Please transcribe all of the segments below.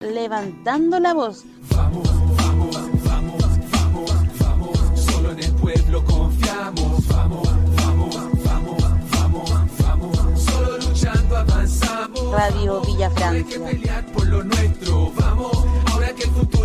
levantando la voz. Vamos, vamos, vamos, vamos, vamos. Solo en el pueblo confiamos. Vamos, vamos, vamos, vamos, vamos. Solo luchando avanzamos. Radio Villa Hay que Francia. pelear por lo nuestro. Vamos,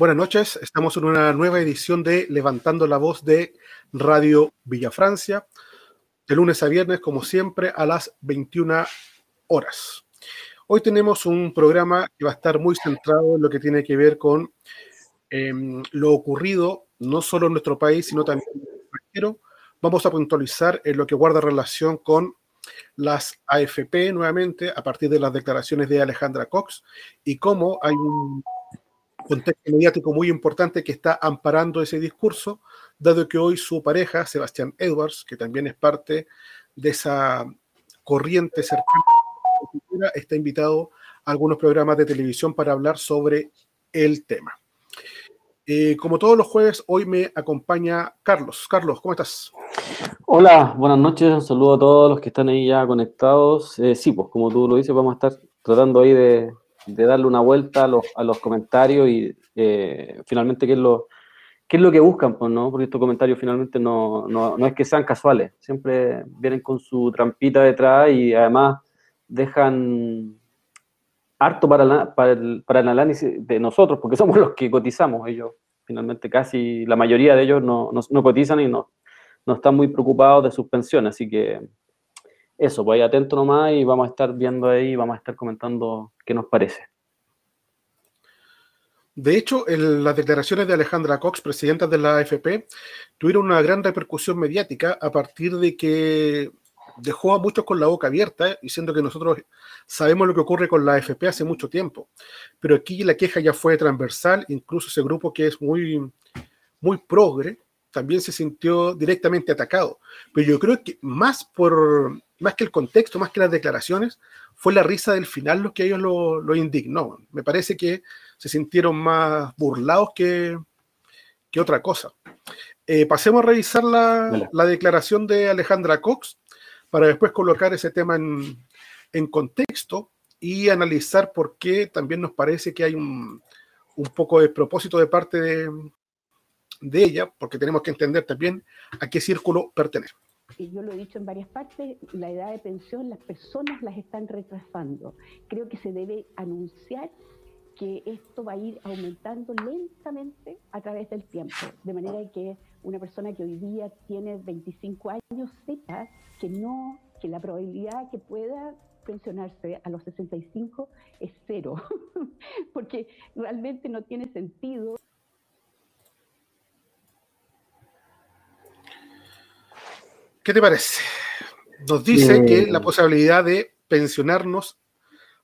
Buenas noches, estamos en una nueva edición de Levantando la Voz de Radio Villa Francia, de lunes a viernes, como siempre, a las 21 horas. Hoy tenemos un programa que va a estar muy centrado en lo que tiene que ver con em, lo ocurrido, no solo en nuestro país, sino también en el extranjero. Vamos a puntualizar en lo que guarda relación con las AFP nuevamente, a partir de las declaraciones de Alejandra Cox, y cómo hay un contexto mediático muy importante que está amparando ese discurso, dado que hoy su pareja, Sebastián Edwards, que también es parte de esa corriente cercana, está invitado a algunos programas de televisión para hablar sobre el tema. Eh, como todos los jueves, hoy me acompaña Carlos. Carlos, ¿cómo estás? Hola, buenas noches, un saludo a todos los que están ahí ya conectados. Eh, sí, pues como tú lo dices, vamos a estar tratando ahí de, de darle una vuelta a los, a los comentarios y eh, finalmente qué es, lo, qué es lo que buscan, pues, ¿no? Porque estos comentarios finalmente no, no, no es que sean casuales, siempre vienen con su trampita detrás y además dejan harto para, la- para, el, para el análisis de nosotros, porque somos los que cotizamos, ellos finalmente casi la mayoría de ellos no, no, no cotizan y no, no están muy preocupados de sus pensiones, así que eso, pues ahí atento nomás y vamos a estar viendo ahí, vamos a estar comentando qué nos parece. De hecho, las declaraciones de Alejandra Cox, presidenta de la AFP, tuvieron una gran repercusión mediática a partir de que dejó a muchos con la boca abierta, diciendo que nosotros sabemos lo que ocurre con la AFP hace mucho tiempo. Pero aquí la queja ya fue transversal, incluso ese grupo que es muy, muy progre, también se sintió directamente atacado. Pero yo creo que más por más que el contexto, más que las declaraciones, fue la risa del final lo que a ellos lo, lo indignó. Me parece que se sintieron más burlados que, que otra cosa. Eh, pasemos a revisar la, la declaración de Alejandra Cox para después colocar ese tema en, en contexto y analizar por qué también nos parece que hay un, un poco de propósito de parte de, de ella, porque tenemos que entender también a qué círculo pertenece. Y yo lo he dicho en varias partes, la edad de pensión las personas las están retrasando. Creo que se debe anunciar que esto va a ir aumentando lentamente a través del tiempo, de manera que una persona que hoy día tiene 25 años sepa que no, que la probabilidad que pueda pensionarse a los 65 es cero, porque realmente no tiene sentido ¿Qué te parece? Nos dice Eh, que la posibilidad de pensionarnos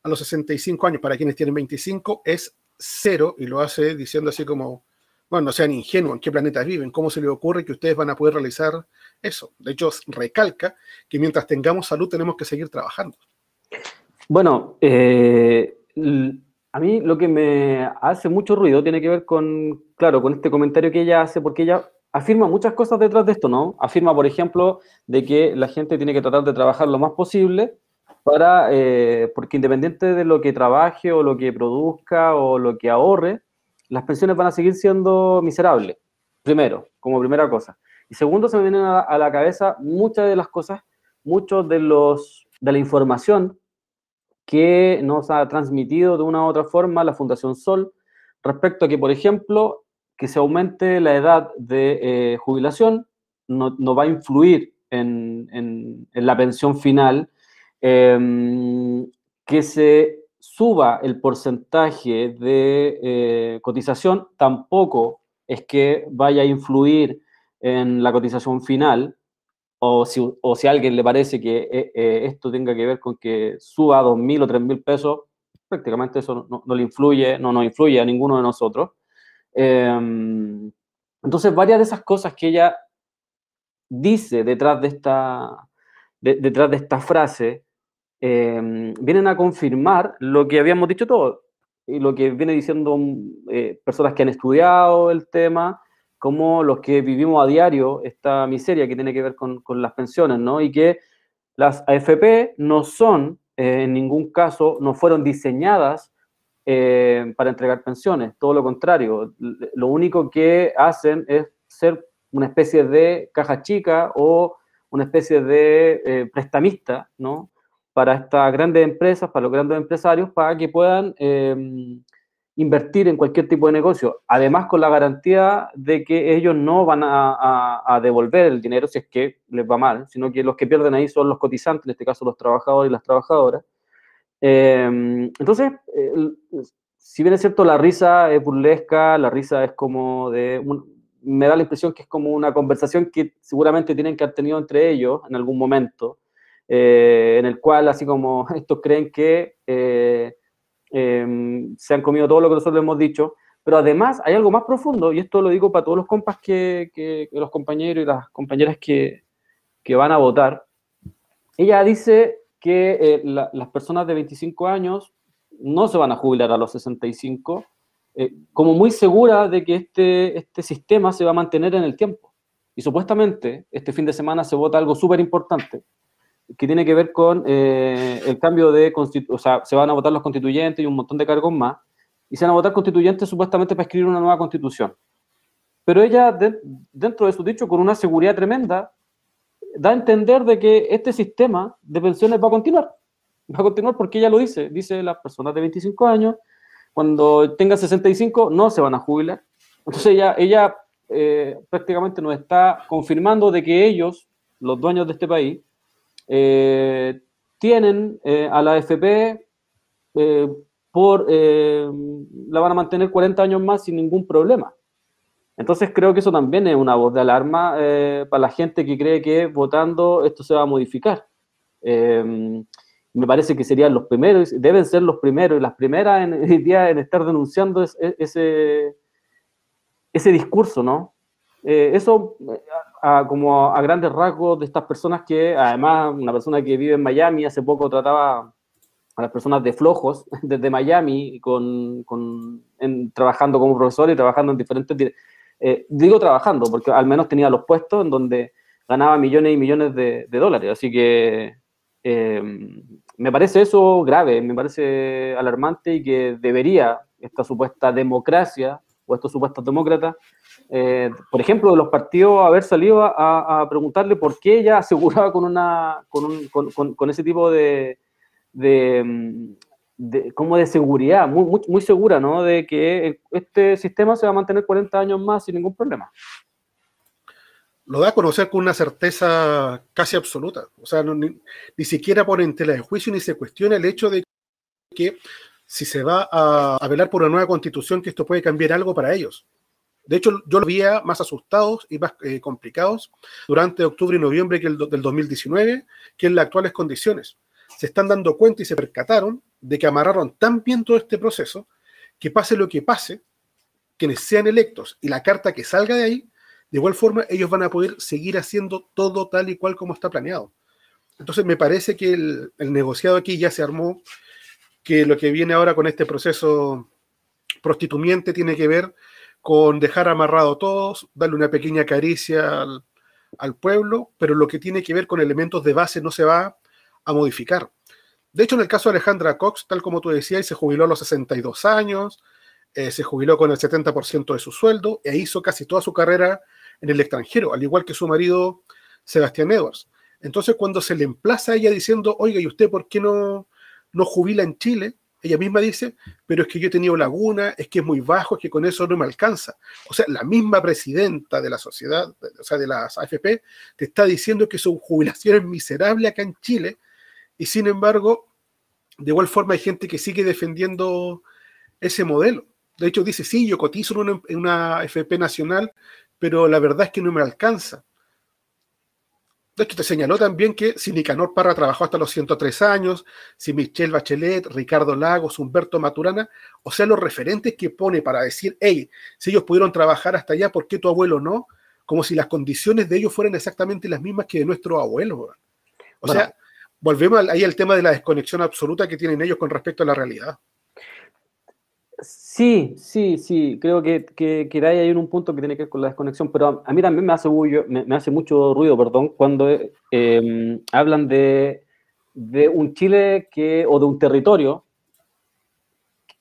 a los 65 años para quienes tienen 25 es cero y lo hace diciendo así como, bueno, no sean ingenuos, ¿en qué planeta viven? ¿Cómo se les ocurre que ustedes van a poder realizar eso? De hecho, recalca que mientras tengamos salud tenemos que seguir trabajando. Bueno, eh, a mí lo que me hace mucho ruido tiene que ver con, claro, con este comentario que ella hace, porque ella afirma muchas cosas detrás de esto, ¿no? Afirma, por ejemplo, de que la gente tiene que tratar de trabajar lo más posible para, eh, porque independiente de lo que trabaje o lo que produzca o lo que ahorre, las pensiones van a seguir siendo miserables, primero, como primera cosa. Y segundo, se me vienen a, a la cabeza muchas de las cosas, muchos de los, de la información que nos ha transmitido de una u otra forma la Fundación Sol respecto a que, por ejemplo, que se aumente la edad de eh, jubilación no, no va a influir en, en- la pensión final, em, que se suba el porcentaje de eh, cotización tampoco es que vaya a influir en la cotización final, o si, o si a alguien le parece que eh, esto tenga que ver con que suba a 2.000 o 3.000 pesos, prácticamente eso no, no le influye, no nos influye a ninguno de nosotros. Em, entonces, varias de esas cosas que ella dice detrás de esta, detrás de esta frase em, vienen a confirmar lo que habíamos dicho todos y lo que viene diciendo eh, personas que han estudiado el tema, como los que vivimos a diario esta miseria que tiene que ver con, con las pensiones, ¿no? Y que las AFP no son, eh, en ningún caso, no fueron diseñadas eh, para entregar pensiones, todo lo contrario, lo único que hacen es ser una especie de caja chica o una especie de eh, prestamista, ¿no? Para estas grandes empresas, para los grandes empresarios, para que puedan em, invertir en cualquier tipo de negocio. Además, con la garantía de que ellos no van a, devolver el dinero si es que les va mal, sino que los que pierden ahí son los cotizantes, en este caso los trabajadores y las trabajadoras. Em, entonces, si bien es cierto, la risa es burlesca, la risa es como de... me da la impresión que es como una conversación que seguramente tienen que haber tenido entre ellos en algún momento, eh, en el cual así como estos creen que eh, em, se han comido todo lo que nosotros hemos dicho, pero además hay algo más profundo, y esto lo digo para todos los compas que, que, que los compañeros y las compañeras que, que van a votar. Ella dice que eh, las personas de 25 años no se van a jubilar a los 65, eh, como muy segura de que este, este sistema se va a mantener en el tiempo. Y supuestamente este fin de semana se vota algo súper importante, que tiene que ver con eh, el cambio de o sea, se van a votar los constituyentes y un montón de cargos más, y se van a votar constituyentes supuestamente para escribir una nueva constitución. Pero ella, dentro de su dicho, con una seguridad tremenda, da a entender de que este sistema de pensiones va a continuar. Va a continuar porque ella lo dice. Dice las personas de 25 años, cuando tengan 65 no se van a jubilar. Entonces ella, ella eh, prácticamente nos está confirmando de que ellos, los dueños de este país, eh, tienen eh, a la AFP por, la van a mantener 40 años más sin ningún problema. Entonces creo que eso también es una voz de alarma eh, para la gente que cree que votando esto se va a modificar. Em, me parece que serían los primeros, deben ser los primeros y las primeras en, en estar denunciando ese, ese discurso, ¿no? Eh, eso como a, grandes rasgos de estas personas que, además, una persona que vive en Miami hace poco trataba a las personas de flojos desde Miami con trabajando como profesor y trabajando en diferentes eh, digo trabajando, porque al menos tenía los puestos en donde ganaba millones y millones de, dólares. Así que eh, me parece eso grave, me parece alarmante y que debería esta supuesta democracia o estos supuestos demócratas, eh, por ejemplo, de los partidos haber salido a, preguntarle por qué ella aseguraba con, una, con, ese tipo de, como de seguridad, muy, muy, segura, ¿no? De que este sistema se va a mantener 40 años más sin ningún problema. Lo da a conocer con una certeza casi absoluta. O sea, ni, siquiera pone en tela de juicio ni se cuestiona el hecho de que si se va a, velar por una nueva constitución, que esto puede cambiar algo para ellos. De hecho, yo lo veía más asustados y más eh, complicados durante octubre y noviembre que el del 2019, que en las actuales condiciones. Se están dando cuenta y se percataron de que amarraron tan bien todo este proceso que pase lo que pase, quienes sean electos y la carta que salga de ahí, de igual forma ellos van a poder seguir haciendo todo tal y cual como está planeado. Entonces me parece que el, negociado aquí ya se armó, que lo que viene ahora con este proceso prostitumiente tiene que ver con dejar amarrado a todos, darle una pequeña caricia al, al pueblo, pero lo que tiene que ver con elementos de base no se va a modificar. De hecho, en el caso de Alejandra Cox, tal como tú decías, se jubiló a los 62 años, eh, se jubiló con el 70% de su sueldo e hizo casi toda su carrera en el extranjero, al igual que su marido Sebastián Edwards. Entonces, cuando se le emplaza a ella diciendo, oiga, ¿y usted por qué no, no jubila en Chile? Ella misma dice, pero es que yo he tenido laguna, es que es muy bajo, es que con eso no me alcanza. O sea, la misma presidenta de la sociedad, o sea, de las AFP, te está diciendo que su jubilación es miserable acá en Chile, y sin embargo, de igual forma hay gente que sigue defendiendo ese modelo. De hecho, dice, sí, yo cotizo en una, FP nacional, pero la verdad es que no me alcanza. De hecho, te señaló también que si Nicanor Parra trabajó hasta los 103 años, si Michelle Bachelet, Ricardo Lagos, Humberto Maturana, o sea, los referentes que pone para decir, hey, si ellos pudieron trabajar hasta allá, ¿por qué tu abuelo no? Como si las condiciones de ellos fueran exactamente las mismas que de nuestro abuelo. O sea, volvemos ahí al tema de la desconexión absoluta que tienen ellos con respecto a la realidad. Sí, sí, sí, creo que, que, hay un punto que tiene que ver con la desconexión, pero a, mí también me hace, me, hace mucho ruido, perdón, cuando em, hablan de, de, un Chile que, o de un territorio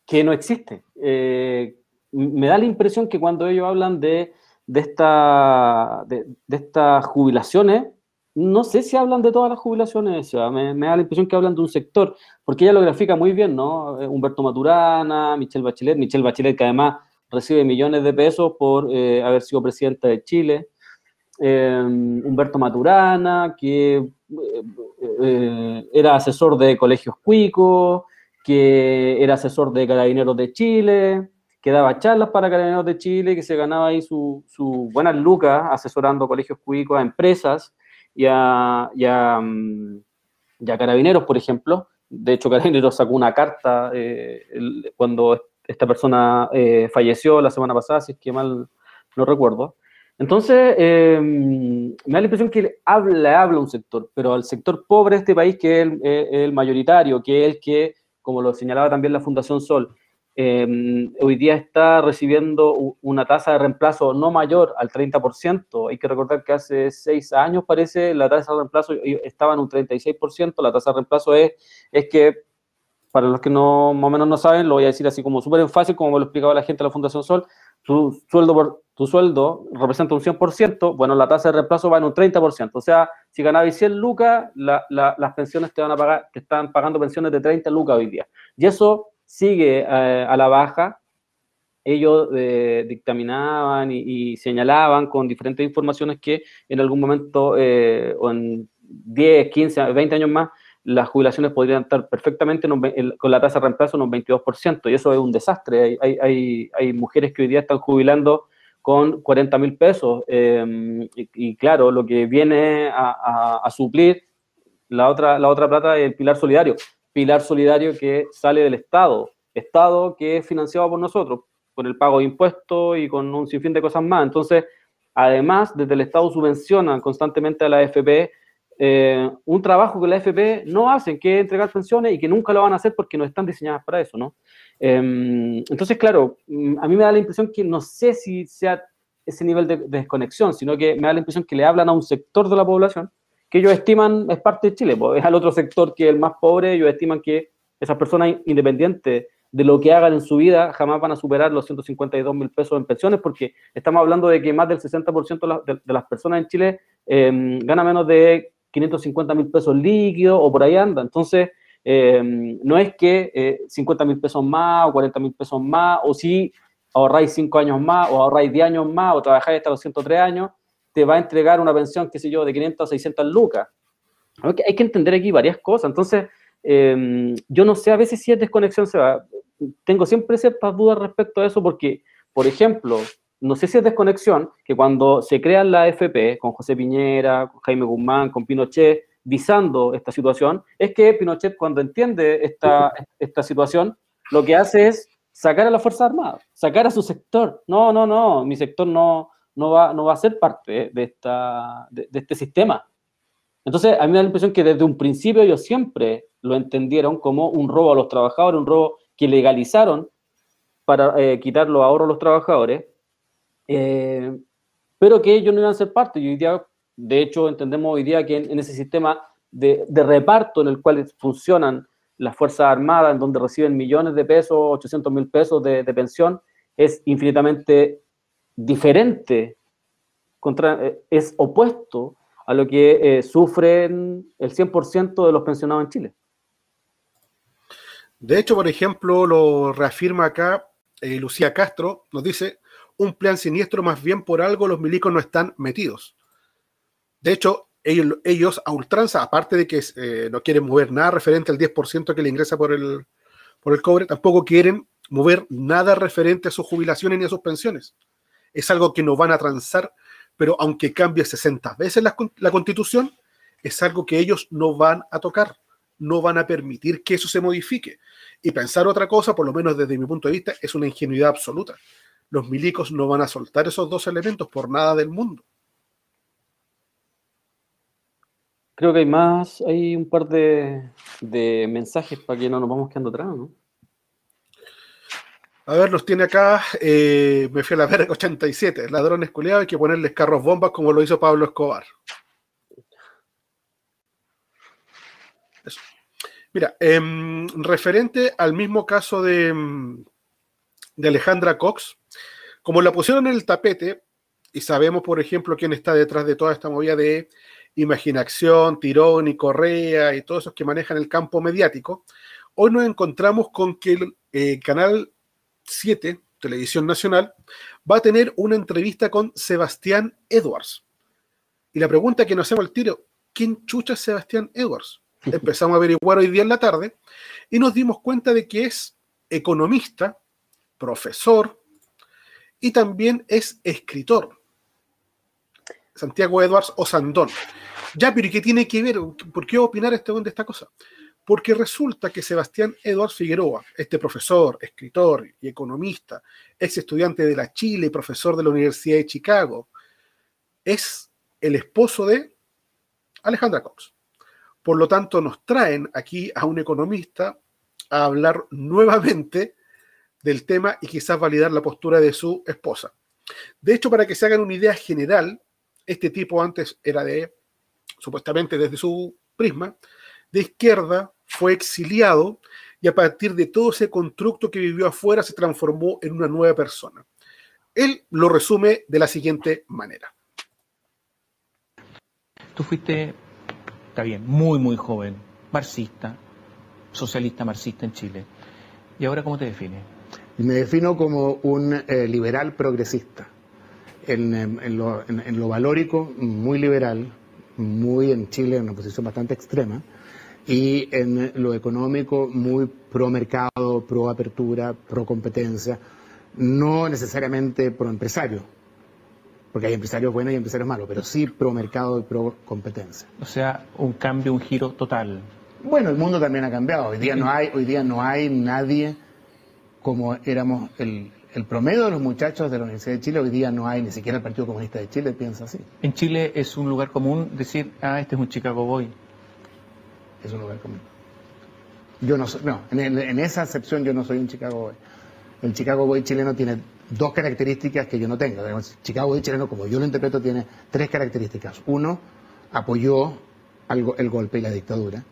que no existe. Eh, me da la impresión que cuando ellos hablan de, de, esta, de estas jubilaciones, no sé si hablan de todas las jubilaciones, me, da la impresión que hablan de un sector, porque ella lo grafica muy bien, ¿no? Eh, Humberto Maturana, Michelle Bachelet, Michelle Bachelet que además recibe millones de pesos por eh, haber sido presidenta de Chile, eh, Humberto Maturana, que era asesor de colegios cuicos, que era asesor de carabineros de Chile, que daba charlas para carabineros de Chile, que se ganaba ahí su, su buenas lucas asesorando colegios cuicos a empresas, y a, mm, Carabineros, por ejemplo. De hecho, Carabineros sacó una carta eh, cuando esta persona eh, falleció la semana pasada, si es que mal no recuerdo. Entonces, eh, me da la impresión que habla, habla un sector, pero al sector pobre de este país, que es el, mayoritario, que es el que, como lo señalaba también la Fundación Sol, Em, hoy día está recibiendo una tasa de reemplazo no mayor al 30%. Hay que recordar que hace seis años, parece, la tasa de reemplazo estaba en un 36%. La tasa de reemplazo es, es que, para los que no más o menos no saben, lo voy a decir así como súper fácil, como me lo explicaba la gente de la Fundación Sol, tu sueldo, por, tu sueldo representa un 100%, bueno, la tasa de reemplazo va en un 30%. O sea, si ganabas 100 lucas, las pensiones te van a pagar, te están pagando pensiones de 30 lucas hoy día. Y eso sigue eh, a la baja, ellos eh, dictaminaban y, señalaban con diferentes informaciones que en algún momento, eh, o en 10, 15, 20 años más, las jubilaciones podrían estar perfectamente con la tasa de reemplazo en un 22%, y eso es un desastre. Hay, mujeres que hoy día están jubilando con 40 mil pesos, em, y, claro, lo que viene a, a, suplir la otra, la otra plata es el pilar solidario pilar solidario que sale del Estado, Estado que es financiado por nosotros, con el pago de impuestos y con un sinfín de cosas más. Entonces, además, desde el Estado subvencionan constantemente a la AFP eh, un trabajo que la AFP no hacen, que es entregar pensiones y que nunca lo van a hacer porque no están diseñadas para eso, ¿no? Em, entonces, claro, mm, a mí me da la impresión que no sé si sea ese nivel de desconexión, sino que me da la impresión que le hablan a un sector de la población que ellos estiman es parte de Chile, pues, es al otro sector que es el más pobre, ellos estiman que esas personas independientes de lo que hagan en su vida jamás van a superar los 152 mil pesos en pensiones, porque estamos hablando de que más del 60% de, las personas en Chile eh, gana menos de 550 mil pesos líquidos o por ahí anda. Entonces, em, no es que 50 eh, mil pesos más o 40 mil pesos más, o si ahorráis 5 años más o ahorráis 10 años más o trabajáis hasta los 103 años, te va a entregar una pensión, qué sé yo, de 500 a 600 lucas. Hay que entender aquí varias cosas. Entonces, em, yo no sé a veces si es desconexión se va. Tengo siempre ciertas dudas respecto a eso porque, por ejemplo, no sé si es desconexión que cuando se crea la AFP con José Piñera, con Jaime Guzmán, con Pinochet, visando esta situación, es que Pinochet cuando entiende esta, esta situación, lo que hace es sacar a la Fuerza Armada, sacar a su sector. No, no, no, mi sector no, no va, no va a ser parte de, esta, de, este sistema. Entonces, a mí me da la impresión que desde un principio ellos siempre lo entendieron como un robo a los trabajadores, un robo que legalizaron para eh, quitar los ahorros a los trabajadores, eh, pero que ellos no iban a ser parte. Y hoy día, de hecho, entendemos hoy día que en, ese sistema de, reparto en el cual funcionan las Fuerzas Armadas, en donde reciben millones de pesos, 800 mil pesos de, de pensión, es infinitamente diferente, contra, eh, es opuesto a lo que eh, sufren el 100% de los pensionados en Chile. De hecho, por ejemplo, lo reafirma acá eh, Lucía Castro, nos dice, un plan siniestro, más bien por algo los milicos no están metidos. De hecho, ellos, ellos a ultranza, aparte de que no quieren mover nada referente al 10% que le ingresa por el, por el cobre, tampoco quieren mover nada referente a sus jubilaciones ni a sus pensiones es algo que no van a transar, pero aunque cambie 60 veces la, constitución, es algo que ellos no van a tocar, no van a permitir que eso se modifique. Y pensar otra cosa, por lo menos desde mi punto de vista, es una ingenuidad absoluta. Los milicos no van a soltar esos dos elementos por nada del mundo. Creo que hay más, hay un par de, mensajes para que no nos vamos quedando atrás, ¿no? A ver, los tiene acá, eh, me fui a la verga 87, ladrones culiados, hay que ponerles carros bombas como lo hizo Pablo Escobar. Mira, em, referente al mismo caso de, em, de Alejandra Cox, como la pusieron en el tapete, y sabemos, por ejemplo, quién está detrás de toda esta movida de imaginación, Tirón y Correa y todos esos que manejan el campo mediático, hoy nos encontramos con que el eh, Canal 7, Televisión Nacional, va a tener una entrevista con Sebastián Edwards. Y la pregunta que nos hacemos al tiro, ¿quién chucha es Sebastián Edwards? empezamos a averiguar hoy día en la tarde y nos dimos cuenta de que es economista, profesor y también es escritor. Santiago Edwards o Sandón. Ya, pero ¿y qué tiene que ver? ¿Por qué opinar este de esta cosa? Porque resulta que Sebastián Edwards Figueroa, este profesor, escritor y economista, ex estudiante de la Chile y profesor de la Universidad de Chicago, es el esposo de Alejandra Cox. Por lo tanto, nos traen aquí a un economista a hablar nuevamente del tema y quizás validar la postura de su esposa. De hecho, para que se hagan una idea general, este tipo antes era de, supuestamente desde su prisma, de izquierda, fue exiliado y a partir de todo ese constructo que vivió afuera se transformó en una nueva persona. Él lo resume de la siguiente manera. Tú fuiste está bien, muy, muy joven, marxista, socialista marxista en Chile. ¿Y ahora cómo te define? Me defino como un eh, liberal progresista. En, lo, valórico, muy liberal, muy en Chile en una posición bastante extrema, y en lo económico, muy pro mercado, pro apertura, pro competencia, no necesariamente pro empresario, porque hay empresarios buenos y empresarios malos, pero sí pro mercado y pro competencia. O sea, un cambio, un giro total. Bueno, el mundo también ha cambiado. Hoy día no hay, hoy día no hay nadie como éramos el, el promedio de los muchachos de la Universidad de Chile. Hoy día no hay ni siquiera el Partido Comunista de Chile piensa así. En Chile es un lugar común decir, ah, este es un Chicago Boy. Es un lugar común. Yo no soy, no, en, en esa acepción yo no soy un Chicago Boy. El Chicago Boy chileno tiene dos características que yo no tengo. Chicago Boy chileno, como yo lo interpreto, tiene tres características. Uno, apoyó el golpe y la dictadura.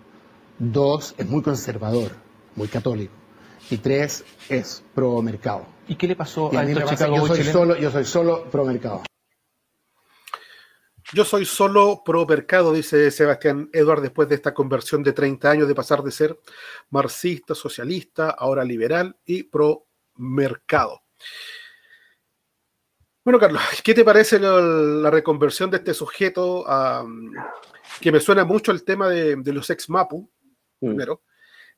Dos, es muy conservador, muy católico. Y tres, es pro mercado. ¿Y qué le pasó a, estos Chicago yo soy solo, Yo soy solo pro mercado. Yo soy solo pro mercado, dice Sebastián Eduard, después de esta conversión de 30 años de pasar de ser marxista, socialista, ahora liberal y pro mercado. Bueno, Carlos, ¿qué te parece la reconversión de este sujeto? que me suena mucho el tema de, los ex Mapu, mm. primero.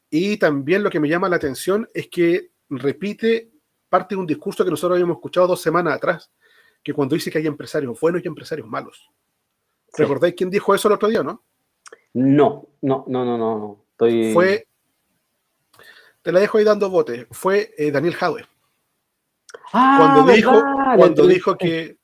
Y también lo que me llama la atención es que repite parte de un discurso que nosotros habíamos escuchado dos semanas atrás, que cuando dice que hay empresarios buenos y empresarios malos. ¿Recordáis quién dijo eso el otro día, no? No, no, no, no, no. Estoy... Fue, te la dejo ahí dando bote, fue eh, Daniel Jadwe. Ah, cuando dijo, cuando dijo que,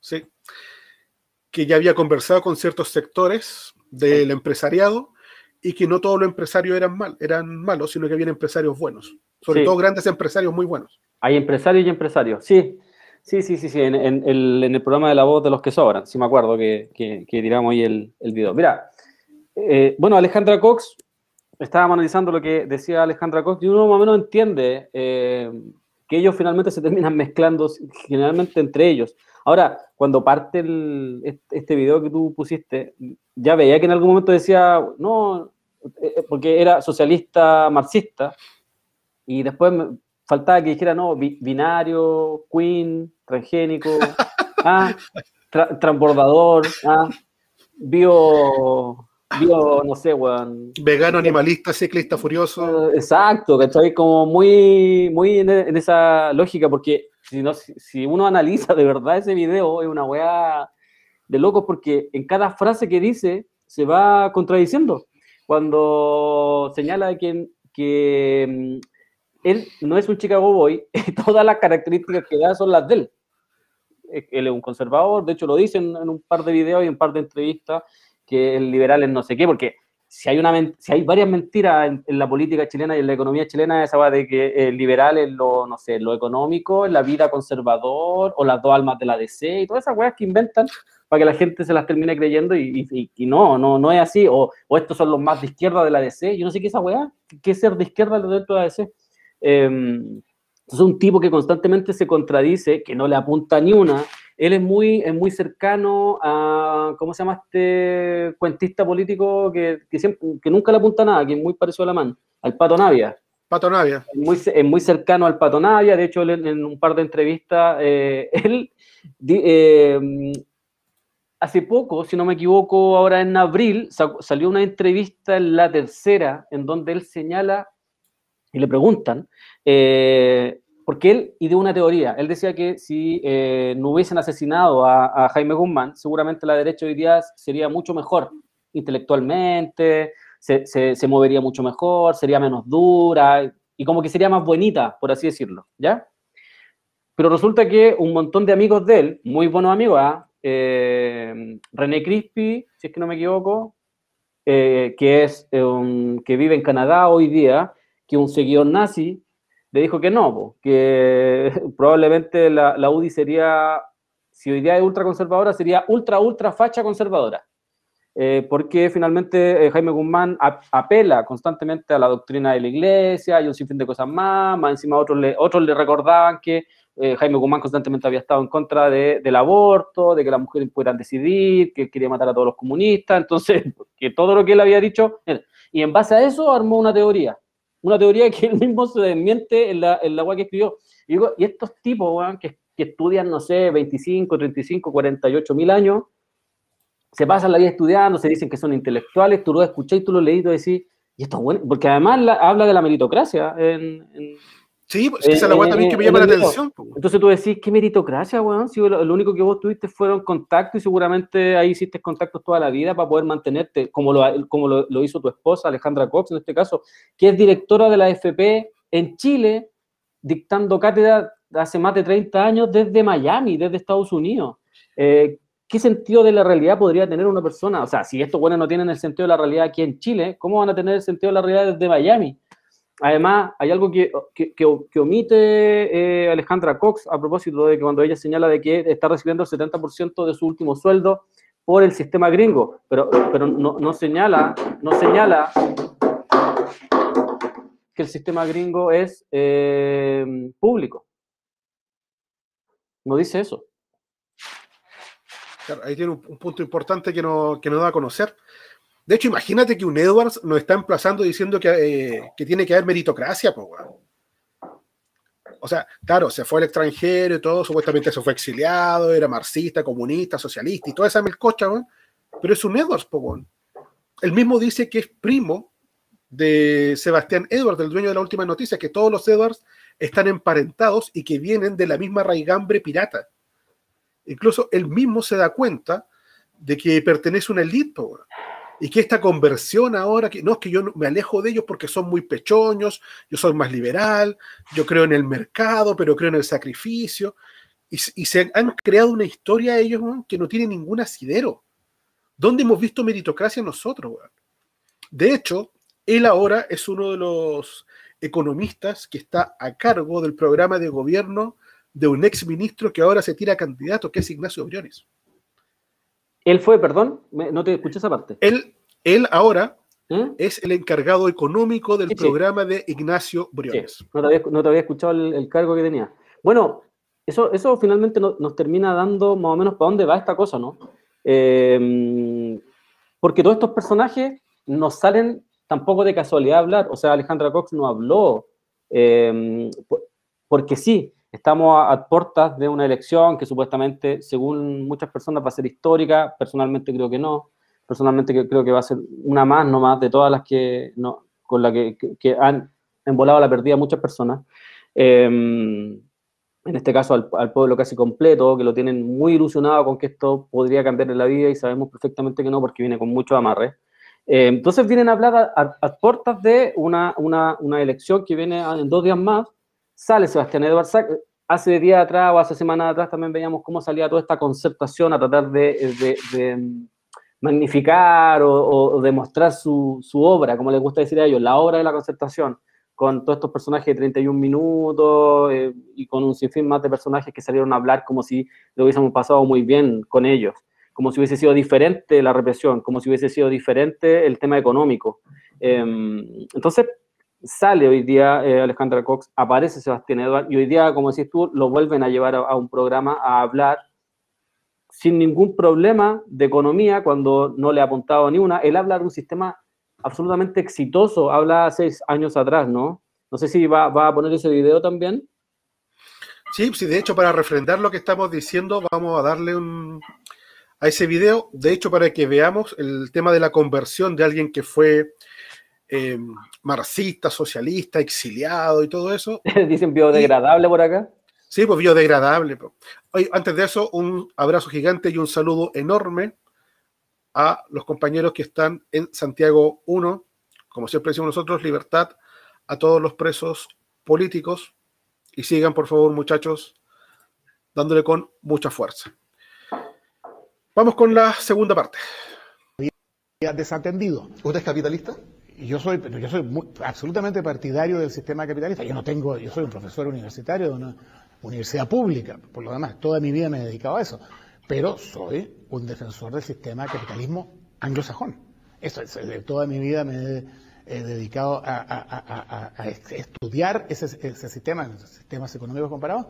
que ya había conversado con ciertos sectores del empresariado y que no todos los empresarios eran, mal, eran malos, sino que había empresarios buenos, sobre todo grandes empresarios muy buenos. Hay empresarios y empresarios, sí. Sí, sí, sí, sí, en, el, programa de la voz de los que sobran, sí me acuerdo que, tiramos ahí el, el video. Mira, eh, bueno, Alejandra Cox, estábamos analizando lo que decía Alejandra Cox y uno más o menos entiende eh, que ellos finalmente se terminan mezclando generalmente entre ellos. Ahora, cuando parte este video que tú pusiste, ya veía que en algún momento decía, no, eh, porque era socialista marxista, y después faltaba que dijera, no, binario, queen, transgénico, ah, transbordador, ah, bio no sé, weón. Vegano, animalista, ciclista, furioso. Eh, exacto, ¿cachai? Como muy, muy en, esa lógica, porque si, no, si, uno analiza de verdad ese video, es una weá de locos, porque en cada frase que dice se va contradiciendo cuando señala que, que él no es un Chicago Boy, todas las características que da son las de él. Él es un conservador, de hecho lo dice en, un par de videos y un par de entrevistas, que el liberal es no sé qué, porque si hay, una, si hay varias mentiras en, la política chilena y en la economía chilena, esa va de que el liberal es lo, no sé, lo económico, la vida conservador, o las dos almas de la DC, y todas esas weas que inventan para que la gente se las termine creyendo y, no, no, no es así, o, estos son los más de izquierda de la DC, yo no sé qué es esa wea, qué es ser de izquierda dentro de la DC. Eh, es un tipo que constantemente se contradice, que no le apunta ni una. Él es muy, es muy cercano a, ¿cómo se llama este cuentista político que, que, siempre, que nunca le apunta nada, que es muy parecido a la mano? Al Pato Navia. Pato Navia. Es muy, es muy cercano al Pato Navia, de hecho, en, un par de entrevistas, eh, él, eh, hace poco, si no me equivoco, ahora en abril, salió una entrevista en la tercera, en donde él señala y le preguntan, eh, porque él ideó una teoría. Él decía que si eh, no hubiesen asesinado a, Jaime Guzmán, seguramente la derecha hoy día sería mucho mejor intelectualmente, se, se, movería mucho mejor, sería menos dura y como que sería más bonita, por así decirlo, ¿ya? Pero resulta que un montón de amigos de él, muy buenos amigos, ¿ah? eh, René Crispi, si es que no me equivoco, que, es, que vive en Canadá hoy día, que un seguidor nazi le dijo que no, que probablemente la, UDI sería, si hoy día es ultraconservadora, sería ultra, ultra facha conservadora. Eh, porque finalmente eh, Jaime Guzmán apela constantemente a la doctrina de la iglesia y un sinfín de cosas más, más encima otros le, otros le recordaban que eh, Jaime Guzmán constantemente había estado en contra del aborto, de que las mujeres pudieran decidir, que quería matar a todos los comunistas, entonces, que todo lo que él había dicho, y en base a eso armó una teoría, una teoría que él mismo se desmiente en la, en la que escribió. Y, digo, y estos tipos que, que, estudian, no sé, 25, 35, 48 mil años, se pasan la vida estudiando, se dicen que son intelectuales, tú lo escuchás y tú lo leí y decís, y esto es bueno, porque además habla de la meritocracia en Sí, pues, esa es la weá también que me llama la atención. Entonces tú decís, ¿qué meritocracia, weón? Si lo, único que vos tuviste fueron contacto y seguramente ahí hiciste contactos toda la vida para poder mantenerte, como lo, como lo, hizo tu esposa, Alejandra Cox, en este caso, que es directora de la FP en Chile, dictando cátedra hace más de 30 años desde Miami, desde Estados Unidos. Eh, ¿Qué sentido de la realidad podría tener una persona? O sea, si estos buenos no tienen el sentido de la realidad aquí en Chile, ¿cómo van a tener el sentido de la realidad desde Miami? Además, hay algo que, que, omite eh, Alejandra Cox a propósito de que cuando ella señala de que está recibiendo el 70% de su último sueldo por el sistema gringo, pero, pero no, no, señala, no señala que el sistema gringo es eh, público. No dice eso. ahí tiene un, punto importante que no, que no da a conocer. De hecho, imagínate que un Edwards nos está emplazando diciendo que, eh, tiene que haber meritocracia, pues, O sea, claro, se fue al extranjero y todo, supuestamente se fue exiliado, era marxista, comunista, socialista y toda esa melcocha, pero es un Edwards, pues, Él mismo dice que es primo de Sebastián Edwards, el dueño de la última noticia, que todos los Edwards están emparentados y que vienen de la misma raigambre pirata. Incluso él mismo se da cuenta de que pertenece a una élite, pues, y que esta conversión ahora, que no es que yo me alejo de ellos porque son muy pechoños, yo soy más liberal, yo creo en el mercado, pero creo en el sacrificio, y, se han creado una historia ellos que no tiene ningún asidero. ¿Dónde hemos visto meritocracia nosotros? De hecho, él ahora es uno de los economistas que está a cargo del programa de gobierno de un ex ministro que ahora se tira candidato, que es Ignacio Briones. Él fue, perdón, no te escuché esa parte. Él, él ahora ¿Mm? es el encargado económico del programa de Ignacio Briones. No, te había, escuchado el, cargo que tenía. Bueno, eso, eso finalmente nos termina dando más o menos para dónde va esta cosa, ¿no? Em, porque todos estos personajes no salen tampoco de casualidad a hablar. O sea, Alejandra Cox no habló em, porque sí, Estamos a, puertas de una elección que supuestamente, según muchas personas, va a ser histórica. Personalmente creo que no. Personalmente creo que va a ser una más nomás de todas las que, no, con la que, que, han envolado la perdida muchas personas. Em, en este caso al, pueblo casi completo, que lo tienen muy ilusionado con que esto podría cambiarle la vida y sabemos perfectamente que no porque viene con mucho amarre. Eh, entonces vienen a hablar a, puertas de una, una, una, elección que viene en dos días más, sale Sebastián Edwards, hace días atrás o hace semanas atrás también veíamos cómo salía toda esta concertación a tratar de, de, magnificar o, o demostrar su, su, obra, como les gusta decir a ellos, la obra de la concertación, con todos estos personajes de 31 minutos eh, y con un sinfín más de personajes que salieron a hablar como si lo hubiésemos pasado muy bien con ellos, como si hubiese sido diferente la represión, como si hubiese sido diferente el tema económico. Em, entonces, sale hoy día eh, Alejandra Cox, aparece Sebastián Eduard, y hoy día, como decís tú, lo vuelven a llevar a, un programa a hablar sin ningún problema de economía cuando no le ha apuntado ni una. Él habla de un sistema absolutamente exitoso, habla seis años atrás, ¿no? No sé si va, va a poner ese video también. Sí, sí, de hecho, para refrendar lo que estamos diciendo, vamos a darle un, a ese video, de hecho, para que veamos el tema de la conversión de alguien que fue eh, marxista, socialista, exiliado y todo eso. Dicen biodegradable por acá. Sí, pues biodegradable. Hoy, antes de eso, un abrazo gigante y un saludo enorme a los compañeros que están en Santiago 1. Como siempre decimos nosotros, libertad a todos los presos políticos. Y sigan, por favor, muchachos, dándole con mucha fuerza. Vamos con la segunda parte. Desatendido. ¿Usted es capitalista? Yo soy, yo soy absolutamente partidario del sistema capitalista. Yo no tengo, yo soy un profesor universitario de una universidad pública, por lo demás, toda mi vida me he dedicado a eso. Pero soy un defensor del sistema capitalismo anglosajón. Eso, de toda mi vida me he, dedicado a, estudiar ese, sistema, sistemas económicos comparados,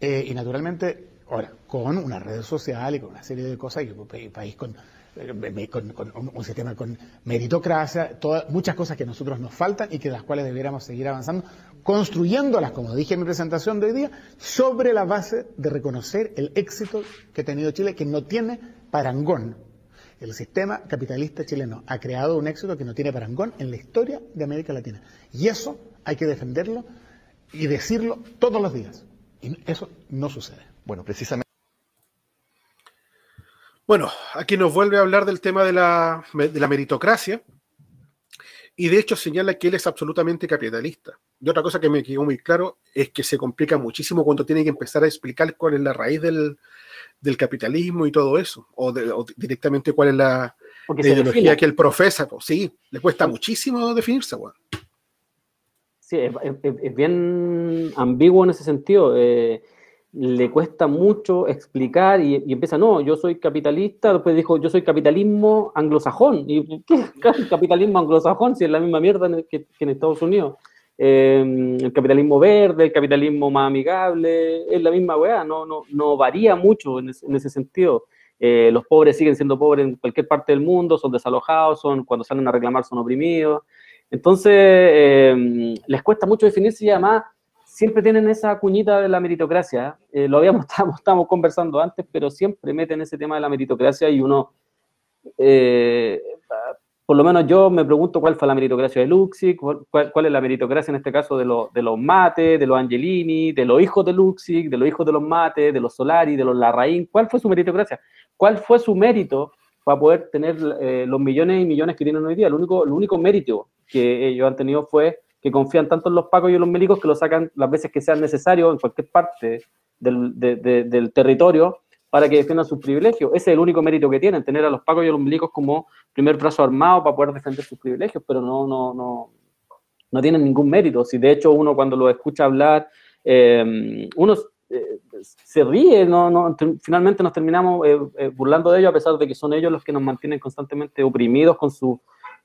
eh, y naturalmente, ahora, con una red social y con una serie de cosas, y un país con con, un sistema con meritocracia, muchas cosas que nosotros nos faltan y que las cuales debiéramos seguir avanzando, construyéndolas, como dije en mi presentación de hoy día, sobre la base de reconocer el éxito que ha tenido Chile, que no tiene parangón. El sistema capitalista chileno ha creado un éxito que no tiene parangón en la historia de América Latina. Y eso hay que defenderlo y decirlo todos los días. Y eso no sucede. Bueno, precisamente. Bueno, aquí nos vuelve a hablar del tema de la, de la meritocracia y de hecho señala que él es absolutamente capitalista. Y otra cosa que me quedó muy claro es que se complica muchísimo cuando tiene que empezar a explicar cuál es la raíz del, capitalismo y todo eso, o, directamente cuál es la, ideología que él profesa. Pues, sí, le cuesta muchísimo definirse. Bueno. Sí, es, bien ambiguo en ese sentido. Eh, le cuesta mucho explicar y, empieza, no, yo soy capitalista, después dijo, yo soy capitalismo anglosajón. ¿Y qué es capitalismo anglosajón si es la misma mierda que, en Estados Unidos? Eh, el capitalismo verde, el capitalismo más amigable, es la misma weá, no, no, no varía mucho en, ese, sentido. Eh, los pobres siguen siendo pobres en cualquier parte del mundo, son desalojados, son, cuando salen a reclamar son oprimidos. Entonces, eh, les cuesta mucho definirse y además siempre tienen esa cuñita de la meritocracia. Eh, lo habíamos estábamos, conversando antes, pero siempre meten ese tema de la meritocracia y uno, eh, por lo menos yo me pregunto cuál fue la meritocracia de Luxig, cuál, es la meritocracia en este caso de, de los Mates, de los Angelini, de los hijos de Luxig, de los hijos de los Mates, de los Solari, de los Larraín. ¿Cuál fue su meritocracia? ¿Cuál fue su mérito para poder tener eh, los millones y millones que tienen hoy día? El único, el único mérito que ellos han tenido fue que confían tanto en los pacos y en los milicos que lo sacan las veces que sean necesarios en cualquier parte del, territorio para que defiendan sus privilegios. Ese es el único mérito que tienen, tener a los pacos y a los milicos como primer brazo armado para poder defender sus privilegios, pero no, no, no, no tienen ningún mérito. Si de hecho uno cuando lo escucha hablar, eh, uno eh, se ríe, no, no, finalmente nos terminamos eh, burlando de ellos a pesar de que son ellos los que nos mantienen constantemente oprimidos con su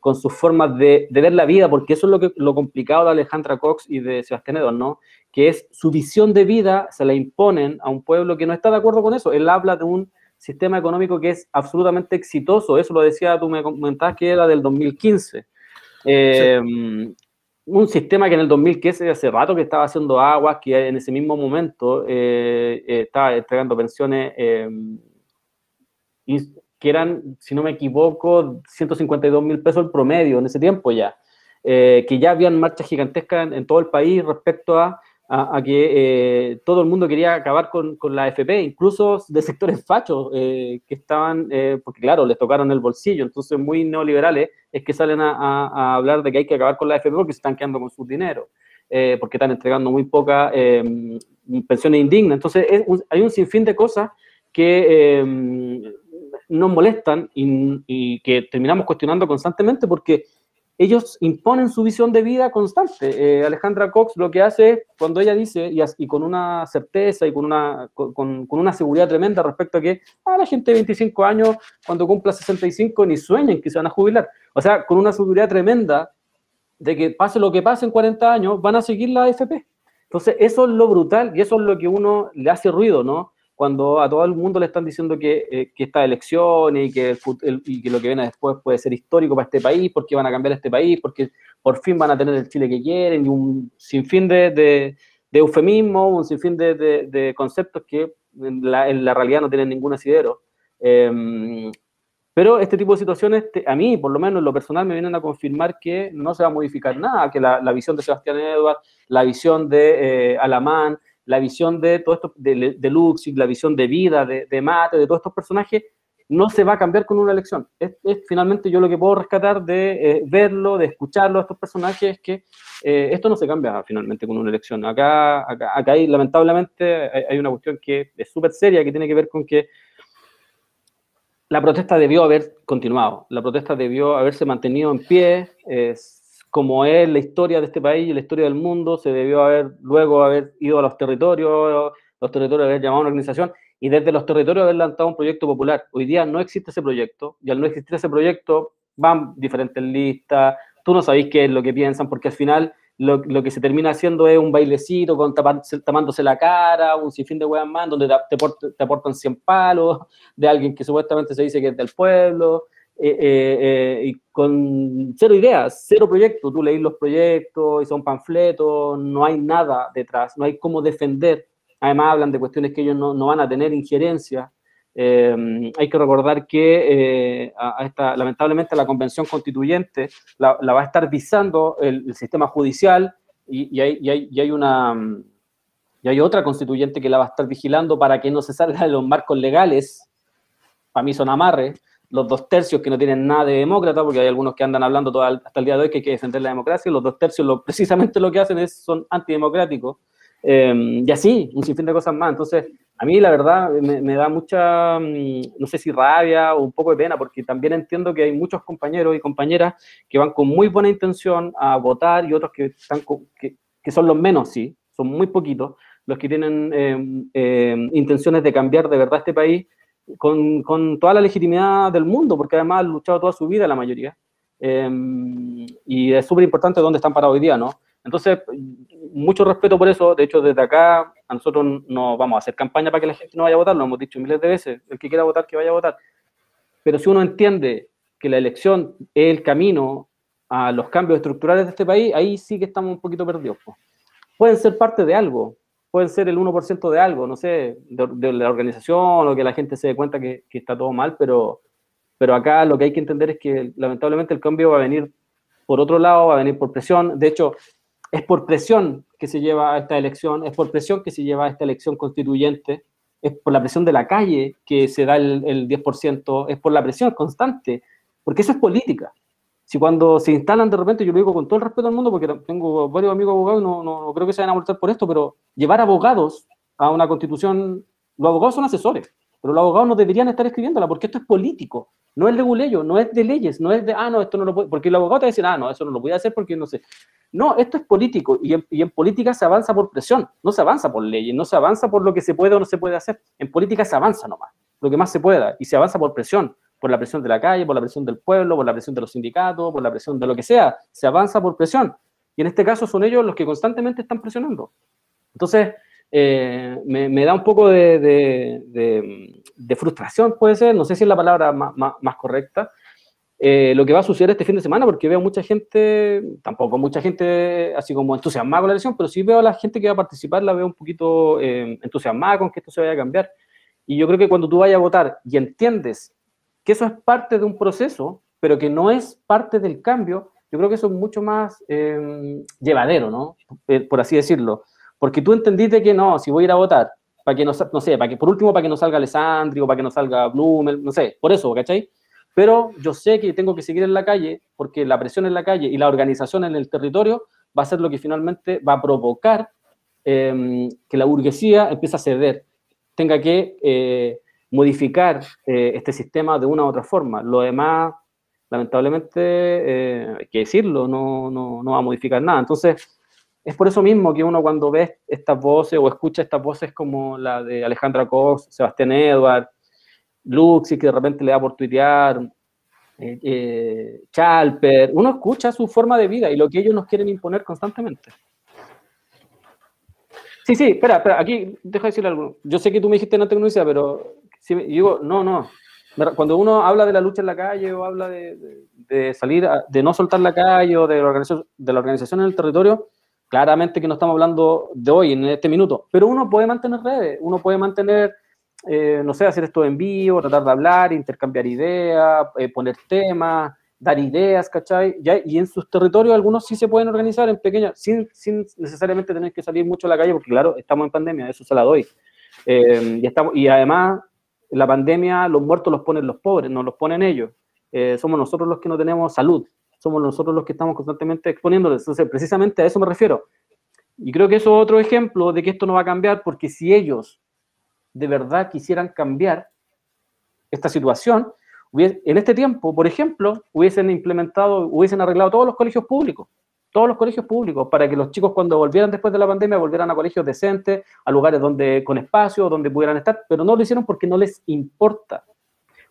con sus formas de, ver la vida, porque eso es lo, que, complicado de Alejandra Cox y de Sebastián Edon, ¿no? Que es su visión de vida se la imponen a un pueblo que no está de acuerdo con eso. Él habla de un sistema económico que es absolutamente exitoso, eso lo decía, tú me comentabas que era del 2015. Eh, un sistema que en el 2015, hace rato que estaba haciendo aguas, que en ese mismo momento eh, eh, estaba entregando pensiones que eran, si no me equivoco, 152 mil pesos el promedio en ese tiempo ya, eh, que ya habían marchas gigantescas en, todo el país respecto a a, que eh, todo el mundo quería acabar con, con, la AFP, incluso de sectores fachos que estaban, porque claro, les tocaron el bolsillo, entonces muy neoliberales es que salen a, a, hablar de que hay que acabar con la AFP porque se están quedando con su dinero, porque están entregando muy poca pensiones indignas. Entonces hay un sinfín de cosas que nos molestan y, que terminamos cuestionando constantemente porque ellos imponen su visión de vida constante. Eh, Alejandra Cox lo que hace cuando ella dice, y, con una certeza y con una, con, una seguridad tremenda respecto a que a ah, la gente de 25 años, cuando cumpla 65, ni sueñen que se van a jubilar. O sea, con una seguridad tremenda de que pase lo que pase en 40 años, van a seguir la AFP. Entonces, eso es lo brutal y eso es lo que uno le hace ruido, ¿no? Cuando a todo el mundo le están diciendo que, eh, que esta elección y que, y que lo que viene después puede ser histórico para este país, porque van a cambiar este país, porque por fin van a tener el Chile que quieren, y un sinfín de, de, eufemismos, un sinfín de, conceptos que en la, en la, realidad no tienen ningún asidero. Em, pero este tipo de situaciones, a mí, por lo menos en lo personal, me vienen a confirmar que no se va a modificar nada, que la, la visión de Sebastián Edwards, la visión de eh, Alamán, la visión de todo esto, de, de Luxig, la visión de vida, de, de, Mate, de todos estos personajes, no se va a cambiar con una elección. Es, finalmente yo lo que puedo rescatar de eh, verlo, de escucharlo a estos personajes, es que eh, esto no se cambia finalmente con una elección. Acá, acá, acá hay, lamentablemente, hay, una cuestión que es súper seria, que tiene que ver con que la protesta debió haber continuado, la protesta debió haberse mantenido en pie, es, como es la historia de este país y la historia del mundo, se debió haber luego haber ido a los territorios, los territorios haber llamado a una organización y desde los territorios haber lanzado un proyecto popular. Hoy día no existe ese proyecto y al no existir ese proyecto van diferentes listas, tú no sabéis qué es lo que piensan porque al final lo, lo que se termina haciendo es un bailecito con tapándose la cara, un sinfín de weas más, donde te, te aportan 100 palos de alguien que supuestamente se dice que es del pueblo eh, eh, eh, y con cero ideas, cero proyectos. Tú leís los proyectos y son panfletos, no hay nada detrás, no hay cómo defender. Además hablan de cuestiones que ellos no, no van a tener injerencia. hay que recordar que a, esta, lamentablemente la convención constituyente la, la va a estar visando el, el sistema judicial y, y, hay, y, hay, y, hay, una... Y hay otra constituyente que la va a estar vigilando para que no se salga de los marcos legales. Para mí son amarres los dos tercios que no tienen nada de demócrata, porque hay algunos que andan hablando todo, hasta el día de hoy que hay que defender la democracia, los dos tercios lo, precisamente lo que hacen es, son antidemocráticos, eh, y así, un sinfín de cosas más. Entonces, a mí la verdad me, da mucha, mm, no sé si rabia o un poco de pena, porque también entiendo que hay muchos compañeros y compañeras que van con muy buena intención a votar y otros que, están que, que son los menos, sí, son muy poquitos, los que tienen eh, eh, intenciones de cambiar de verdad este país con, con, toda la legitimidad del mundo, porque además han luchado toda su vida la mayoría. Em, y es súper importante dónde están parados hoy día, ¿no? Entonces, mucho respeto por eso. De hecho, desde acá, a nosotros no vamos a hacer campaña para que la gente no vaya a votar, lo hemos dicho miles de veces. El que quiera votar, que vaya a votar. Pero si uno entiende que la elección es el camino a los cambios estructurales de este país, ahí sí que estamos un poquito perdidos. Pueden ser parte de algo, pueden ser el 1% de algo, no sé, de, la organización o que la gente se dé cuenta que, está todo mal, pero, pero acá lo que hay que entender es que lamentablemente el cambio va a venir por otro lado, va a venir por presión. De hecho, es por presión que se lleva a esta elección, es por presión que se lleva a esta elección constituyente, es por la presión de la calle que se da el, el 10%, es por la presión constante, porque eso es política si cuando se instalan de repente, yo lo digo con todo el respeto al mundo, porque tengo varios amigos abogados y no, no, creo que se vayan a molestar por esto, pero llevar abogados a una constitución, los abogados son asesores, pero los abogados no deberían estar escribiéndola, porque esto es político, no es de leguleyo, no es de leyes, no es de, ah, no, esto no lo puede, porque el abogado te dice, ah, no, eso no lo voy a hacer porque no sé. No, esto es político y en, y en política se avanza por presión, no se avanza por leyes, no se avanza por lo que se puede o no se puede hacer. En política se avanza nomás, lo que más se pueda, y se avanza por presión por la presión de la calle, por la presión del pueblo, por la presión de los sindicatos, por la presión de lo que sea. Se avanza por presión. Y en este caso son ellos los que constantemente están presionando. Entonces, eh, me, da un poco de, de, frustración, puede ser, no sé si es la palabra más, más, correcta, eh, lo que va a suceder este fin de semana, porque veo mucha gente, tampoco mucha gente así como entusiasmada con la elección, pero sí veo a la gente que va a participar, la veo un poquito eh, entusiasmada con que esto se vaya a cambiar. Y yo creo que cuando tú vayas a votar y entiendes que eso es parte de un proceso, pero que no es parte del cambio, yo creo que eso es mucho más eh, llevadero, ¿no? Eh, por así decirlo. Porque tú entendiste que no, si voy a ir a votar, para que no, no sé, para que por último para que no salga Alessandri o para que no salga Blumel, no sé, por eso, ¿cachai? Pero yo sé que tengo que seguir en la calle porque la presión en la calle y la organización en el territorio va a ser lo que finalmente va a provocar em, que la burguesía empiece a ceder, tenga que eh, modificar eh, este sistema de una u otra forma. Lo demás, lamentablemente, eh, hay que decirlo, no, no, no va a modificar nada. Entonces, es por eso mismo que uno cuando ve estas voces o escucha estas voces como la de Alejandra Cox, Sebastián Edward, Luxi, que de repente le da por tuitear, eh, Chalper, uno escucha su forma de vida y lo que ellos nos quieren imponer constantemente. Sí, sí, espera, espera, aquí deja de decir algo. Yo sé que tú me dijiste no tecnología, pero digo, no, no. Cuando uno habla de la lucha en la calle o habla de, salir, de no soltar la calle o de la, organización, de la organización en el territorio, Claramente que no estamos hablando de hoy, en este minuto, pero uno puede mantener redes, uno puede mantener, eh, no sé, hacer esto en vivo, tratar de hablar, intercambiar ideas, eh, poner temas, dar ideas, ¿cachai? y en sus territorios algunos sí se pueden organizar en pequeñas, sin, sin necesariamente tener que salir mucho a la calle, porque claro, estamos en pandemia, eso se la doy. Eh, y, estamos, y además, la pandemia, los muertos los ponen los pobres, no los ponen ellos. somos nosotros los que no tenemos salud somos nosotros los que estamos constantemente exponiéndoles. Entonces, precisamente a eso me refiero. Y creo que eso es otro ejemplo de que esto no va a cambiar, porque si ellos de verdad quisieran cambiar esta situación, en este tiempo, por ejemplo, hubiesen implementado, hubiesen arreglado todos los colegios públicos, todos los colegios públicos, para que los chicos cuando volvieran después de la pandemia volvieran a colegios decentes, a lugares donde con espacio, donde pudieran estar, pero no lo hicieron porque no les importa.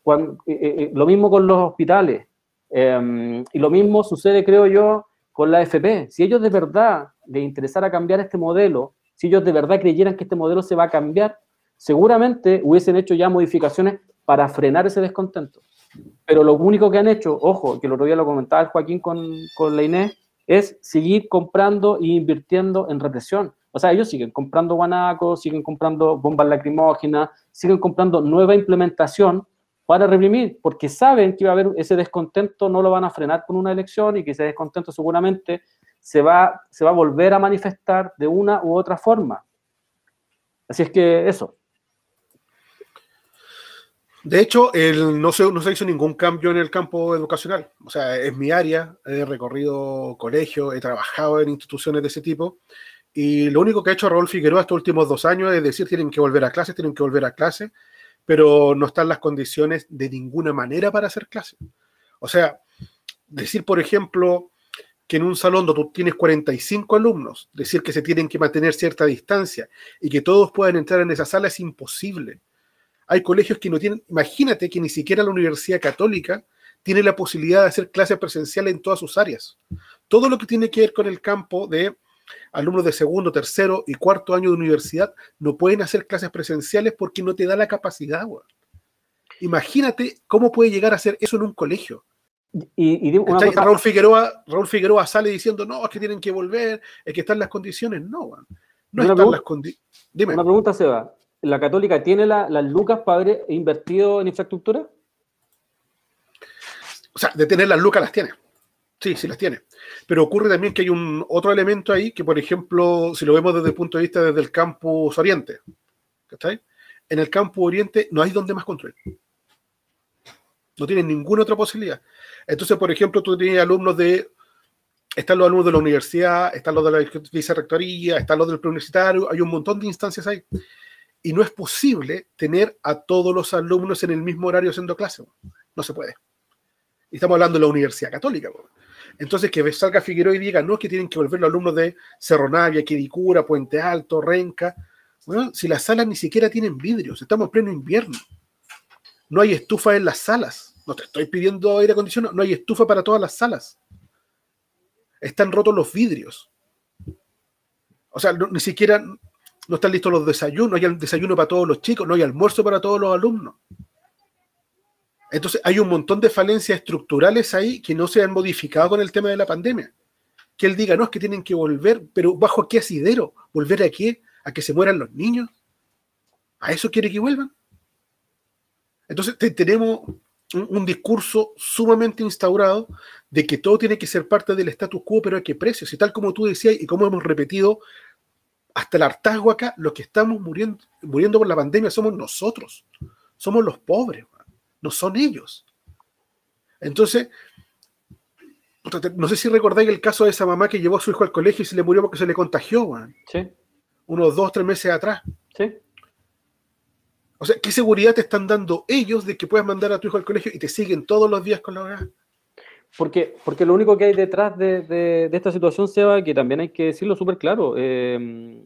Cuando, eh, eh, eh, lo mismo con los hospitales. Em, y lo mismo sucede, creo yo, con la FP. Si ellos de verdad les interesara cambiar este modelo, si ellos de verdad creyeran que este modelo se va a cambiar, seguramente hubiesen hecho ya modificaciones para frenar ese descontento. Pero lo único que han hecho, ojo, que el otro día lo comentaba el Joaquín con, con la Inés, es seguir comprando e invirtiendo en represión. O sea, ellos siguen comprando guanacos, siguen comprando bombas lacrimógenas, siguen comprando nueva implementación para reprimir, porque saben que va a haber ese descontento, no lo van a frenar con una elección y que ese descontento seguramente se va, se va a volver a manifestar de una u otra forma. Así es que eso. De hecho, el, no, se, no se hizo ningún cambio en el campo educacional. O sea, es mi área, he recorrido colegios, he trabajado en instituciones de ese tipo. Y lo único que ha hecho Raúl Figueroa estos últimos dos años es decir, tienen que volver a clase, tienen que volver a clase pero no están las condiciones de ninguna manera para hacer clase. O sea, decir, por ejemplo, que en un salón donde tú tienes 45 alumnos, decir que se tienen que mantener cierta distancia y que todos puedan entrar en esa sala es imposible. Hay colegios que no tienen, imagínate que ni siquiera la Universidad Católica tiene la posibilidad de hacer clases presenciales en todas sus áreas. Todo lo que tiene que ver con el campo de alumnos de segundo, tercero y cuarto año de universidad no pueden hacer clases presenciales porque no te da la capacidad. Imagínate cómo puede llegar a hacer eso en un colegio. Y, Raúl, Figueroa, Raúl Figueroa sale diciendo, no, es que tienen que volver, es que están las condiciones. No, no están las condiciones. Dime. Una pregunta, Seba. ¿La Católica tiene las lucas haber invertido en infraestructura? O sea, de tener las lucas las tiene. Sí, sí las tiene. Pero ocurre también que hay un otro elemento ahí que, por ejemplo, si lo vemos desde el punto de vista desde el campus oriente, ¿cachai? En el campus oriente no hay donde más construir. No tienen ninguna otra posibilidad. Entonces, por ejemplo, tú tienes alumnos de. Están los alumnos de la universidad, están los de la vicerrectoría, están los del preuniversitario, hay un montón de instancias ahí. Y no es posible tener a todos los alumnos en el mismo horario haciendo clase. No se puede. Y estamos hablando de la Universidad Católica. Entonces, que salga Figueroa y diga, no, que tienen que volver los alumnos de Cerro Navia, Quiricura, Puente Alto, Renca. Bueno, si las salas ni siquiera tienen vidrios, estamos en pleno invierno. No hay estufa en las salas. No te estoy pidiendo aire acondicionado, no hay estufa para todas las salas. Están rotos los vidrios. O sea, ni siquiera no están listos los desayunos, no hay desayuno para todos los chicos, no hay almuerzo para todos los alumnos. Entonces hay un montón de falencias estructurales ahí que no se han modificado con el tema de la pandemia. Que él diga, no, es que tienen que volver, pero ¿bajo qué asidero? ¿Volver a qué? ¿A que se mueran los niños? ¿A eso quiere que vuelvan? Entonces tenemos un, discurso sumamente instaurado de que todo tiene que ser parte del status quo, pero a qué precio. Si tal como tú decías y como hemos repetido hasta el hartazgo acá, los que estamos muriendo, muriendo por la pandemia somos nosotros, somos los pobres, no son ellos. Entonces, no sé si recordáis el caso de esa mamá que llevó a su hijo al colegio y se le murió porque se le contagió, Sí. Unos dos, tres meses atrás. Sí. O sea, ¿qué seguridad te están dando ellos de que puedas mandar a tu hijo al colegio y te siguen todos los días con la hora? Porque, porque lo único que hay detrás de, esta situación, Seba, que también hay que decirlo súper claro, eh,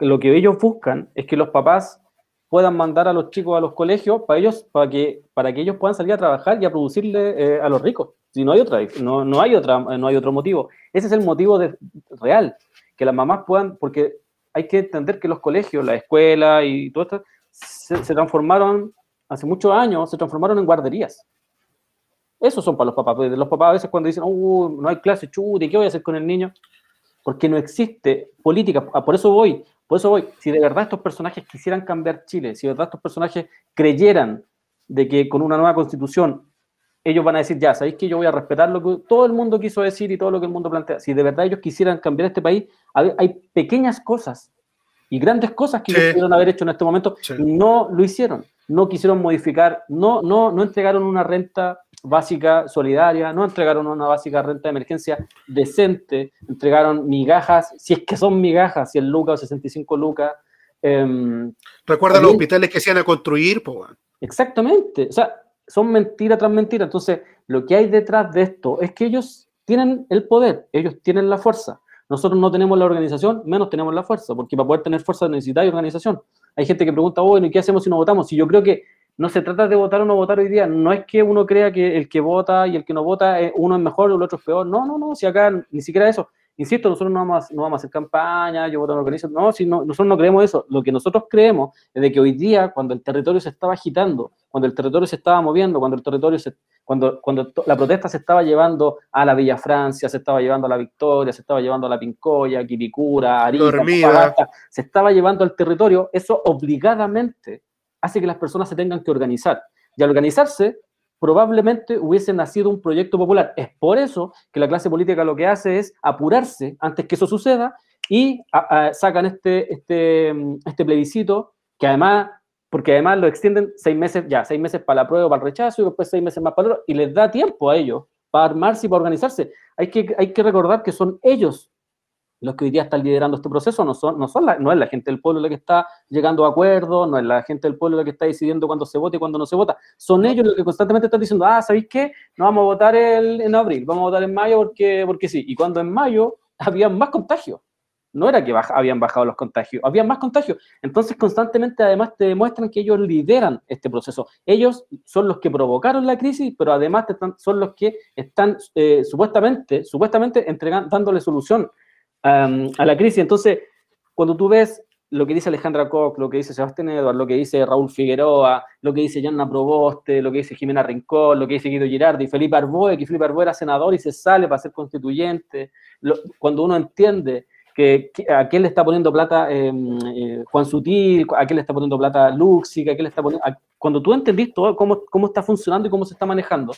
lo que ellos buscan es que los papás puedan mandar a los chicos a los colegios para ellos, para que, para que ellos puedan salir a trabajar y a producirle eh, a los ricos. Si no hay otra, no, no, hay otra, no hay otro motivo. Ese es el motivo de, real, que las mamás puedan, porque hay que entender que los colegios, la escuela y todo esto se, se transformaron hace muchos años, se transformaron en guarderías. Esos son para los papás. Los papás a veces cuando dicen, uh, no hay clase, chute, ¿qué voy a hacer con el niño? Porque no existe política. Ah, por eso voy, por eso voy. Si de verdad estos personajes quisieran cambiar Chile, si de verdad estos personajes creyeran de que con una nueva constitución ellos van a decir, ya, ¿sabéis que yo voy a respetar lo que todo el mundo quiso decir y todo lo que el mundo plantea? Si de verdad ellos quisieran cambiar este país, hay pequeñas cosas y grandes cosas que ellos pudieron haber hecho en este momento y no lo hicieron. No quisieron modificar, no, no, no entregaron una renta básica solidaria, no entregaron una básica renta de emergencia decente, entregaron migajas, si es que son migajas, 100 lucas o 65 lucas. Eh, Recuerda los hospitales que se iban a construir, pues. Exactamente, o sea, son mentira tras mentira. Entonces, lo que hay detrás de esto es que ellos tienen el poder, ellos tienen la fuerza. Nosotros no tenemos la organización, menos tenemos la fuerza, porque para poder tener fuerza necesitáis organización. Hay gente que pregunta, bueno, ¿y qué hacemos si no votamos? Y yo creo que no se trata de votar o no votar hoy día. No es que uno crea que el que vota y el que no vota, uno es mejor o el otro es peor. No, no, no, si acá ni siquiera eso. Insisto, nosotros no vamos, a, no vamos a hacer campaña, yo voto en organización. No, si no, nosotros no creemos eso. Lo que nosotros creemos es de que hoy día, cuando el territorio se estaba agitando, cuando el territorio se estaba moviendo, cuando el territorio se, cuando, cuando la protesta se estaba llevando a la Villa Francia, se estaba llevando a la Victoria, se estaba llevando a la Pincoya, Quiricura, Arica, se estaba llevando al territorio, eso obligadamente hace que las personas se tengan que organizar. Y al organizarse, probablemente hubiese nacido un proyecto popular. Es por eso que la clase política lo que hace es apurarse antes que eso suceda y sacan este, este, este plebiscito que además, porque además lo extienden seis meses, ya, seis meses para la prueba, para el rechazo y después seis meses más para el otro, y les da tiempo a ellos para armarse y para organizarse. Hay que, hay que recordar que son ellos los que hoy día están liderando este proceso no son, no son la, no es la gente del pueblo la que está llegando a acuerdos, no es la gente del pueblo la que está decidiendo cuándo se vota y cuándo no se vota. Son ellos los que constantemente están diciendo, ah, ¿sabéis qué? No vamos a votar en abril, vamos a votar en mayo porque, porque sí. Y cuando en mayo había más contagios. No era que habían bajado los contagios, había más contagios. Entonces, constantemente, además, te demuestran que ellos lideran este proceso. Ellos son los que provocaron la crisis, pero además son los que están eh, supuestamente, supuestamente entregando, dándole solución a la crisis. Entonces, cuando tú ves lo que dice Alejandra Koch, lo que dice Sebastián Edward, lo que dice Raúl Figueroa, lo que dice Yanna Proboste, lo que dice Jimena Rincón, lo que dice Guido Girardi, Felipe Arboe, que Felipe Arboe era senador y se sale para ser constituyente, cuando uno entiende que, a quién le está poniendo plata em, eh, Juan Sutil, a quién le está poniendo plata Luxi, a quién le está poniendo... cuando tú entendís todo cómo, cómo está funcionando y cómo se está manejando,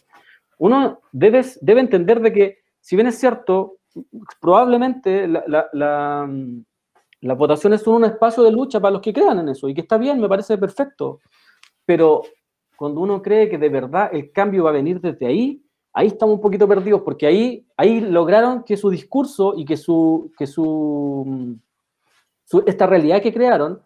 uno debe, debe entender de que, si bien es cierto, probablemente la, la, las votaciones un espacio de lucha para los que crean en eso y que está bien, me parece perfecto. Pero cuando uno cree que de verdad el cambio va a venir desde ahí, ahí estamos un poquito perdidos porque ahí, ahí lograron que su discurso y que su, que su, su esta realidad que crearon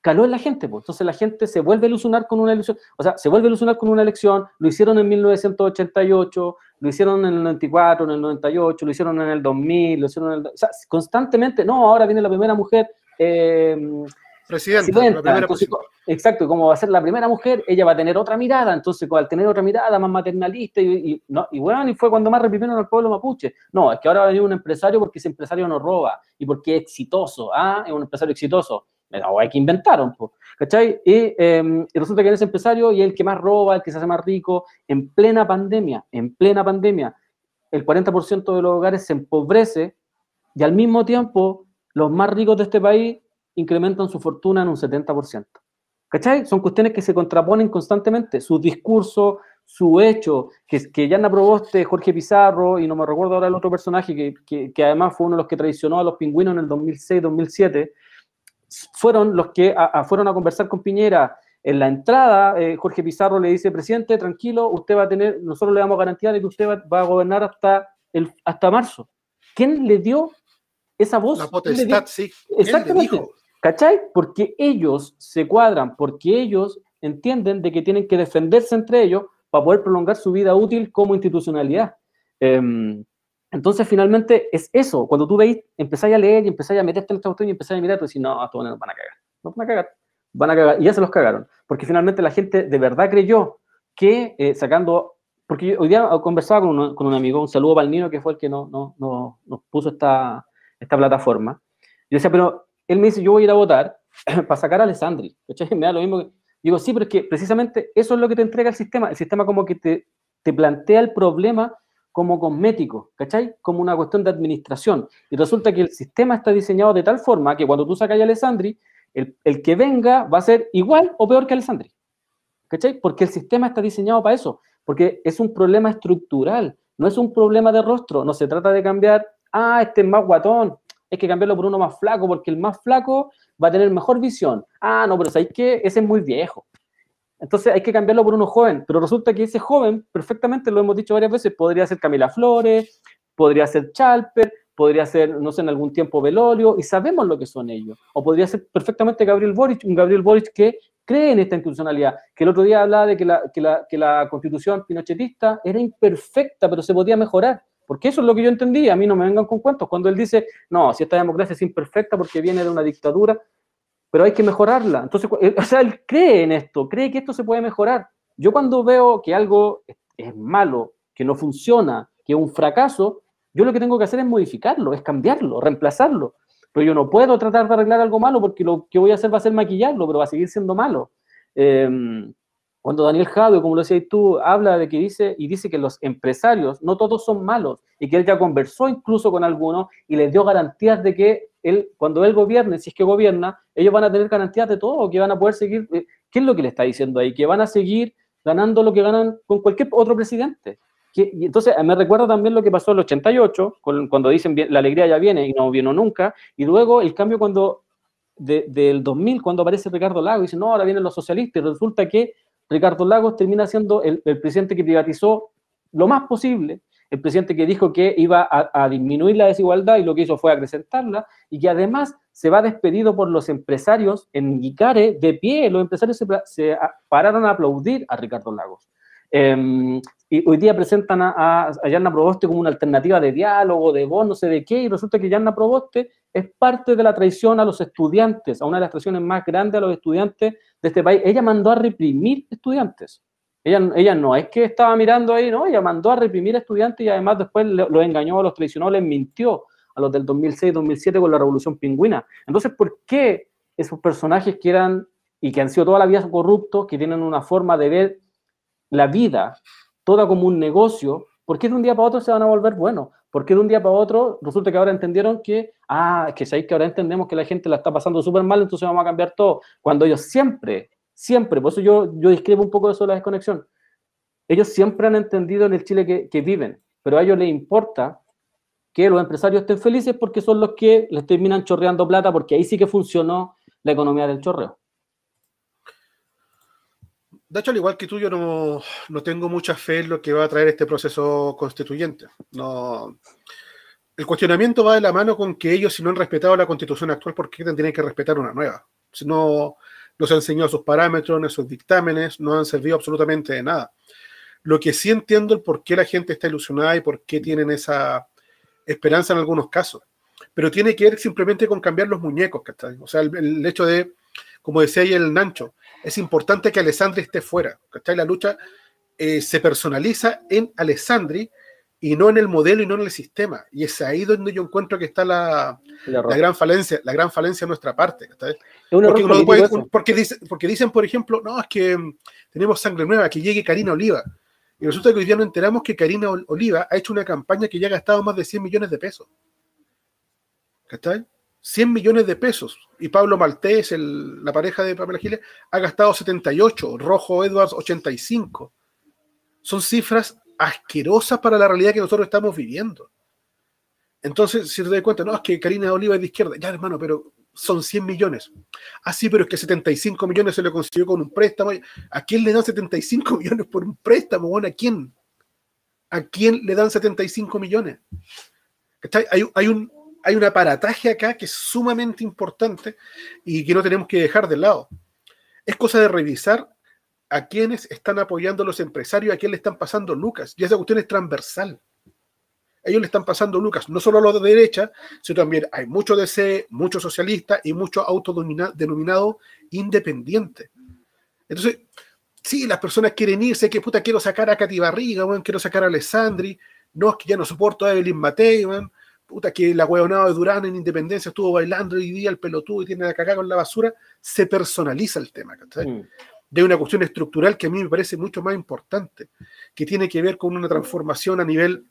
caló en la gente, pues. Entonces la gente se vuelve a ilusionar con una ilusión, o sea, se vuelve a ilusionar con una elección, lo hicieron en 1988, lo hicieron en el 94, en el 98, lo hicieron en el 2000, lo hicieron en el... O sea, constantemente, no, ahora viene la primera mujer... Eh, Presidenta, exacto, como va a ser la primera mujer, ella va a tener otra mirada, entonces al tener otra mirada más maternalista y, no, y bueno, y fue cuando más reprimieron al pueblo mapuche. No, es que ahora va a venir un empresario porque ese empresario no roba y porque es exitoso, ah, es un empresario exitoso hay que inventaron, ¿cachai? Em, y, resulta que ese empresario y el que más roba, el que se hace más rico, en plena pandemia, en plena pandemia, el 40% de los hogares se empobrece y al mismo tiempo los más ricos de este país incrementan su fortuna en un 70%. ¿Cachai? Son cuestiones que se contraponen constantemente. Sus discursos, su hecho, que, que Yanna Proboste, Jorge Pizarro, y no me recuerdo ahora el otro personaje, que, que, que además fue uno de los que traicionó a los pingüinos en el 2006-2007, fueron los que a, fueron a conversar con Piñera. En la entrada, eh, Jorge Pizarro le dice, presidente, tranquilo, usted va a tener, nosotros le damos garantía de que usted va, va a gobernar hasta, el, hasta marzo. ¿Quién le dio esa voz? La potestad, sí. Exactamente. ¿Cachai? Porque ellos se cuadran, porque ellos entienden de que tienen que defenderse entre ellos para poder prolongar su vida útil como institucionalidad. Eh, entonces, finalmente, es eso. Cuando tú veis, empezáis a leer y empezáis a meterte en esta cuestión y empezáis a mirar, tú decís, no, estos nos van a cagar. Nos van a cagar. Van a cagar. Y ya se los cagaron. Porque finalmente la gente de verdad creyó que eh, sacando. Porque hoy día conversaba con un, con un amigo, un saludo para el niño que fue el que no, no, no, nos puso esta, esta plataforma. Y decía, pero él me dice, yo voy a ir a votar para sacar a Alessandri. Me da lo mismo que. Digo, sí, pero es que precisamente eso es lo que te entrega el sistema. El sistema como que te, te plantea el problema como cosmético, ¿cachai? Como una cuestión de administración. Y resulta que el sistema está diseñado de tal forma que cuando tú sacas a Alessandri, el, el, que venga va a ser igual o peor que Alessandri. ¿Cachai? Porque el sistema está diseñado para eso. Porque es un problema estructural, no es un problema de rostro. No se trata de cambiar, ah, este es más guatón, hay que cambiarlo por uno más flaco, porque el más flaco va a tener mejor visión. Ah, no, pero ¿sabes qué? Ese es muy viejo. Entonces hay que cambiarlo por uno joven, pero resulta que ese joven, perfectamente, lo hemos dicho varias veces, podría ser Camila Flores, podría ser Chalper, podría ser, no sé, en algún tiempo Velorio, y sabemos lo que son ellos. O podría ser perfectamente Gabriel Boric, un Gabriel Boric que cree en esta institucionalidad, que el otro día hablaba de que la, que la, que la constitución pinochetista era imperfecta, pero se podía mejorar. Porque eso es lo que yo entendí, a mí no me vengan con cuentos. Cuando él dice, no, si esta democracia es imperfecta porque viene de una dictadura, pero hay que mejorarla. Entonces, o sea, él cree en esto, cree que esto se puede mejorar. Yo cuando veo que algo es malo, que no funciona, que es un fracaso, yo lo que tengo que hacer es modificarlo, es cambiarlo, reemplazarlo. Pero yo no puedo tratar de arreglar algo malo porque lo que voy a hacer va a ser maquillarlo, pero va a seguir siendo malo. Eh, cuando Daniel Jadwe, como lo decías tú, habla de que dice y dice que los empresarios no todos son malos y que él ya conversó incluso con algunos y les dio garantías de que él, cuando él gobierne, si es que gobierna, ellos van a tener garantías de todo, que van a poder seguir. Eh, ¿Qué es lo que le está diciendo ahí? Que van a seguir ganando lo que ganan con cualquier otro presidente. Y entonces me recuerda también lo que pasó en el 88, cuando dicen la alegría ya viene y no vino nunca, y luego el cambio cuando de, del 2000, cuando aparece Ricardo Lago, y dice, no, ahora vienen los socialistas, y resulta que Ricardo Lagos termina siendo el, presidente que privatizó lo más posible, el presidente que dijo que iba a, disminuir la desigualdad y lo que hizo fue acrecentarla, y que además se va despedido por los empresarios en Icare de pie, los empresarios se, pararon a aplaudir a Ricardo Lagos. Eh, y hoy día presentan a, a, a Yanna Proboste como una alternativa de diálogo, de voz, no sé de qué, y resulta que Yanna Proboste es parte de la traición a los estudiantes, a una de las traiciones más grandes a los estudiantes de este país. Ella mandó a reprimir estudiantes. Ella, ella no es que estaba mirando ahí, no, ella mandó a reprimir estudiantes y además después los lo engañó, a los traicionó, les mintió a los del 2006-2007 con la Revolución Pingüina. Entonces, ¿por qué esos personajes que eran y que han sido toda la vida corruptos, que tienen una forma de ver la vida toda como un negocio, ¿por qué de un día para otro se van a volver buenos? ¿Por qué de un día para otro resulta que ahora entendieron que, ah, es que sabéis que ahora entendemos que la gente la está pasando súper mal, entonces vamos a cambiar todo? Cuando ellos siempre, siempre, por eso yo, yo discrepo un poco de eso de la desconexión, ellos siempre han entendido en el Chile que, que viven, pero a ellos les importa que los empresarios estén felices porque son los que les terminan chorreando plata, porque ahí sí que funcionó la economía del chorreo. De hecho, al igual que tú, yo no, no, tengo mucha fe en lo que va a traer este proceso constituyente. No, el cuestionamiento va de la mano con que ellos, si no han respetado la constitución actual, ¿por qué tendrían que respetar una nueva? Si no, no se han enseñado sus parámetros, sus dictámenes, no han servido absolutamente de nada. Lo que sí entiendo es por qué la gente está ilusionada y por qué tienen esa esperanza en algunos casos. Pero tiene que ver simplemente con cambiar los muñecos, ¿cachai? O sea, el, el hecho de, como decía ahí el Nancho, es importante que Alessandri esté fuera. ¿cachai? La lucha eh, se personaliza en Alessandri y no en el modelo y no en el sistema. Y es ahí donde yo encuentro que está la, la gran falencia, la gran falencia de nuestra parte. Porque, puede, porque, dice, porque, dicen, por ejemplo, no, es que um, tenemos sangre nueva, que llegue Karina Oliva. Y resulta que hoy día no enteramos que Karina Oliva ha hecho una campaña que ya ha gastado más de 100 millones de pesos. ¿Cachai? 100 millones de pesos. Y Pablo Maltés, la pareja de Pamela Giles, ha gastado 78, Rojo Edwards 85. son cifras asquerosas para la realidad que nosotros estamos viviendo. Entonces, si te das cuenta, no, es que Karina Oliva es de izquierda, ya hermano, pero son 100 millones. Ah, sí, pero es que 75 millones se le consiguió con un préstamo. ¿A quién le dan 75 millones por un préstamo? Bueno, ¿a quién? ¿A quién le dan 75 millones? Hay, hay, un, hay un aparataje acá que es sumamente importante y que no tenemos que dejar de lado. Es cosa de revisar a quienes están apoyando a los empresarios, a quién le están pasando lucas. Y esa cuestión es transversal. Ellos le están pasando lucas, no solo a los de derecha, sino también hay mucho DC, mucho socialista y mucho autodenominado independiente. Entonces, sí, las personas quieren irse, que puta, quiero sacar a Katy Barriga, quiero sacar a Alessandri, no, es que ya no soporto a Evelyn Matei, puta, que la hueonada de Durán en Independencia estuvo bailando hoy día el pelotudo y tiene la cagada con la basura, se personaliza el tema, ¿cachai? Mm. De una cuestión estructural que a mí me parece mucho más importante, que tiene que ver con una transformación a nivel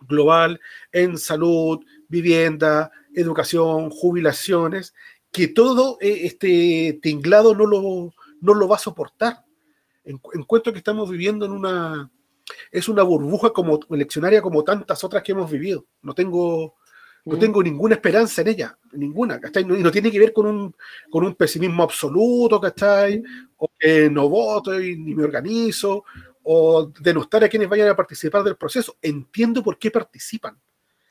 global en salud, vivienda, educación, jubilaciones, que todo eh, este tinglado no lo, no lo va a soportar. Encuentro que estamos viviendo en una, es una burbuja como eleccionaria como tantas otras que hemos vivido. No tengo, no tengo ninguna esperanza en ella, ninguna, ¿cachai? Y no, tiene que ver con un, con un pesimismo absoluto, ¿cachai? O que no voto y ni me organizo, o denostar a quienes vayan a participar del proceso. Entiendo por qué participan.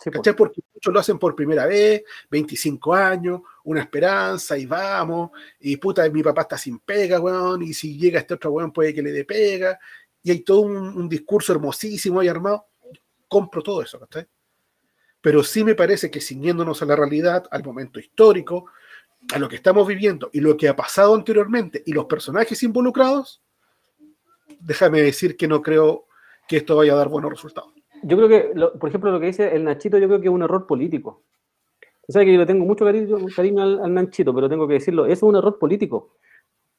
¿cachai? Porque muchos lo hacen por primera vez, 25 años, una esperanza, y vamos, y puta, mi papá está sin pega, weón, y si llega este otro weón puede que le dé pega, y hay todo un, discurso hermosísimo ahí armado, compro todo eso, ¿cachai? Pero sí me parece que ciñéndonos a la realidad, al momento histórico, a lo que estamos viviendo y lo que ha pasado anteriormente y los personajes involucrados, déjame decir que no creo que esto vaya a dar buenos resultados. Yo creo que, por ejemplo, lo que dice el Nachito, yo creo que es un error político. O sea que yo le tengo mucho cariño, al, Nachito, pero tengo que decirlo, eso es un error político.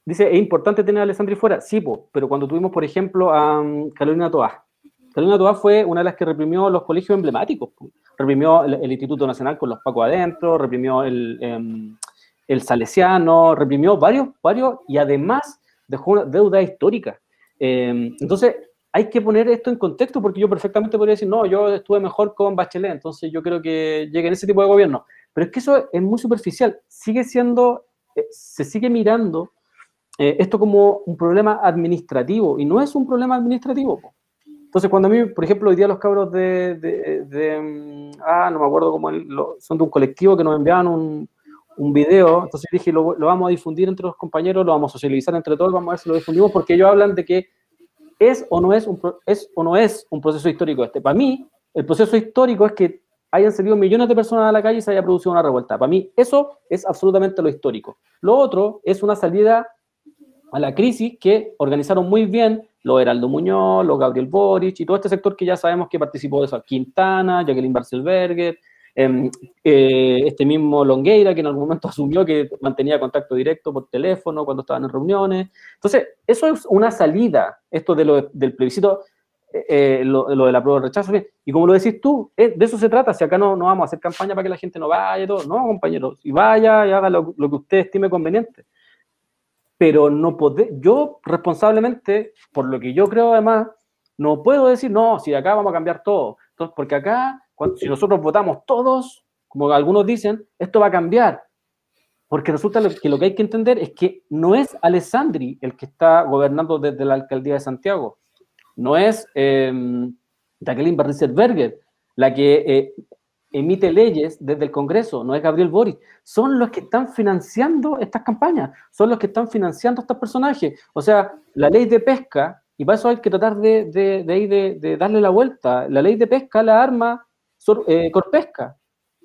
Dice, ¿es importante tener a Alessandri fuera? Sí, pero cuando tuvimos, por ejemplo, a um, Carolina Toá. Carolina Toá fue una de las que reprimió los colegios emblemáticos. Reprimió el, Instituto Nacional con los Pacos adentro, reprimió el, em, el Salesiano, reprimió varios, varios, y además dejó una deuda histórica. Em, entonces, hay que poner esto en contexto porque yo perfectamente podría decir, no, yo estuve mejor con Bachelet, entonces yo creo que llegue en ese tipo de gobierno. Pero es que eso es muy superficial. Sigue siendo, eh, se sigue mirando eh, esto como un problema administrativo y no es un problema administrativo. Entonces, cuando a mí, por ejemplo, hoy día los cabros de, mm, ah, no me acuerdo cómo, son de un colectivo que nos enviaban un, un video, entonces dije, lo, lo, vamos a difundir entre los compañeros, lo vamos a socializar entre todos, vamos a ver si lo difundimos, porque ellos hablan de que es o no es un, es o no es un proceso histórico este. Para mí, el proceso histórico es que hayan salido millones de personas a la calle y se haya producido una revuelta. Para mí, eso es absolutamente lo histórico. Lo otro es una salida a la crisis que organizaron muy bien los Heraldo Muñoz, los Gabriel Boric y todo este sector que ya sabemos que participó de eso, Quintana, Jacqueline Barcelberger, em, eh, este mismo Longueira, que en algún momento asumió que mantenía contacto directo por teléfono cuando estaban en reuniones. Entonces, eso es una salida, esto de lo, del plebiscito, eh, eh, lo, de la prueba de rechazo. Y como lo decís tú, de eso se trata, si acá no, no vamos a hacer campaña para que la gente no vaya y todo, no, compañeros, y vaya y haga lo, lo que usted estime conveniente pero no puedo, yo responsablemente, por lo que yo creo además, no puedo decir, no, si acá vamos a cambiar todo. Entonces, porque acá, si nosotros votamos todos, como algunos dicen, esto va a cambiar. Porque resulta que lo que hay que entender es que no es Alessandri el que está gobernando desde la alcaldía de Santiago. No es eh, Jacqueline Berger la que eh, emite leyes desde el Congreso, no es Gabriel Boric, son los que están financiando estas campañas, son los que están financiando estos personajes. O sea, la ley de pesca, y para eso hay que tratar de, de, de, darle la vuelta, la ley de pesca la arma eh, Corpesca,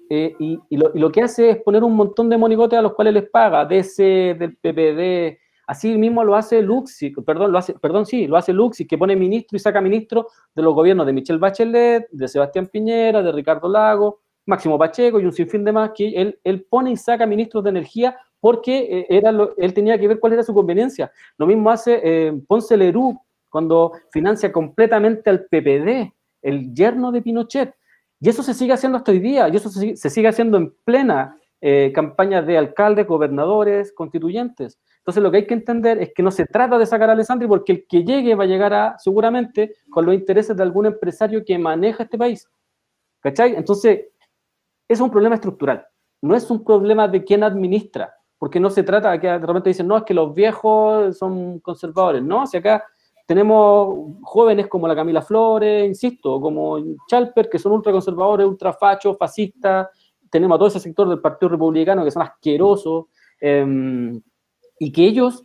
eh, y, lo, que hace es poner un montón de monigotes a los cuales les paga, DC, del PPD, así mismo lo hace Luxi, perdón, lo hace, perdón, sí, lo hace Luxi, que pone ministro y saca ministro de los gobiernos de Michelle Bachelet, de Sebastián Piñera, de Ricardo Lago, Máximo Pacheco y un sinfín de más, que él, él pone y saca ministros de energía porque eh, era él tenía que ver cuál era su conveniencia. Lo mismo hace eh, Ponce Lerú cuando financia completamente al PPD, el yerno de Pinochet. Y eso se sigue haciendo hasta hoy día, y eso se, sigue haciendo en plena eh, campaña de alcaldes, gobernadores, constituyentes. Entonces lo que hay que entender es que no se trata de sacar a Alessandri porque el que llegue va a llegar a, seguramente, con los intereses de algún empresario que maneja este país. ¿Cachai? Entonces, es un problema estructural. No es un problema de quién administra, porque no se trata de que de repente dicen, no, es que los viejos son conservadores. No, si acá tenemos jóvenes como la Camila Flores, insisto, como Chalper, que son ultraconservadores, ultrafachos, fascistas. Tenemos a todo ese sector del Partido Republicano que son asquerosos. Em, y que ellos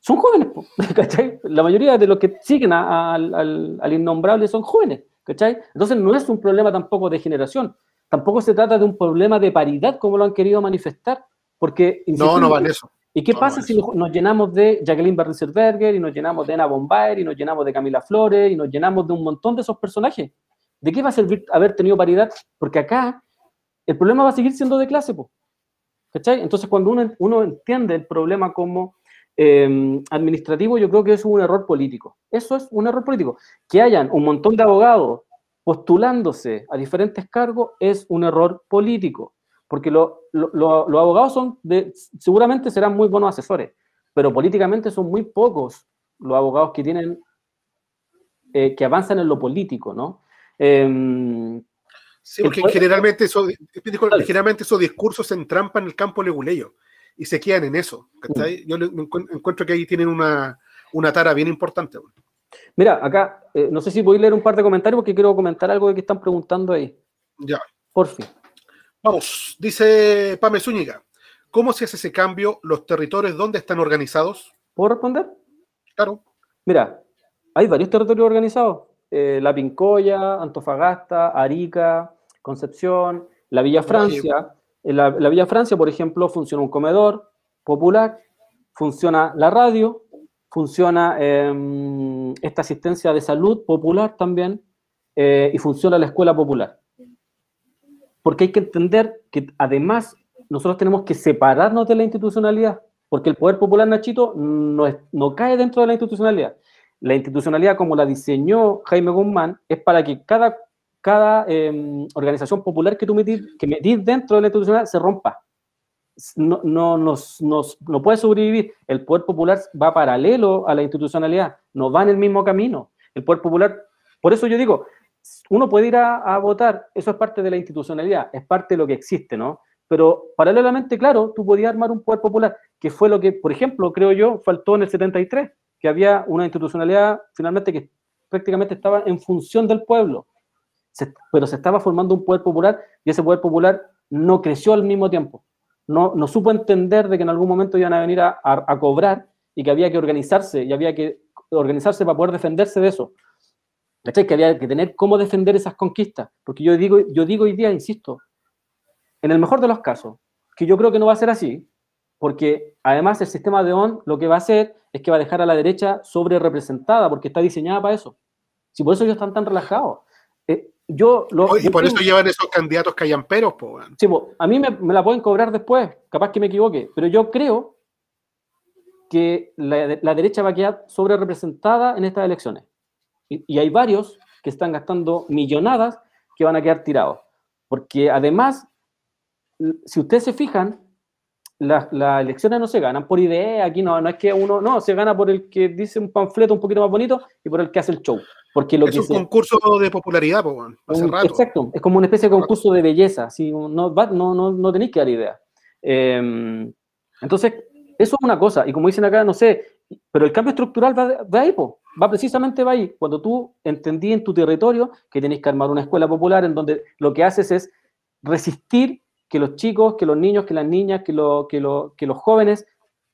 son jóvenes, ¿cachai? La mayoría de los que siguen al, al, innombrable son jóvenes, ¿cachai? Entonces no es un problema tampoco de generación, tampoco se trata de un problema de paridad como lo han querido manifestar, porque... no, no van eso. ¿Y qué pasa si nos llenamos de Jacqueline Berger y nos llenamos de Ana Bombay y nos llenamos de Camila Flores y nos llenamos de un montón de esos personajes? ¿De qué va a servir haber tenido paridad? Porque acá el problema va a seguir siendo de clase, ¿cachai? Entonces cuando uno, entiende el problema como eh, administrativo, yo creo que es un error político. Eso es un error político. Que hayan un montón de abogados postulándose a diferentes cargos es un error político porque los abogados son de, seguramente serán muy buenos asesores, pero políticamente son muy pocos los abogados que tienen, eh, que avanzan en lo político, ¿no? Em, sí, porque generalmente, eso, generalmente esos discursos se entrampan en el campo leguleyo y se quedan en eso. Mm. Yo encuentro que ahí tienen una, una tara bien importante. Mira, acá, eh, no sé si voy a leer un par de comentarios porque quiero comentar algo de que están preguntando ahí. Ya. Por fin. Vamos, dice Pame Zúñiga. ¿Cómo se hace ese cambio? ¿Los territorios dónde están organizados? ¿Puedo responder? Claro. Mira, hay varios territorios organizados. Eh, la Pincoya, Antofagasta, Arica, Concepción, la Villa Francia. En la, Villa Francia, por ejemplo, funciona un comedor popular, funciona la radio, funciona em, esta asistencia de salud popular también, eh, y funciona la escuela popular porque hay que entender que además nosotros tenemos que separarnos de la institucionalidad, porque el poder popular, Nachito, no, no cae dentro de la institucionalidad. La institucionalidad, como la diseñó Jaime Guzmán, es para que cada, cada em, organización popular que tú metís, que metís dentro de la institucionalidad se rompa. No, no, nos, nos, no puede sobrevivir. El poder popular va paralelo a la institucionalidad, no va en el mismo camino. El poder popular, por eso yo digo, uno puede ir a, votar, eso es parte de la institucionalidad, es parte de lo que existe, ¿no? Pero paralelamente, claro, tú podías armar un poder popular, que fue lo que, por ejemplo, creo yo, faltó en el 73, que había una institucionalidad finalmente que prácticamente estaba en función del pueblo, pero se estaba formando un poder popular y ese poder popular no creció al mismo tiempo. No, no supo entender de que en algún momento iban a venir a, a cobrar y que había que organizarse y había que organizarse para poder defenderse de eso. Que había que tener cómo defender esas conquistas. Porque yo digo, yo digo hoy día, insisto, en el mejor de los casos, que yo creo que no va a ser así, porque además el sistema de ON lo que va a hacer es que va a dejar a la derecha sobre representada, porque está diseñada para eso. Si por eso ellos están tan relajados. Eh, yo lo, y por eso llevan esos candidatos callamperos, pues. Sí, a mí me, me, la pueden cobrar después, capaz que me equivoque, pero yo creo que la, la derecha va a quedar sobre representada en estas elecciones. Y, hay varios que están gastando millonadas que van a quedar tirados. Porque además, si ustedes se fijan, las, elecciones no se ganan por idea, aquí no, no es que uno, no, se gana por el que dice un panfleto un poquito más bonito y por el que hace el show. Porque lo es un concurso de popularidad, hace rato. Exacto, es como una especie de concurso de belleza, si no, no, no, no tenéis que dar idea. Em, entonces, eso es una cosa, y como dicen acá, no sé, pero el cambio estructural va, va ahí, po va precisamente va ahí, cuando tú entendí en tu territorio que tenés que armar una escuela popular en donde lo que haces es resistir que los chicos, que los niños, que las niñas, que, lo, que, lo, que los jóvenes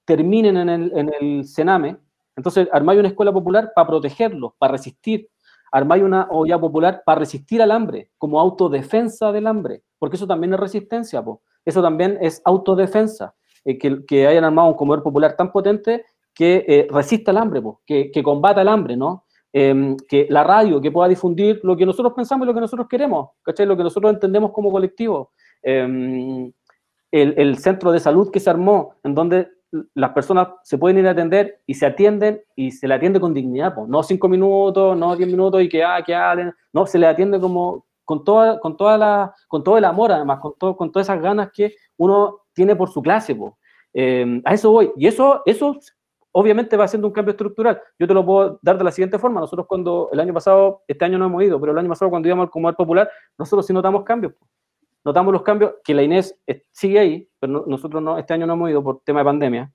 terminen en el, en el Sename. Entonces, armáis una escuela popular para protegerlos, para resistir. Armáis una olla popular para resistir al hambre, como autodefensa del hambre, porque eso también es resistencia, eso también es autodefensa. Eh, que, que hayan armado un comedor popular tan potente que eh, resista el hambre, que, que, combata el hambre, ¿no? Em, que la radio, que pueda difundir lo que nosotros pensamos y lo que nosotros queremos, ¿cachai? Lo que nosotros entendemos como colectivo. Em, el, centro de salud que se armó, en donde las personas se pueden ir a atender y se atienden y se le atiende con dignidad, no cinco minutos, no diez minutos y que, ah, que hablen, no, se le atiende como con, toda, con, toda la, con todo el amor, además, con, todo, con todas esas ganas que uno tiene por su clase. Eh, a eso voy. Y eso, eso obviamente va siendo un cambio estructural. Yo te lo puedo dar de la siguiente forma. Nosotros cuando el año pasado, este año no hemos ido, pero el año pasado cuando íbamos al Comodal Popular, nosotros sí notamos cambios. Notamos los cambios, que la Inés eh, sigue ahí, pero nosotros no, este año no hemos ido por tema de pandemia,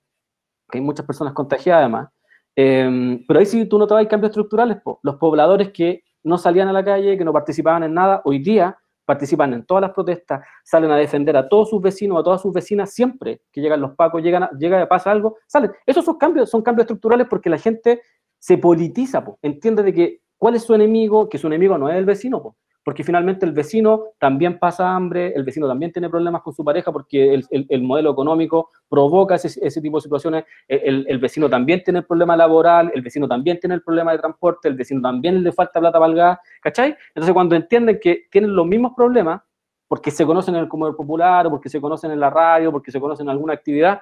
que hay muchas personas contagiadas además. Eh, pero ahí sí tú notabas cambios estructurales. Los pobladores que no salían a la calle, que no participaban en nada, hoy día participan en todas las protestas, salen a defender a todos sus vecinos, a todas sus vecinas, siempre que llegan los pacos, llegan llega a pasa algo, salen. Esos son cambios, son cambios estructurales porque la gente se politiza, entiende de que cuál es su enemigo, que su enemigo no es el vecino, po porque finalmente el vecino también pasa hambre, el vecino también tiene problemas con su pareja porque el, modelo económico provoca ese, tipo de situaciones, el, vecino también tiene el problema laboral, el vecino también tiene el problema de transporte, el vecino también le falta plata para el ¿cachai? Entonces cuando entienden que tienen los mismos problemas, porque se conocen en el comedor popular, o porque se conocen en la radio, porque se conocen en alguna actividad,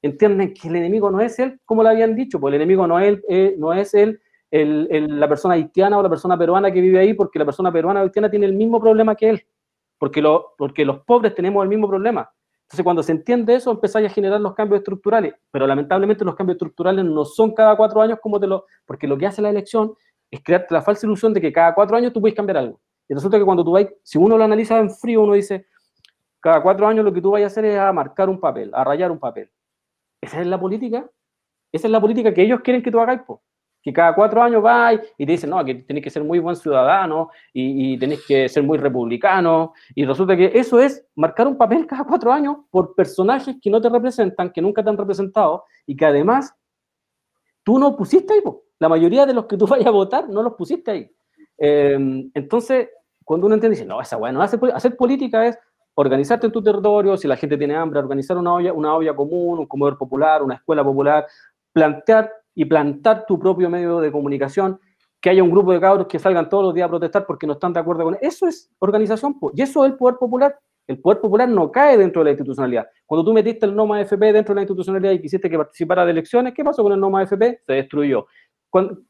entienden que el enemigo no es él, como lo habían dicho, pues el enemigo no es, eh, no es él el, la persona haitiana o la persona peruana que vive ahí, porque la persona peruana o haitiana tiene el mismo problema que él, porque, lo, porque los pobres tenemos el mismo problema. Entonces, cuando se entiende eso, empezáis a generar los cambios estructurales, pero lamentablemente los cambios estructurales no son cada cuatro años como te lo... Porque lo que hace la elección es crearte la falsa ilusión de que cada cuatro años tú puedes cambiar algo. Y resulta que cuando tú vas, si uno lo analiza en frío, uno dice, cada cuatro años lo que tú vayas a hacer es a marcar un papel, a rayar un papel. Esa es la política. Esa es la política que ellos quieren que tú hagas. Que cada cuatro años va y te dicen, no, que tenés que ser muy buen ciudadano y, y, tenés que ser muy republicano. Y resulta que eso es marcar un papel cada cuatro años por personajes que no te representan, que nunca te han representado y que además tú no pusiste ahí. La mayoría de los que tú vayas a votar no los pusiste ahí. Em, entonces, cuando uno entiende, dice, no, esa hacer, hacer política es organizarte en tu territorio, si la gente tiene hambre, organizar una olla, una olla común, un comedor popular, una escuela popular, plantear y plantar tu propio medio de comunicación, que haya un grupo de cabros que salgan todos los días a protestar porque no están de acuerdo con eso. es organización, y eso es el poder popular. El poder popular no cae dentro de la institucionalidad. Cuando tú metiste el NOMA FP dentro de la institucionalidad y quisiste que participara de elecciones, ¿qué pasó con el NOMA FP? Se destruyó.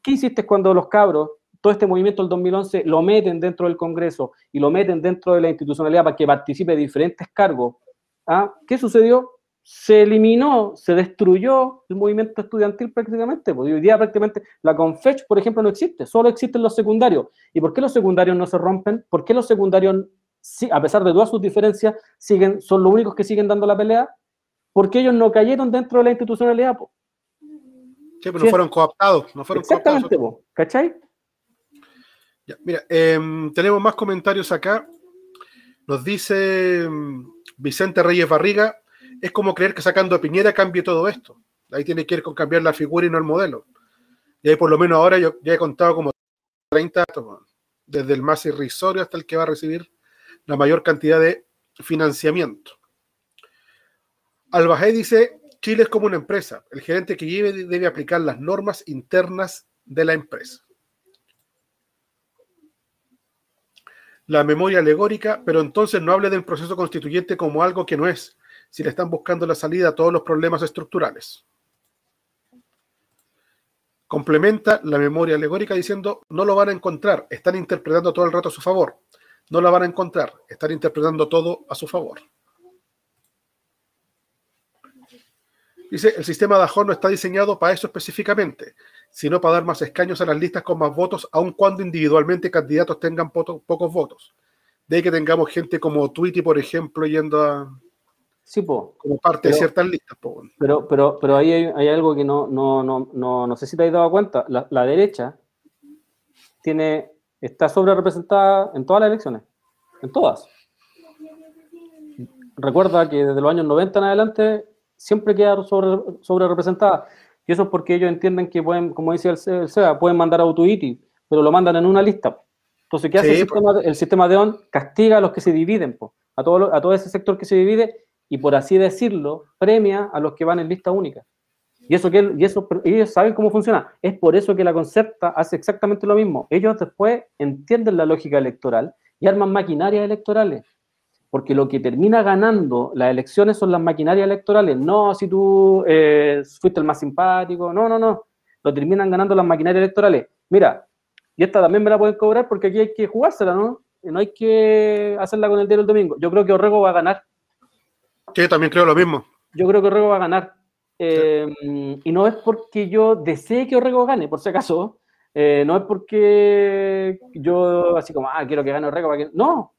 ¿Qué hiciste cuando los cabros, todo este movimiento del 2011, lo meten dentro del Congreso y lo meten dentro de la institucionalidad para que participe de diferentes cargos? ¿Ah? ¿Qué sucedió? Se eliminó, se destruyó el movimiento estudiantil prácticamente. Porque hoy día prácticamente la Confech, por ejemplo, no existe, solo existen los secundarios. ¿Y por qué los secundarios no se rompen? ¿Por qué los secundarios, a pesar de todas sus diferencias, siguen, son los únicos que siguen dando la pelea? Porque ellos no cayeron dentro de la institucionalidad. Sí, pero no fueron cooptados. No fueron Exactamente, ¿cachai? mira, em, tenemos más comentarios acá. Nos dice em, Vicente Reyes Barriga, es como creer que sacando a Piñera cambie todo esto. Ahí tiene que ir con cambiar la figura y no el modelo. Y ahí por lo menos ahora yo ya he contado como 30 desde el más irrisorio hasta el que va a recibir la mayor cantidad de financiamiento. Albajé dice, Chile es como una empresa. El gerente que lleve debe aplicar las normas internas de la empresa. La memoria alegórica, pero entonces no hable del proceso constituyente como algo que no es, si le están buscando la salida a todos los problemas estructurales. Complementa la memoria alegórica diciendo, no lo van a encontrar, están interpretando todo el rato a su favor. No la van a encontrar, están interpretando todo a su favor. Dice, el sistema de Ajón no está diseñado para eso específicamente, sino para dar más escaños a las listas con más votos, aun cuando individualmente candidatos tengan pocos votos. De que tengamos gente como Tweety, por ejemplo, yendo a, Sí, po. Como parte de ciertas listas, po. Pero, pero, pero ahí hay, algo que no, no, no, no, no sé si te has dado cuenta. La, la derecha tiene, está sobre representada en todas las elecciones. En todas. Recuerda que desde los años 90 en adelante siempre queda sobre, sobre representada. Y eso es porque ellos entienden que pueden, como dice el, SEA, pueden mandar a Utuiti, pero lo mandan en una lista. Entonces, ¿qué hace el, sistema, el, sistema, de ON? Castiga a los que se dividen, po. a, todo, a todo ese sector que se divide y por así decirlo, premia a los que van en lista única. Y eso que y eso, ellos saben cómo funciona. Es por eso que la Concerta hace exactamente lo mismo. Ellos después entienden la lógica electoral y arman maquinarias electorales. Porque lo que termina ganando las elecciones son las maquinarias electorales. No si tú eh, fuiste el más simpático. No, no, no. Lo terminan ganando las maquinarias electorales. Mira, y esta también me la pueden cobrar porque aquí hay que jugársela, ¿no? No hay que hacerla con el día del domingo. Yo creo que Orrego va a ganar yo también creo lo mismo. yo creo que Orrego va a ganar. Eh, y no es porque yo desee que Orrego gane, por si acaso. Eh, no es porque yo así como, ah, quiero que gane Orrego. Para que... No,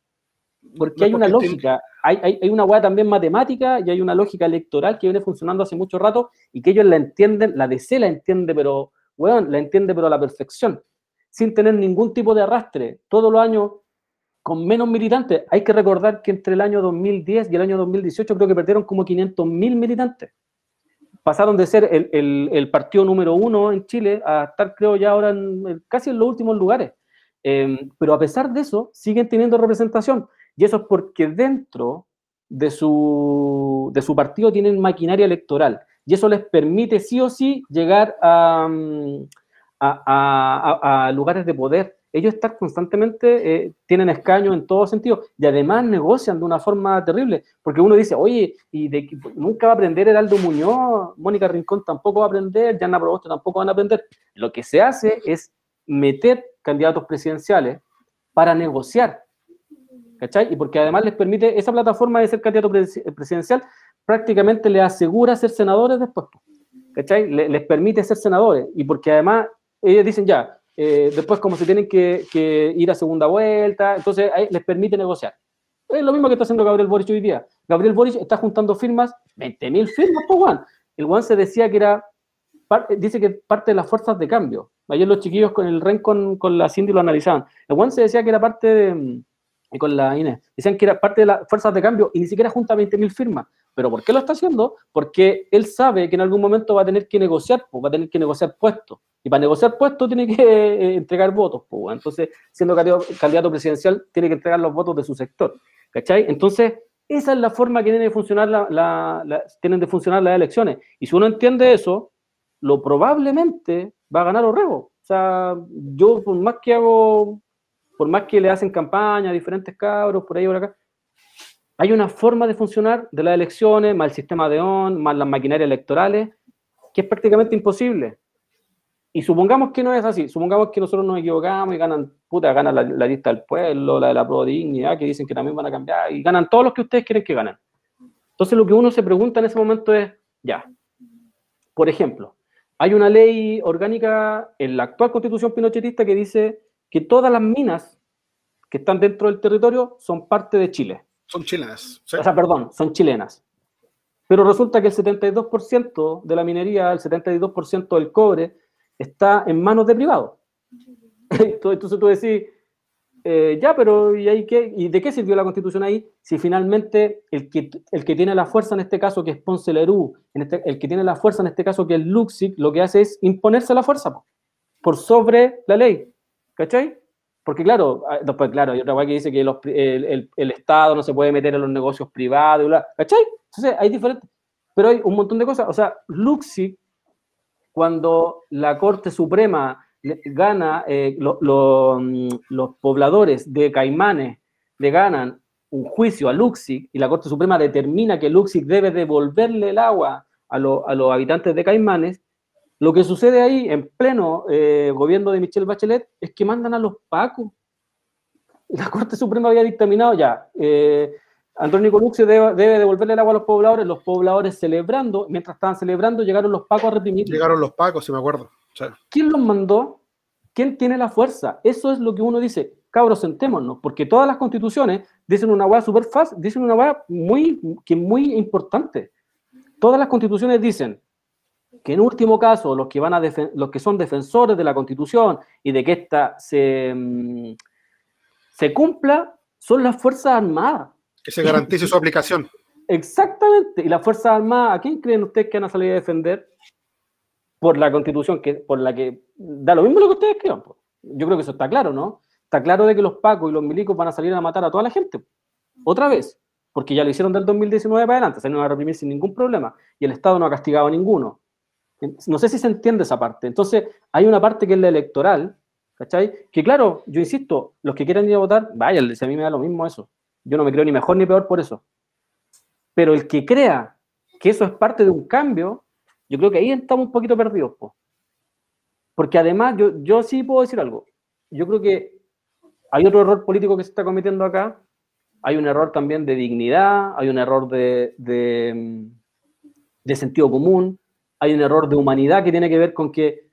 porque hay una lógica, hay, hay, hay, una hueá también matemática y hay una lógica electoral que viene funcionando hace mucho rato y que ellos la entienden, la DC la entiende, pero, weón, la entiende pero a la perfección, sin tener ningún tipo de arrastre, todos los años con menos militantes. Hay que recordar que entre el año 2010 y el año 2018 creo que perdieron como 500 mil militantes. Pasaron de ser el, partido número uno en Chile a estar, creo, ya ahora en, casi en los últimos lugares. Eh, pero a pesar de eso, siguen teniendo representación. Y eso es porque dentro de su, de su partido tienen maquinaria electoral. Y eso les permite sí o sí llegar a, a lugares de poder ellos están constantemente, eh, tienen escaños en todo sentido y además negocian de una forma terrible, porque uno dice, oye, y de, nunca va a aprender Heraldo Muñoz, Mónica Rincón tampoco va a aprender, Jana Proboste tampoco van a aprender. Lo que se hace es meter candidatos presidenciales para negociar, ¿cachai? Y porque además les permite, esa plataforma de ser candidato presidencial prácticamente les asegura ser senadores después, ¿cachai? Les permite ser senadores y porque además ellos dicen ya, eh, después como se tienen que, que, ir a segunda vuelta, entonces ahí les permite negociar. Es lo mismo que está haciendo Gabriel Boric hoy día. Gabriel Boric está juntando firmas, 20.000 firmas, pues Juan. El Juan se decía que era, dice que parte de las fuerzas de cambio. Ayer los chiquillos con el REN con, con la Cindy lo analizaban. El Juan se decía que era parte de, con la Inés, decían que era parte de las fuerzas de cambio y ni siquiera junta 20.000 firmas. ¿Pero por qué lo está haciendo? Porque él sabe que en algún momento va a tener que negociar, pues, va a tener que negociar puestos. Y para negociar puestos tiene que eh, entregar votos. Pues, entonces, siendo candidato, presidencial, tiene que entregar los votos de su sector. ¿Cachai? Entonces, esa es la forma que tiene de funcionar la, tienen de funcionar las elecciones. Y si uno entiende eso, lo probablemente va a ganar Orrego. O sea, yo por más que hago, por más que le hacen campaña a diferentes cabros, por ahí por acá, hay una forma de funcionar de las elecciones, más el sistema de ON, más las maquinarias electorales, que es prácticamente imposible. Y supongamos que no es así, supongamos que nosotros nos equivocamos y ganan, puta, ganan la, lista del pueblo, la de la pro dignidad, que dicen que también van a cambiar, y ganan todos los que ustedes quieren que ganen. Entonces lo que uno se pregunta en ese momento es, ya, por ejemplo, hay una ley orgánica en la actual constitución pinochetista que dice que todas las minas que están dentro del territorio son parte de Chile. Son chilenas. O sea, perdón, son chilenas. Pero resulta que el 72% de la minería, el 72% del cobre, está en manos de privados. Entonces tú decís, eh, ya, pero ¿y, ahí qué? ¿y de qué sirvió la constitución ahí? Si finalmente el que, el que tiene la fuerza en este caso, que es Ponce Lerú, en este, el que tiene la fuerza en este caso, que es Luxic, lo que hace es imponerse la fuerza por sobre la ley. ¿Cachai? Porque claro, ah, después, claro, hay otra cosa que dice que el, el, Estado no se puede meter en los negocios privados, ¿cachai? Entonces hay diferentes, pero hay un montón de cosas. O sea, Luxic cuando la Corte Suprema gana, eh, mm, los pobladores de Caimanes le ganan un juicio a Luxic y la Corte Suprema determina que Luxic debe devolverle el agua a, los habitantes de Caimanes, lo que sucede ahí en pleno eh, gobierno de Michelle Bachelet es que mandan a los pacos. La Corte Suprema había dictaminado ya, eh, Antonio Luxio debe, devolverle el agua a los pobladores, los pobladores celebrando, mientras estaban celebrando, llegaron los pacos a reprimir. Llegaron los pacos, si me acuerdo. ¿Quién los mandó? ¿Quién tiene la fuerza? Eso es lo que uno dice, cabros, sentémonos, porque todas las constituciones dicen una hueá súper fácil, dicen una hueá muy, que muy importante. Todas las constituciones dicen que en último caso los que, van a los que son defensores de la constitución y de que ésta se, mm, se cumpla son las Fuerzas Armadas que se garantice su aplicación. Exactamente. ¿Y las Fuerzas Armadas, a quién creen ustedes que van a salir a defender? Por la constitución, que, por la que da lo mismo lo que ustedes crean. Yo creo que eso está claro, ¿no? Está claro de que los pacos y los milicos van a salir a matar a toda la gente. Otra vez. Porque ya lo hicieron del 2019 para adelante, van a reprimir sin ningún problema. Y el Estado no ha castigado a ninguno. No sé si se entiende esa parte. Entonces, hay una parte que es la electoral, ¿cachai? Que claro, yo insisto, los que quieran ir a votar, vaya, a mí me da lo mismo eso. Yo no me creo ni mejor ni peor por eso. Pero el que crea que eso es parte de un cambio, yo creo que ahí estamos un poquito perdidos. Porque además, yo, yo sí puedo decir algo. Yo creo que hay otro error político que se está cometiendo acá. Hay un error también de dignidad, hay un error de, de sentido común, hay un error de humanidad que tiene que ver con que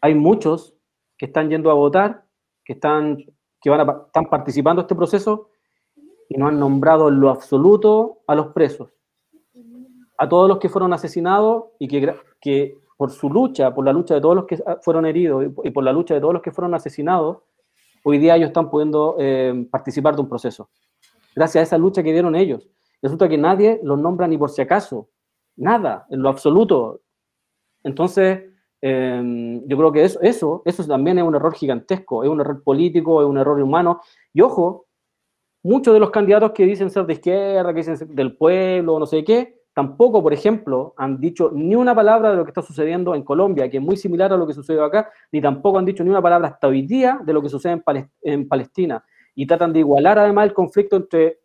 hay muchos que están yendo a votar, que están, que van a, están participando en este proceso y no han nombrado en lo absoluto a los presos, a todos los que fueron asesinados y que, que por su lucha, por la lucha de todos los que fueron heridos y por la lucha de todos los que fueron asesinados, hoy día ellos están pudiendo eh, participar de un proceso. Gracias a esa lucha que dieron ellos. Resulta que nadie los nombra ni por si acaso. Nada, en lo absoluto. Entonces, eh, yo creo que eso, eso, eso también es un error gigantesco, es un error político, es un error humano. Y ojo, muchos de los candidatos que dicen ser de izquierda, que dicen ser del pueblo, no sé qué, tampoco, por ejemplo, han dicho ni una palabra de lo que está sucediendo en Colombia, que es muy similar a lo que sucedió acá, ni tampoco han dicho ni una palabra hasta hoy día de lo que sucede en, Palestina. Y tratan de igualar además el conflicto entre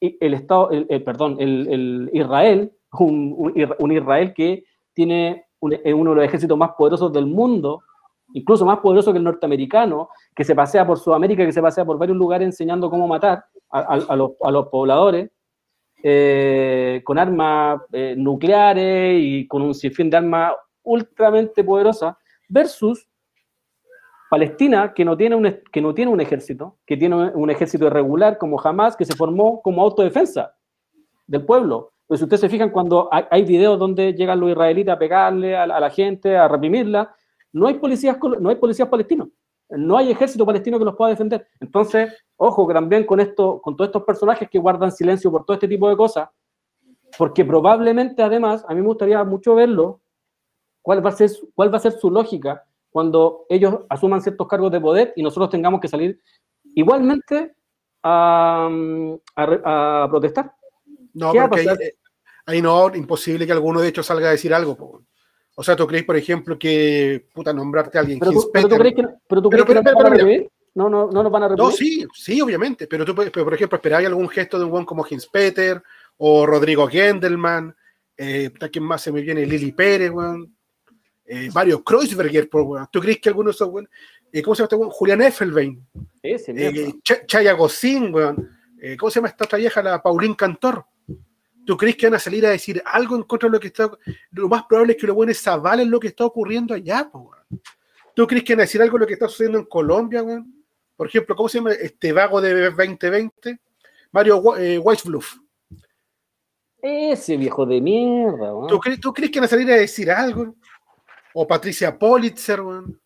el Estado, el, perdón, el, Israel, un, Israel que tiene uno de los ejércitos más poderosos del mundo, incluso más poderoso que el norteamericano, que se pasea por Sudamérica, que se pasea por varios lugares enseñando cómo matar a, los, a los pobladores, eh, con armas eh, nucleares y con un sinfín de armas ultramente poderosas, versus Palestina, que no, tiene un, que no tiene un ejército, que tiene un ejército irregular como jamás, que se formó como autodefensa del pueblo. Pues si ustedes se fijan, cuando hay, videos donde llegan los israelitas a pegarle a, la gente, a reprimirla, no hay policías, no hay policías palestinos no hay ejército palestino que los pueda defender. Entonces, ojo que también con esto, con todos estos personajes que guardan silencio por todo este tipo de cosas, porque probablemente además, a mí me gustaría mucho verlo, cuál va a ser, cuál va a ser su lógica cuando ellos asuman ciertos cargos de poder y nosotros tengamos que salir igualmente a, protestar. No, porque ahí, no, imposible que alguno de ellos salga a decir algo. O sea, ¿tú crees, por ejemplo, que puta nombrarte a alguien? Pero tú, pero tú crees que, pero tú crees que no, van no, no, no nos van a reprimir. No, sí, sí, obviamente. Pero tú, por ejemplo, esperáis algún gesto de un buen como Hins Peter o Rodrigo Gendelman. Eh, ¿Quién más se me viene? Lili Pérez, weón. Eh, Mario Kreuzberger, por weón. ¿Tú crees que alguno de esos, weón? Eh, ¿Cómo se llama este weón? Julián Effelbein. Ese, eh, Ch Chaya Gocín, weón. Eh, ¿Cómo se llama esta otra vieja? La Paulín Cantor. ¿Tú crees que van a salir a decir algo en contra de lo que está? Lo más probable es que los buenos avalen lo que está ocurriendo allá, ¿Tú crees que van a decir algo de lo que está sucediendo en Colombia, Por ejemplo, ¿cómo se llama este vago de 2020? Mario eh, Ese viejo de mierda, ¿Tú, crees, ¿Tú crees que van a salir a decir algo? O Patricia Politzer, weón.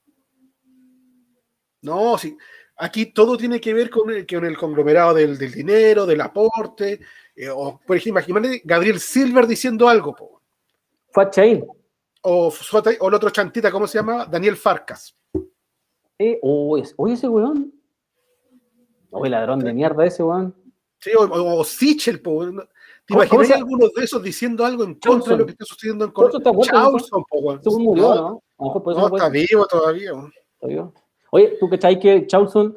No, sí. Aquí todo tiene que ver con el, con el conglomerado del, del dinero, del aporte, eh, o, por ejemplo, imagínate Gabriel Silver diciendo algo. Po. O, o el otro chantita, ¿cómo se llama? Daniel Farcas. Eh, oye, ese weón. Oye, ladrón de mierda ese weón. Sí, o, o Sichel, po. ¿Te imaginas algunos de esos diciendo algo en contra de lo que está sucediendo en Colombia? Charleston, po, weón. murió, ¿no? ¿no? está vivo todavía. Oye, tú que sabes que Charleston,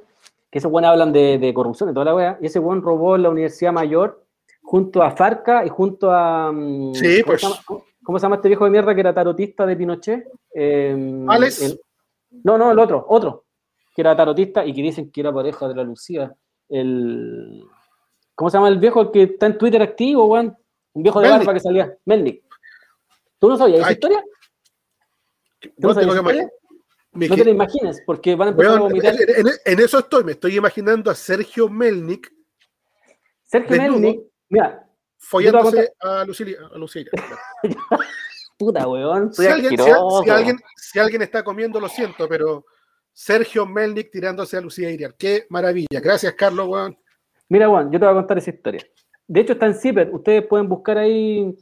que esos weones hablan de, de, corrupción y toda la wea, y ese weón robó en la Universidad Mayor junto a Farca y junto a. Mm, sí, ¿cómo, pues. se llama, ¿cómo, se llama, este viejo de mierda que era tarotista de Pinochet? Eh, ¿Alex? no, no, el otro, otro, que era tarotista y que dicen que era pareja de la Lucía. El, ¿Cómo se llama el viejo que está en Twitter activo, weón? Un viejo de barba que salía, Melnik. ¿Tú no sabías esa historia? ¿Tú no, sabías historia? No te lo imagines, porque van a empezar a vomitar. En, en, eso estoy, me estoy imaginando a Sergio Melnik. Sergio Melnik Mira. Follándose a, Lucía. Puta, weón. Si alguien, si, alguien, si alguien, está comiendo, lo siento, pero Sergio Melnik tirándose a Lucía Iriar. Qué maravilla. Gracias, Carlos, weón. Mira, weón, yo te voy a contar esa historia. De hecho, está en CIPER. Ustedes pueden buscar ahí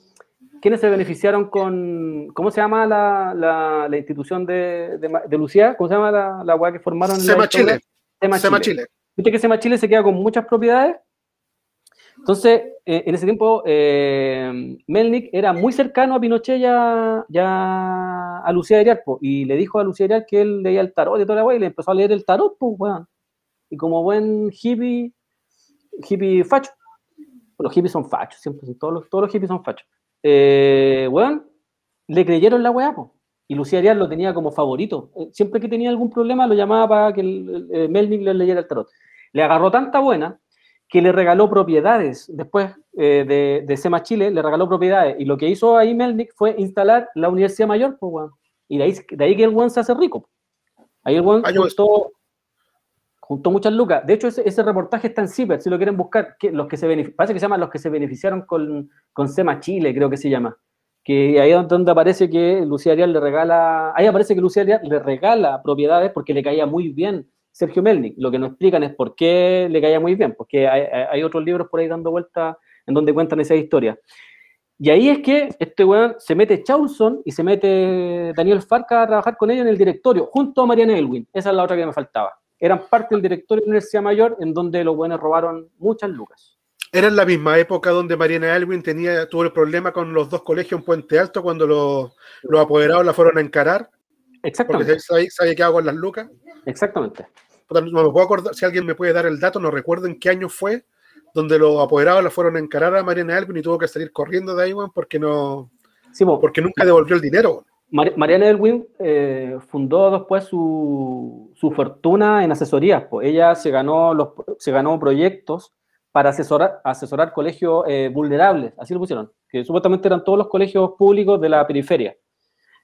quiénes se beneficiaron con. ¿Cómo se llama la, la, la institución de, de, Lucía? ¿Cómo se llama la, la weá que formaron? Sema Chile. Sema Chile. Chile. Viste que Sema Chile se queda con muchas propiedades entonces, eh, en ese tiempo, eh, Melnik era muy cercano a Pinochet ya, ya a Lucía Ariar, y le dijo a Lucía Ariar que él leía el tarot y toda la weá, y le empezó a leer el tarot, pues, weón. Y como buen hippie, hippie facho, los hippies son fachos, siempre, todos los, todos los hippies son fachos. Eh, le creyeron la weá. Y Lucía Ariar lo tenía como favorito. Siempre que tenía algún problema lo llamaba para que el, Melnik le leyera el tarot. Le agarró tanta buena que le regaló propiedades. Después eh, de, de SEMA Chile, le regaló propiedades. Y lo que hizo ahí Melnick fue instalar la Universidad Mayor, pues, weón. Y de ahí, de ahí que el weón se hace rico. Ahí el weón Ah, juntó, muchas lucas. De hecho, ese, reportaje está en CIPER, si lo quieren buscar. Los que se parece que se llama los que se beneficiaron con, con SEMA Chile, creo que se llama. Que ahí es donde aparece que Lucía Arias le regala, ahí aparece que Lucía Arias le regala propiedades porque le caía muy bien Sergio Melnik. Lo que nos explican es por qué le caía muy bien, porque hay otros libros por ahí dando vuelta en donde cuentan esa historia. Y ahí es que este weón se mete Chaulson y se mete Daniel Farca a trabajar con ellos en el directorio, junto a Mariana Elwin. Esa es la otra que me faltaba. Eran parte del directorio de la Universidad Mayor, en donde los buenos robaron muchas lucas. Era en la misma época donde Mariana Elwin tenía, tuvo el problema con los dos colegios en Puente Alto cuando los, los apoderados la fueron a encarar, porque Exactamente. se sabe, sabe qué hago con las lucas. Exactamente. No me puedo acordar, si alguien me puede dar el dato, no recuerdo en qué año fue, donde los apoderados la fueron a encarar a Mariana Elwin y tuvo que salir corriendo de ahí, porque no, Sí, porque nunca devolvió el dinero. Mar- Mariana Elwin eh, fundó después su, su fortuna en asesorías. po. Ella se ganó, los, se ganó proyectos para asesorar, asesorar colegios eh, vulnerables, así lo pusieron, que supuestamente eran todos los colegios públicos de la periferia.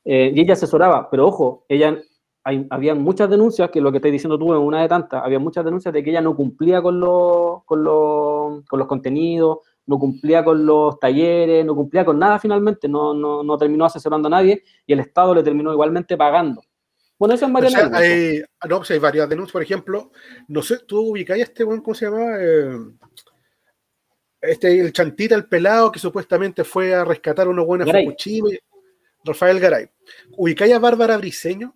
Eh, y ella asesoraba, pero ojo, ella, hay, había muchas denuncias, que lo que estoy diciendo tú es una de tantas, había muchas denuncias de que ella no cumplía con los, con los, con los contenidos, no cumplía con los talleres, no cumplía con nada finalmente, no, no, no terminó asesorando a nadie y el Estado le terminó igualmente pagando. Bueno, eso es O Mariana sea, hay, ah, no, pues hay varias denuncias, por ejemplo, no sé, tú ubicáis a este ¿cómo se llamaba? Eh, este, el Chantita, el pelado, que supuestamente fue a rescatar a unos buenos. Fukushima, Rafael Garay. ¿Ubicáis a Bárbara Briseño?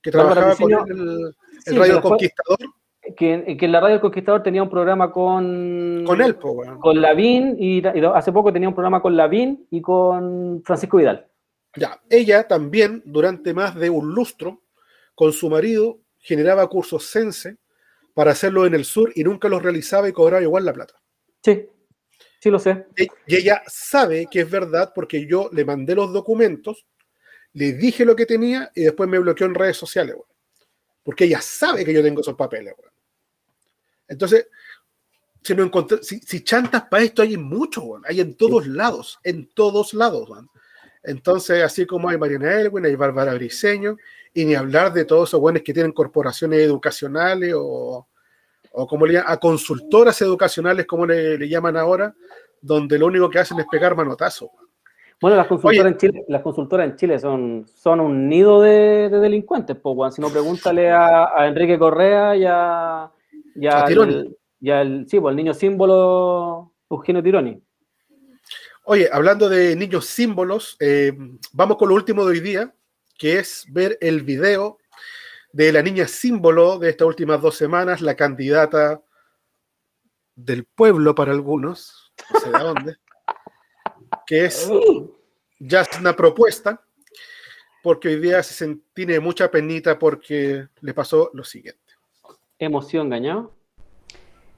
Que Bárbara trabajaba Briceño, con el, el Sí, Radio fue- Conquistador, que, que en la Radio El Conquistador tenía un programa con... con él, po. Con Lavín y, y hace poco tenía un programa con Lavín y con Francisco Vidal. Ya, ella también, durante más de un lustro, con su marido, generaba cursos sense para hacerlo en el sur y nunca los realizaba y cobraba igual la plata. Sí, sí lo sé. Y ella sabe que es verdad porque yo le mandé los documentos, le dije lo que tenía y después me bloqueó en redes sociales, weón. Porque ella sabe que yo tengo esos papeles, weón. Entonces, si, no encontré, si, si chantas para esto hay en mucho. Hay en todos lados, en todos lados. Entonces, así como hay Mariana Elwin, hay Bárbara Briseño, y ni hablar de todos esos buenos que tienen corporaciones educacionales o, o como le llaman, a consultoras educacionales, como le, le llaman ahora, donde lo único que hacen es pegar manotazo. Bueno, las consultoras, Oye. en Chile, las consultoras en Chile son, son un nido de, de delincuentes, po. Si no, pregúntale a, a Enrique Correa y a, y A al- Tironi. y al, sí, pues, el niño símbolo Eugenio Tironi. Oye, hablando de niños símbolos, eh, vamos con lo último de hoy día, que es ver el video de la niña símbolo de estas últimas dos semanas, la candidata del pueblo para algunos, no sé de dónde, que es ya es una propuesta, porque hoy día se tiene mucha penita porque le pasó lo siguiente. Emoción, engañado.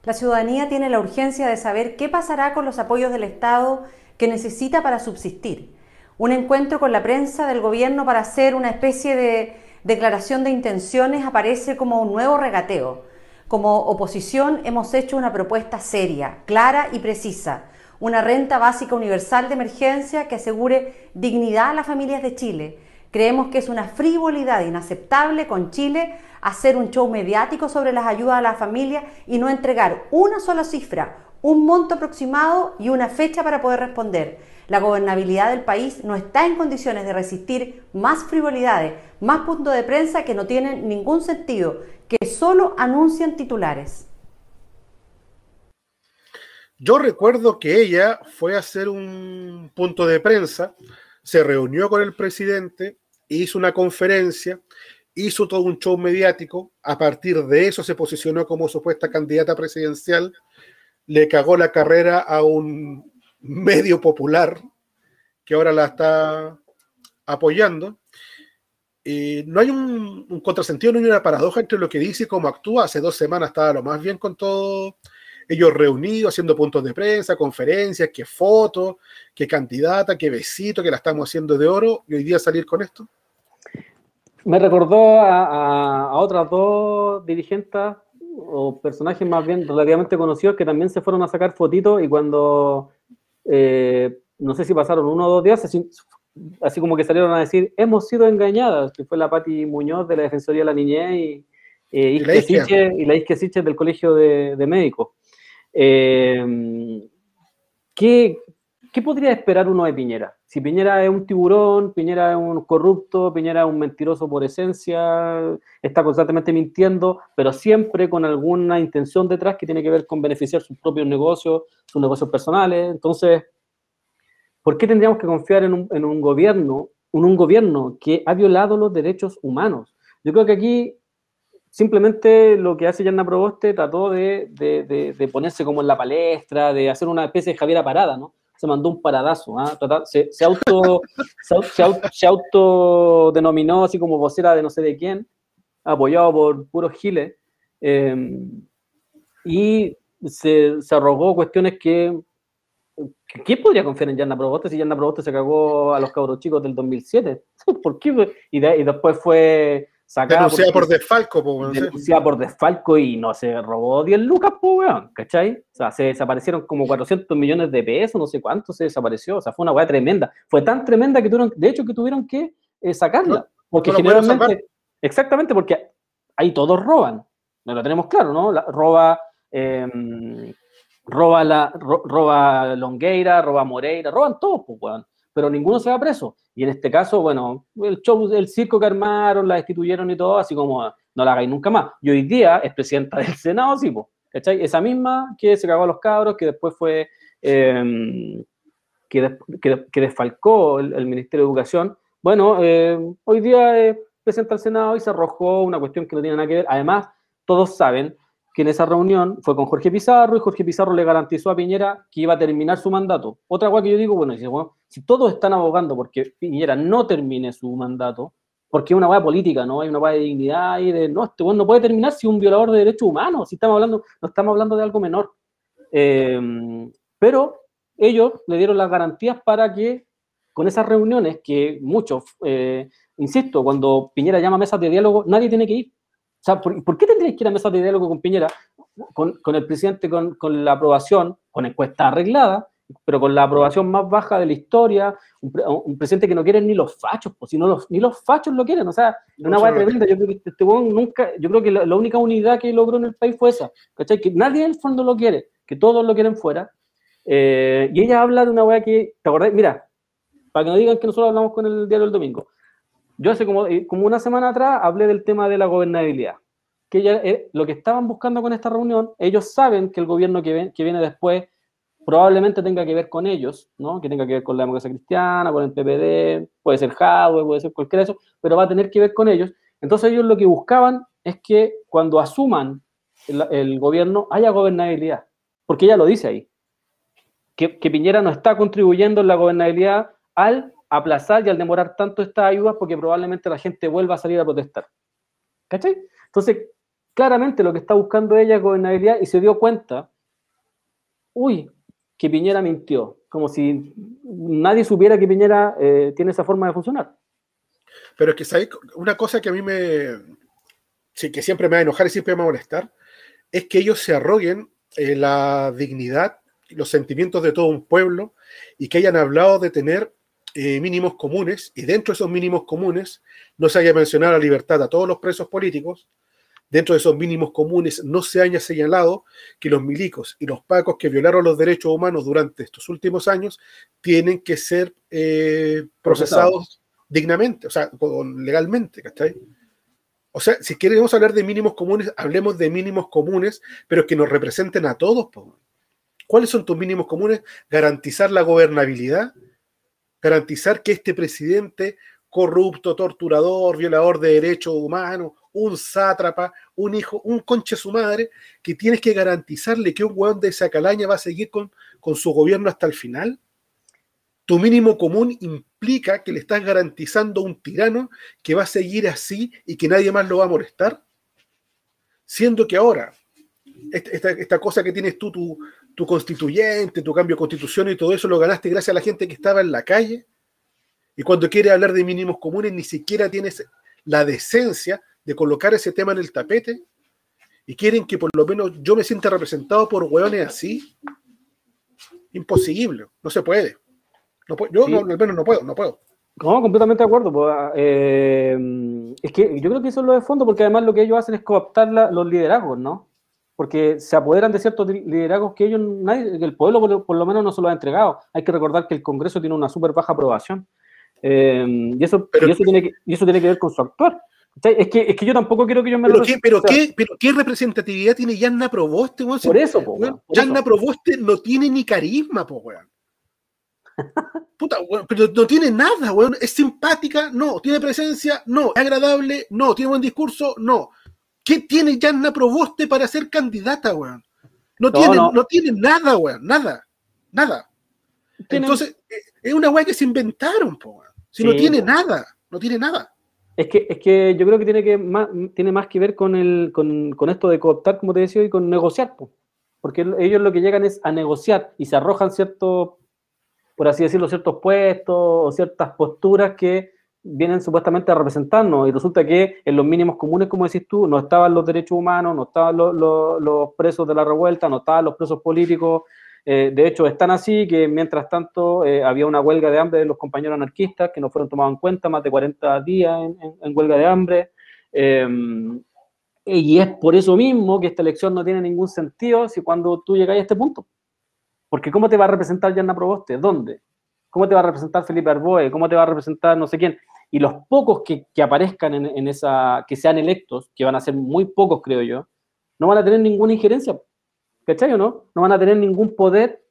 La ciudadanía tiene la urgencia de saber qué pasará con los apoyos del Estado que necesita para subsistir. Un encuentro con la prensa del gobierno para hacer una especie de declaración de intenciones aparece como un nuevo regateo. Como oposición hemos hecho una propuesta seria, clara y precisa. Una renta básica universal de emergencia que asegure dignidad a las familias de Chile. Creemos que es una frivolidad inaceptable con Chile hacer un show mediático sobre las ayudas a la familia y no entregar una sola cifra, un monto aproximado y una fecha para poder responder. La gobernabilidad del país no está en condiciones de resistir más frivolidades, más puntos de prensa que no tienen ningún sentido, que solo anuncian titulares. Yo recuerdo que ella fue a hacer un punto de prensa, se reunió con el presidente, hizo una conferencia, hizo todo un show mediático, a partir de eso se posicionó como supuesta candidata presidencial, le cagó la carrera a un medio popular que ahora la está apoyando. Y no hay un, contrasentido, hay una paradoja entre lo que dice y cómo actúa. Hace dos semanas estaba lo más bien con todo ellos reunidos, haciendo puntos de prensa, conferencias, que fotos, que candidata, que besito, que la estamos haciendo de oro, y hoy día salir con esto. Me recordó a, a- a otras dos dirigentes o personajes más bien relativamente conocidos que también se fueron a sacar fotitos y cuando, eh, no sé si pasaron uno o dos días, así, así, como que salieron a decir, hemos sido engañadas, que fue la Pati Muñoz de la Defensoría de la Niñez y, eh, y, la Isque y la Isque Siche del Colegio de, de Médicos. Eh, ¿qué, ¿Qué podría esperar uno de Piñera? Si Piñera es un tiburón, Piñera es un corrupto, Piñera es un mentiroso por esencia, está constantemente mintiendo, pero siempre con alguna intención detrás que tiene que ver con beneficiar sus propios negocios, sus negocios personales. Entonces, ¿por qué tendríamos que confiar en un, gobierno, en un gobierno que ha violado los derechos humanos? Yo creo que aquí simplemente lo que hace Yanna Proboste trató de, de, ponerse como en la palestra, de hacer una especie de Javiera Parada, ¿no? Se mandó un paradazo, ¿ah? se, se, auto, se, auto, se, autodenominó así como vocera de no sé de quién, apoyado por puros giles, eh, y se, se arrogó cuestiones que ¿Quién podría confiar en Yanna Proboste si Yanna Proboste se cagó a los cabros chicos del 2007? ¿Por qué? Y después fue Denunciada por desfalco, po, Denunciada por desfalco y no se robó 10 lucas, pues, weón, ¿cachai? O sea, se desaparecieron como 400 millones de pesos, no sé cuánto se desapareció. O sea, fue una weá tremenda. Fue tan tremenda que tuvieron, de hecho, que tuvieron que eh, sacarla. porque generalmente, exactamente, porque ahí todos roban. No lo tenemos claro, ¿no? La, roba, eh, roba, la, roba Longueira, roba Moreira, roban todos, pues, weón pero ninguno se va preso. Y en este caso, bueno, el circo que armaron, la destituyeron y todo, así como no la hagáis nunca más. Y hoy día es presidenta del Senado, sí, ¿cachai? Esa misma que se cagó a los cabros, que después fue, eh, que, desfalcó el, Ministerio de Educación. Bueno, eh, hoy día es presidenta del Senado y se arrojó una cuestión que no tiene nada que ver. Además, todos saben que en esa reunión fue con Jorge Pizarro y Jorge Pizarro le garantizó a Piñera que iba a terminar su mandato. Otra cosa que yo digo, bueno, si todos están abogando porque Piñera no termine su mandato, porque es una hueá política, ¿no? Hay una hueá de dignidad y de, no, este bueno no puede terminar si es un violador de derechos humanos, si estamos hablando, no estamos hablando de algo menor. Eh, pero ellos le dieron las garantías para que con esas reuniones que muchos, eh, insisto, cuando Piñera llama a mesas de diálogo, nadie tiene que ir. O sea, ¿por, qué tendríais que ir a mesas de diálogo con Piñera, con, el presidente con, la aprobación, con encuesta arreglada, pero con la aprobación más baja de la historia, un, presidente que no quiere ni los fachos, pues, si los, ni los fachos lo quieren, o sea, una hueá tremenda, yo creo que este nunca, yo creo que la, única unidad que logró en el país fue esa, ¿cachai? Que nadie en el fondo lo quiere, que todos lo quieren fuera, eh, y ella habla de una hueá que, ¿te acordás? Mira, para que no digan que nosotros hablamos con el diario del domingo, yo hace como, eh, como una semana atrás hablé del tema de la gobernabilidad. Que eh, lo que estaban buscando con esta reunión, ellos saben que el gobierno que, que viene después probablemente tenga que ver con ellos, ¿no? que tenga que ver con la democracia cristiana, con el PPD, puede ser Jadwe, puede ser cualquiera de eso, pero va a tener que ver con ellos. Entonces ellos lo que buscaban es que cuando asuman el, gobierno haya gobernabilidad, porque ella lo dice ahí, que, que Piñera no está contribuyendo en la gobernabilidad al aplazar y al demorar tanto estas ayudas porque probablemente la gente vuelva a salir a protestar. ¿Cachai? Entonces, claramente lo que está buscando ella es gobernabilidad y se dio cuenta, uy, que Piñera mintió, como si nadie supiera que Piñera eh, tiene esa forma de funcionar. Pero es que una cosa que a mí me, que siempre me va a enojar y siempre me va a molestar, es que ellos se arroguen eh, la dignidad, los sentimientos de todo un pueblo y que hayan hablado de tener eh, mínimos comunes y dentro de esos mínimos comunes no se haya mencionado la libertad a todos los presos políticos, dentro de esos mínimos comunes no se haya señalado que los milicos y los pacos que violaron los derechos humanos durante estos últimos años tienen que ser eh, procesados dignamente, o sea, legalmente, ¿cachai? O sea, si queremos hablar de mínimos comunes, hablemos de mínimos comunes, pero que nos representen a todos. ¿Cuáles son tus mínimos comunes? Garantizar la gobernabilidad, garantizar que este presidente corrupto, torturador, violador de derechos humanos, un sátrapa, un hijo, un conche su madre, que tienes que garantizarle que un hueón de esa calaña va a seguir con, con su gobierno hasta el final? Tu mínimo común implica que le estás garantizando a un tirano que va a seguir así y que nadie más lo va a molestar. Siendo que ahora, esta, esta cosa que tienes tú, tu, tu constituyente, tu cambio de constitución y todo eso lo ganaste gracias a la gente que estaba en la calle. Y cuando quiere hablar de mínimos comunes, ni siquiera tienes la decencia de colocar ese tema en el tapete. y quieren que por lo menos yo me sienta representado por hueones así, imposible, no se puede. No puedo- yo Sí. no, al menos no puedo, no puedo. No, completamente de acuerdo. pues, ah, eh, es que yo creo que eso es lo de fondo, porque además lo que ellos hacen es cooptar la- los liderazgos, ¿no? Porque se apoderan de ciertos li- liderazgos que ellos, nadie, que el pueblo por, lo- por lo menos no se los ha entregado. Hay que recordar que el Congreso tiene una súper baja aprobación. Eh, y, eso, Pero- y, eso tiene que, y eso tiene que ver con su actuar. Es que, es que yo tampoco quiero que ellos me Pero, lo qué, pero, o sea, qué, pero qué representatividad tiene Yanna Proboste, weón? Por eso, po, weón, por Yanna eso. Proboste no tiene ni carisma, po, weón. Puta, weón, pero no tiene nada, weón. Es simpática, no. Tiene presencia, no. Es agradable, no. Tiene buen discurso, no. ¿Qué tiene Yanna Proboste para ser candidata, weón? No, No, tiene, no. no. tiene nada, weón. Nada. Nada. Entonces, eh, es una weá que se inventaron, po, weón. Si no tiene nada, no tiene nada. Es que, es que yo creo que tiene, que más, tiene más que ver con, el, con, esto de cooptar, como te decía, y con negociar. po. Porque ellos lo que llegan es a negociar y se arrojan ciertos, por así decirlo, ciertos puestos o ciertas posturas que vienen supuestamente a representarnos. Y resulta que en los mínimos comunes, como decís tú, no estaban los derechos humanos, no estaban los, los- los presos de la revuelta, no estaban los presos políticos. Eh, de hecho, están así que mientras tanto eh, había una huelga de hambre de los compañeros anarquistas que no fueron tomados en cuenta, más de 40 días en huelga de hambre. Eh, y es por eso mismo que esta elección no tiene ningún sentido si cuando tú llegas a este punto. Porque ¿cómo te va a representar Yanna Proboste? ¿Dónde? ¿Cómo te va a representar Felipe Arboe? ¿Cómo te va a representar no sé quién? Y los pocos que, que aparezcan en, en esa, que sean electos, que van a ser muy pocos, creo yo, no van a tener ninguna injerencia. ¿Cachai o no? No van a tener ningún poder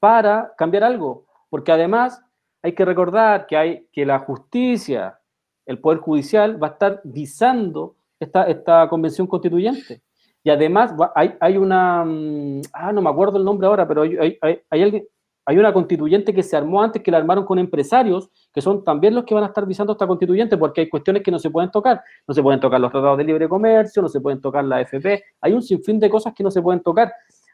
para cambiar algo. Porque además hay que recordar que, hay, que la justicia, el Poder Judicial, va a estar visando esta, esta convención constituyente. Y además hay, hay una, mm, ah, no me acuerdo el nombre ahora, pero hay, hay- hay alguien, hay una constituyente que se armó antes, que la armaron con empresarios, que son también los que van a estar visando esta constituyente, porque hay cuestiones que no se pueden tocar. No se pueden tocar los tratados de libre comercio, no se pueden tocar la AFP, hay un sinfín de cosas que no se pueden tocar.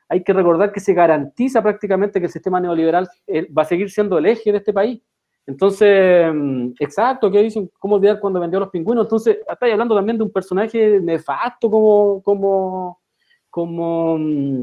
Hay que recordar que se garantiza prácticamente que el sistema neoliberal eh, va a seguir siendo el eje de este país. Entonces, mm, exacto, ¿qué dicen? ¿Cómo olvidar cuando vendió los pingüinos? Entonces, estáis hablando también de un personaje nefasto como, como, como mm,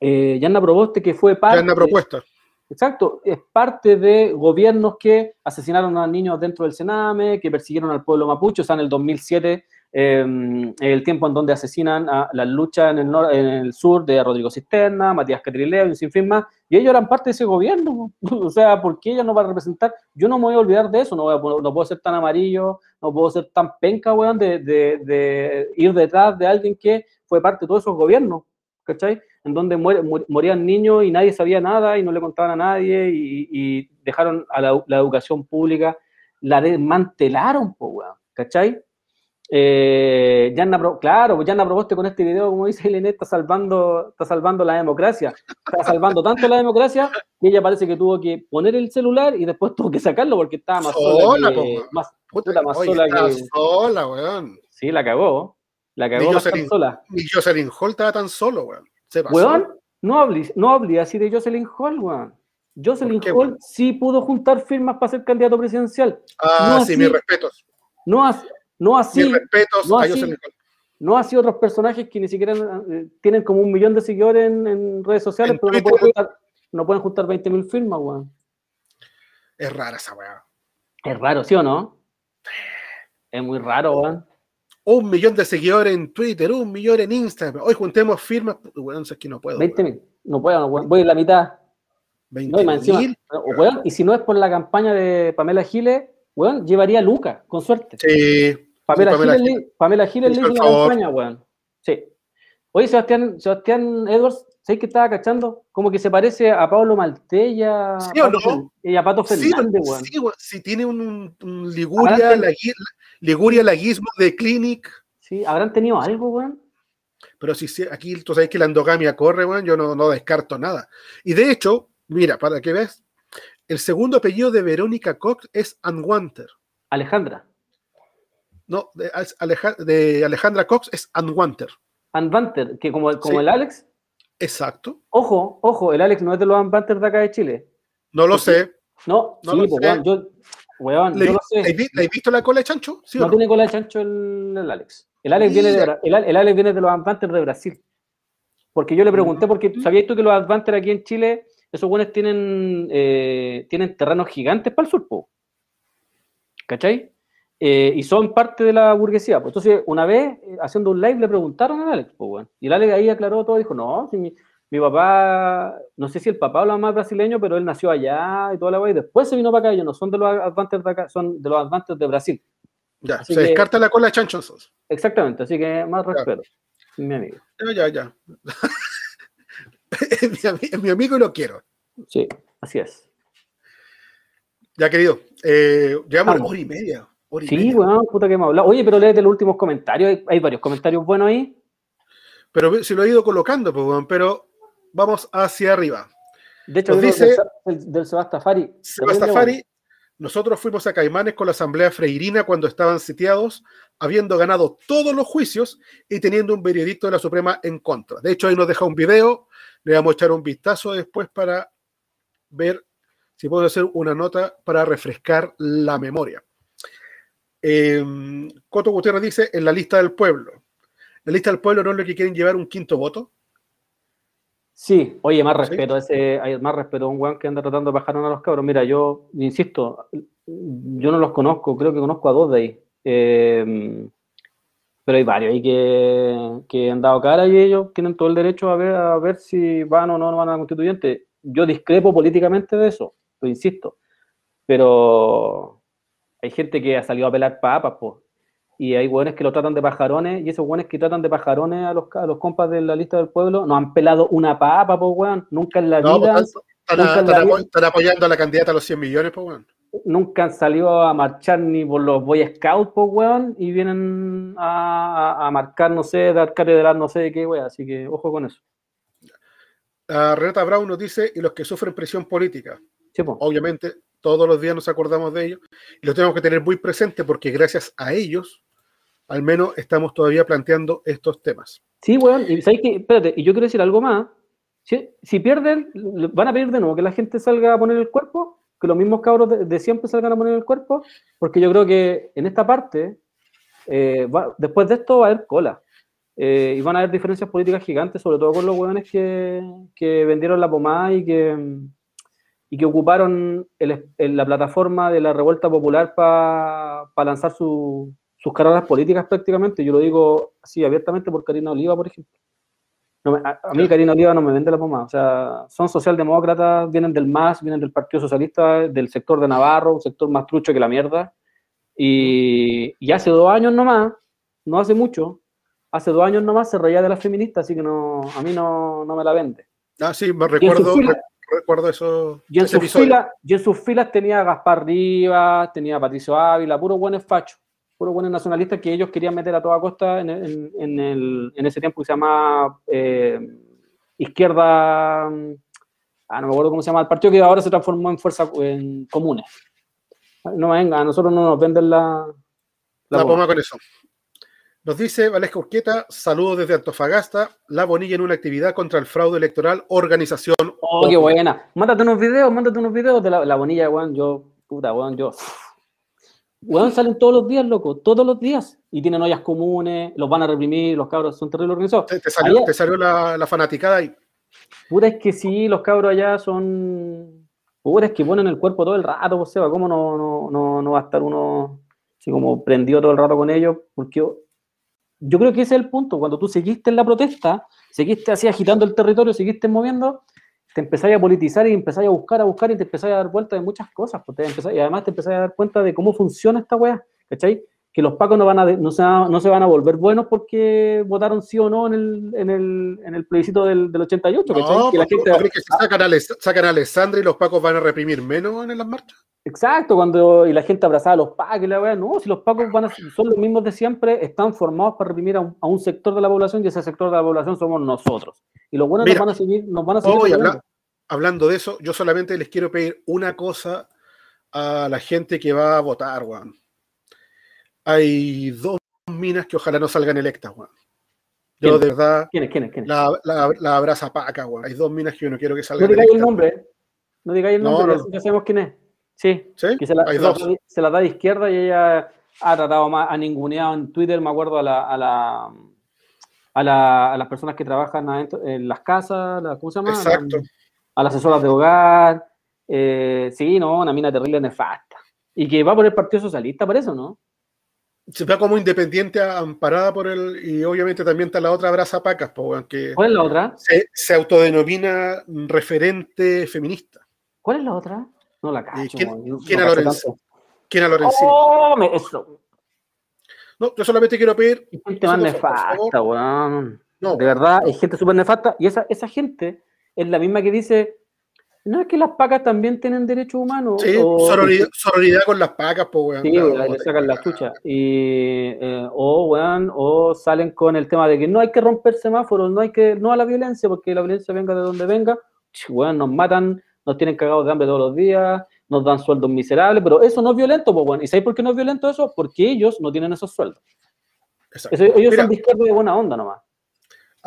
eh, Yanna Proboste, que fue parte. Yanna Propuesta. Exacto, es parte de gobiernos que asesinaron a niños dentro del Sename, que persiguieron al pueblo mapuche, o sea, en el 2007, eh, el tiempo en donde asesinan a la lucha en el, en el sur de Rodrigo Cisterna, Matías Catrileo y un sinfín más, y ellos eran parte de ese gobierno, o sea, ¿por qué ella no va a representar? Yo no me voy a olvidar de eso, no, voy a no puedo ser tan amarillo, no puedo ser tan penca, weón, de, de- de ir detrás de alguien que fue parte de todos esos gobiernos, ¿cachai? En donde muere- mu- morían niños y nadie sabía nada y no le contaban a nadie y, y dejaron a la, la educación pública, la desmantelaron, po, weón, ¿cachai? Eh, Pro- claro, pues Yanna Proboste con este video, como dice Elena, está salvando, está salvando la democracia. Está salvando tanto la democracia que ella parece que tuvo que poner el celular y después tuvo que sacarlo porque estaba más sola, Sola, que- más, Puta, puta, más oye, sola que. sola, weón. Sí, la cagó. La Ni cagó más Jocelyn- sola. Ni Jocelyn Hall estaba tan solo, weón. Se pasó. Weón, no hables, no hables así de Jocelyn Hall, weón. Jocelyn qué, Hall sí pudo juntar firmas para ser candidato presidencial. Ah, no sí, así- mis respetos. No, as- no así. mis respetos no a así. Jocelyn Hall. No así otros personajes que ni siquiera eh, tienen como un millón de seguidores en, en redes sociales, En pero no pueden, juntar, no pueden juntar 20.000 firmas, weón. Es rara esa weá. Es raro, ¿sí o no? Es muy raro, weón. Un millón de seguidores en Twitter, un millón en Instagram. Hoy juntemos firmas. Weón, es que no puedo. 20.000. No puedo, weón. Voy en la mitad. No, y más encima, 20.000. weón, y si no es por la campaña de Pamela Giles, weón, llevaría a Luca, con suerte. Sí. Pamela, sí, Pamela Giles, le- Pamela Giles le Hizo la campaña, weón. Sí. Oye, Sebastián, Sebastián Edwards, ¿sabes que estaba cachando? Como que se parece a Pablo Malté y a, ¿Sí o no? Y a Pato Sí, Fernández, weón. sí, weón. Sí, tiene un, Liguria, Liguria Laguismo de Clinic. Sí, ¿habrán tenido algo, weón? Pero si aquí tú sabes que la endogamia corre, weón, yo no, no descarto nada. Y de hecho, mira, para que veas, el segundo apellido de Verónica Cox es Unwanted. Alejandra. No, de, Alejandra Cox es Anvanter, que como, como Sí. el Alex, Exacto. ojo, ojo, el Alex no es de los Anvanter de acá de Chile. No lo Porque- sé. No, No sí, lo pues, sé. weón, yo, Weón, ¿Le, yo no sé. ¿le, vi- le has visto la cola de chancho? ¿Sí no no? tiene cola de chancho el, el Alex. El Alex, viene de, el, el Alex viene de los Advanters de Brasil. Porque yo le pregunté, porque ¿sabías tú que los Advanters aquí en Chile, esos buenos tienen, eh, tienen terrenos gigantes para el sur, po? ¿Cachai? Eh, y son parte de la burguesía. Pues entonces, una vez, eh, haciendo un live, le preguntaron a Alex, pues, weón. Y el Alex ahí aclaró todo, dijo, no, si mi, mi papá, no sé si el papá o la mamá es brasileño, pero él nació allá y toda la weá, y después se vino para acá, ellos no son de los Advanters de acá, son de los Advanters de Brasil. Ya, Así se que- descarta la cola de chancho entonces. Exactamente, así que más respeto. Mi amigo. Ya, ya, ya. es, mi, ami- es mi amigo y lo quiero. Sí, así es. Ya, querido. Eh, llevamos Vamos. hora y media. Sí, weón, puta que hemos hablado. Oye, pero léete los últimos comentarios. Hay, hay varios comentarios buenos ahí. Pero si lo he ido colocando, pues, weón, pero vamos hacia arriba. De hecho, Nos dice- del, del Sebastafari. Sebastafari, nosotros fuimos a Caimanes con la Asamblea Freirina cuando estaban sitiados, habiendo ganado todos los juicios y teniendo un veredicto de la Suprema en contra. De hecho, ahí nos deja un video, le vamos a echar un vistazo después para ver si puedo hacer una nota para refrescar la memoria. Eh, Coto Gutiérrez dice, en la lista del pueblo. La lista del pueblo no es lo que quieren llevar un quinto voto. Sí, oye, más Sí. respeto. Ese, hay más respeto a un weón que anda tratando de bajar a los cabros. Mira, yo insisto, yo no los conozco, creo que conozco a dos de ahí. Eh, pero hay varios ahí que, que han dado cara y ellos tienen todo el derecho a ver, a ver si van o no van a la constituyente. Yo discrepo políticamente de eso, lo insisto. Pero hay gente que ha salido a pelar papas, pues. Y hay hueones que lo tratan de pajarones, y esos hueones que tratan de pajarones a los, a los compas de la lista del pueblo no han pelado una papa, pues, weón. Nunca en la No, vida, pues, están, nunca en están la apo- vida- están apoyando a la candidata a los 100 millones, pues, bueno. nunca han salido a marchar ni por los Boy Scouts, pues, weón, y vienen a, a- a marcar, no sé, dar cátedra, no sé de qué, weón. Así que ojo con eso. Ah, Renata Brown nos dice, y los que sufren presión política. Sí, po. Obviamente, todos los días nos acordamos de ellos y los tenemos que tener muy presente porque gracias a ellos, al menos estamos todavía planteando estos temas. Sí, weón, y sabes que, espérate, y yo quiero decir algo más. Si, pierden, van a pedir de nuevo que la gente salga a poner el cuerpo, que los mismos cabros de, siempre salgan a poner el cuerpo, porque yo creo que en esta parte, eh, después de esto va a haber cola. Eh, y van a haber diferencias políticas gigantes, sobre todo con los hueones que vendieron la pomada y que, y que ocuparon el- el- la plataforma de la revuelta popular para lanzar su- sus carreras políticas prácticamente. Yo lo digo así abiertamente por Karina Oliva, por ejemplo. No a, a mí Karina Oliva no me vende la pomada. O sea, son socialdemócratas, vienen del MAS, vienen del Partido Socialista, del sector de Navarro, un sector más trucho que la mierda. Y, y hace dos años nomás, no hace mucho, hace dos años nomás se reía de las feministas, así que no, a mí no, no me la vende. Ah, sí, me recuerdo, recuerdo eso. Y en, sus filas, y en sus filas tenía a Gaspar Rivas, tenía a Patricio Ávila, puros buenos fachos, puros buenos nacionalistas que ellos querían meter a toda costa en, en- en el- en ese tiempo que se llama eh, Izquierda. Ah, no me acuerdo cómo se llama el partido que ahora se transformó en Fuerza en Comunes. No venga, a nosotros no nos venden la. La pomada. poma con eso. Nos dice Valesca Urqueta, saludos desde Antofagasta, La Bonilla en una actividad contra el fraude electoral, organización. Oh, qué buena. Mándate unos videos, mándate unos videos de la, la bonilla, weón. Yo, puta, weón, yo. Weón, salen todos los días, loco, todos los días. Y tienen ollas comunes, los van a reprimir, los cabros son terribles organizados. Te, te salió, Allá- te salió la, la fanaticada ahí. Puta, es que sí, los cabros allá son. Puta, es que ponen el cuerpo todo el rato, pues, Seba. ¿Cómo no, no, no, no va a estar uno así como prendido todo el rato con ellos? Porque yo, creo que ese es el punto. Cuando tú seguiste en la protesta, seguiste así agitando el territorio, seguiste moviendo, te empezáis a politizar y empezáis a buscar, a buscar y te empezáis a dar vuelta de muchas cosas. pues, y además te empezáis a dar cuenta de cómo funciona esta weá, ¿cachai? Que los pacos no, van a, no, se, van- no se van a volver buenos porque votaron sí o no en el, en el, en el plebiscito del, del 88, ¿cachai? No, que la porque gente, crees que si sacan a, sacan a Alessandra y los pacos van a reprimir menos en las marchas. Exacto, cuando y la gente abrazaba a los pacos y la weá, no, si los pacos van a, son los mismos de siempre, están formados para reprimir a un, a un sector de la población y ese sector de la población somos nosotros. Y los buenos nos van a seguir, nos van a seguir Hoy, apoyando. habla- hablando de eso, yo solamente les quiero pedir una cosa a la gente que va a votar, weón. Hay dos minas que ojalá no salgan electas, weón. Yo ¿Quién? de verdad ¿Quiénes, quiénes, quiénes? la, la, la abraza paca, weón. Hay dos minas que yo no quiero que No salgan digáis el nombre, no digáis el No, nombre, no. ya sabemos quién es. Sí, ¿Sí? que se la, Hay se dos. da se la da de izquierda y ella ha tratado más, ha ninguneado en Twitter, me acuerdo, a, la, a, la, a, la- a las personas que trabajan adentro, en las casas, la- ¿cómo se llama? Exacto. A las asesoras de hogar. eh, sí, no, una mina terrible nefasta. Y que va por el Partido Socialista, por eso, ¿no? Se ve como independiente amparada por el. Y obviamente también está la otra Brasa Pacas, po, weón, que ¿Cuál es la otra? se, se autodenomina referente feminista. ¿Cuál es la otra? No la cacho. quién- weón, no- quién no cacho Lorenzo? ¿Quién a Lorenzini? ¡Oh! me- eso. No, yo solamente quiero pedir. Gente más nefasta, weón. No, De verdad, hay gente súper nefasta. Y esa, esa gente es la misma que dice, no es que las pacas también tienen derechos humanos. sí, o, sororidad, sororidad con las pacas, pues, weón. Sí, le sacan la chucha. Y, eh, o, weón, o salen con el tema de que no hay que romper semáforos, no hay que, no a la violencia, porque la violencia venga de donde venga. Weón, nos matan, nos tienen cagados de hambre todos los días, nos dan sueldos miserables, pero eso no es violento, pues, weón. ¿Y sabéis por qué no es violento eso? Porque ellos no tienen esos sueldos. Exacto. Eso- ellos Mira, son y de buena onda nomás.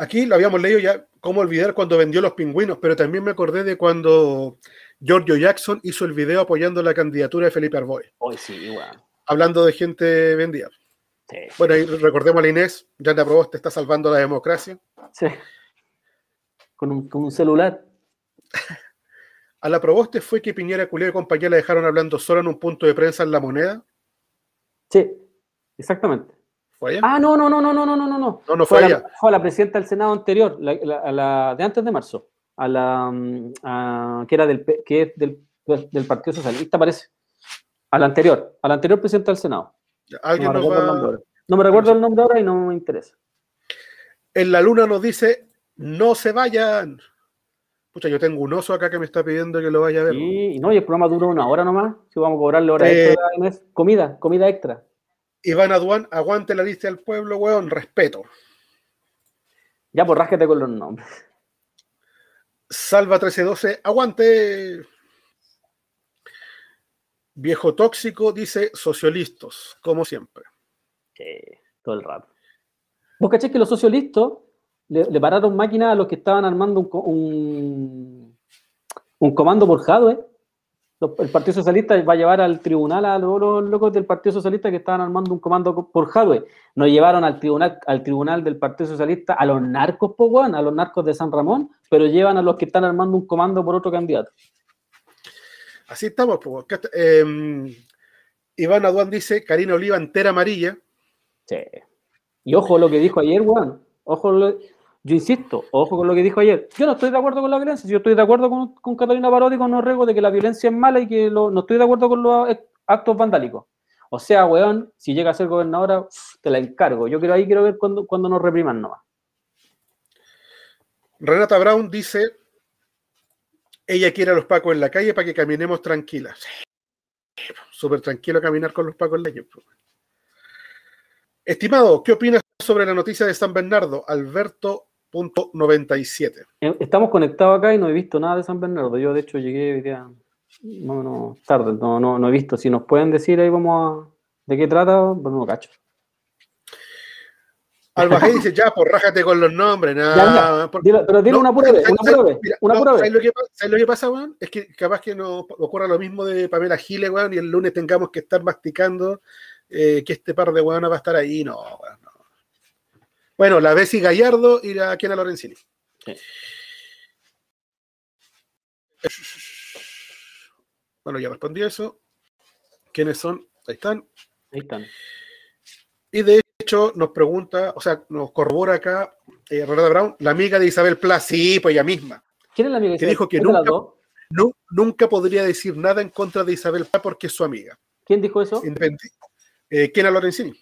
Aquí lo habíamos leído ya, cómo olvidar cuando vendió los pingüinos, pero también me acordé de cuando Giorgio Jackson hizo el video apoyando la candidatura de Felipe Arboe, Hoy sí, weón. hablando de gente vendida. Sí. Bueno, ahí recordemos a la Inés, ya te aprobó, te está salvando la democracia. Sí. Con un, con un celular. A la Proboste fue que Piñera, Culeo y compañía la dejaron hablando sola en un punto de prensa en La Moneda. Sí, exactamente. ¿Fue allá? Ah, no, no, no, no, no, no, no, no. No, no fue a ella. la, fue a la presidenta del Senado anterior, la, la- a la de antes de marzo, a la mm, a- que era del que es del, del Partido Socialista, parece. A la anterior, a la anterior presidenta del Senado. No Alguien me, nos recuerdo el nombre va... ahora. No me recuerdo el nombre ahora y no me interesa. En la luna nos dice, no se vayan. Pucha, yo tengo un oso acá que me está pidiendo que lo vaya a ver. Sí, y no, y el programa dura una hora nomás. Si vamos a cobrarle hora Eh, extra, Inés. comida, comida extra. Iván Aduán, aguante la lista del pueblo, weón, respeto. Ya, pues rásquete con los nombres. Salva 1312, aguante. Viejo tóxico dice socialistas, como siempre. Sí, todo el rato. ¿Vos cachés que los socialistas le, le pararon máquinas a los que estaban armando un, un, un comando por hardware? El Partido Socialista va a llevar al tribunal a los, los locos del Partido Socialista que estaban armando un comando co- por hardware. Nos llevaron al tribunal, al tribunal del Partido Socialista a los narcos, po, a los narcos de San Ramón, pero llevan a los que están armando un comando por otro candidato. Así estamos. acá está, eh, Iván Aduán dice, Karina Oliva entera amarilla. Sí. Y ojo lo que dijo ayer, weón. Ojo, lo- yo insisto, ojo con lo que dijo ayer. Yo no estoy de acuerdo con la violencia. Yo estoy de acuerdo con, con Catalina Parodi con Orrego de que la violencia es mala y que no estoy de acuerdo con los ac- actos vandálicos. O sea, weón, si llega a ser gobernadora, te la encargo. Yo quiero ahí quiero ver cuando, cuando nos repriman nomás. Renata Brown dice, ella quiere a los pacos en la calle para que caminemos tranquilas. Súper tranquilo caminar con los pacos en la calle. pues. Estimado, ¿qué opinas sobre la noticia de San Bernardo? Alberto.97. Eh, Estamos conectados acá y no he visto nada de San Bernardo. Yo, de hecho, llegué hoy día no, no, tarde, no, no, no he visto. Si nos pueden decir ahí vamos a... ¿De qué trata? Bueno, no cacho. Albajé dice, ya, pues rájate con los nombres. Nada, porque- pero dile No, una pura vez, ¿sabes- una pura vez, una pura vez. ¿sabes lo, que, pa- ¿sabes lo que pasa, weón? Es que capaz que nos ocurra lo mismo de Pamela Giles, weón, y el lunes tengamos que estar masticando eh, que este par de weonas va a estar ahí. No, weón, no. Bueno, la Bessie Gallardo y la Kiana Lorenzini. Sí. Bueno, ya respondí eso. ¿Quiénes son? Ahí están. Ahí están. Y de hecho nos pregunta, o sea, nos corrobora acá eh, Renata Brown, la amiga de Isabel Pla, sí, pues ella misma. ¿Quién es la amiga Que dijo que ¿Es de las nunca- nunca podría decir nada en contra de Isabel Pla porque es su amiga. ¿Quién dijo eso? Independi- eh, Kiana Lorenzini.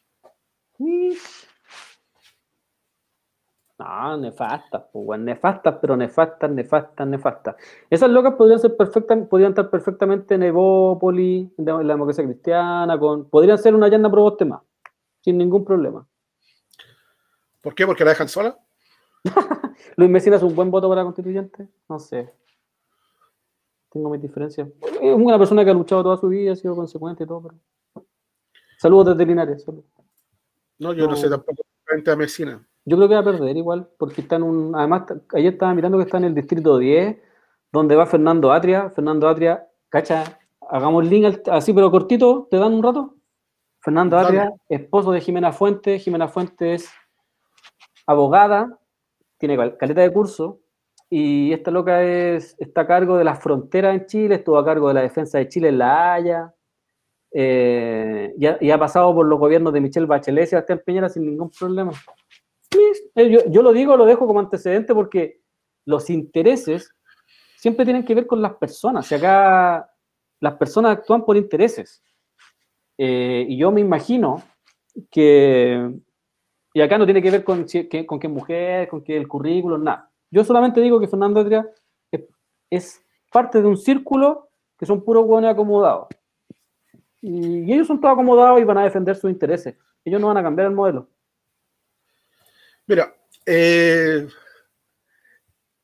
No, nefastas, pues, nefastas, pero nefastas, nefastas, nefastas. Esas locas podrían ser perfectas, podrían estar perfectamente en Evópolis, en la democracia cristiana, con, podrían ser una llana proboste más, sin ningún problema. ¿Por qué? ¿Porque la dejan sola? Luis Mesina es un buen voto para constituyente, no sé. Tengo mis diferencias. Es una persona que ha luchado toda su vida, ha sido consecuente y todo, pero. Saludos desde Linares, saludos. No, yo no, No. sé tampoco frente a Mesina. Yo creo que va a perder igual, porque está en un. Además, ayer estaba mirando que está en el distrito 10, donde va Fernando Atria. Fernando Atria, cacha, hagamos el link así, pero cortito, ¿te dan un rato? Fernando. Atria, esposo de Jimena Fuentes. Jimena Fuentes es abogada, tiene cal- caleta de curso, y esta loca es, está a cargo de las fronteras en Chile, estuvo a cargo de la defensa de Chile en La Haya, eh, y, ha, y ha pasado por los gobiernos de Michelle Bachelet y Sebastián Piñera sin ningún problema. Eh, Yo, yo lo digo, lo dejo como antecedente porque los intereses siempre tienen que ver con las personas. Y acá las personas actúan por intereses. Eh, y yo me imagino que, y acá no tiene que ver con, si- que- es mujer, con que el currículum, nada. Yo solamente digo que Fernando Atria es, es parte de un círculo que son puros hueones acomodados. Y, y ellos son todos acomodados y van a defender sus intereses. Ellos no van a cambiar el modelo. Mira, eh,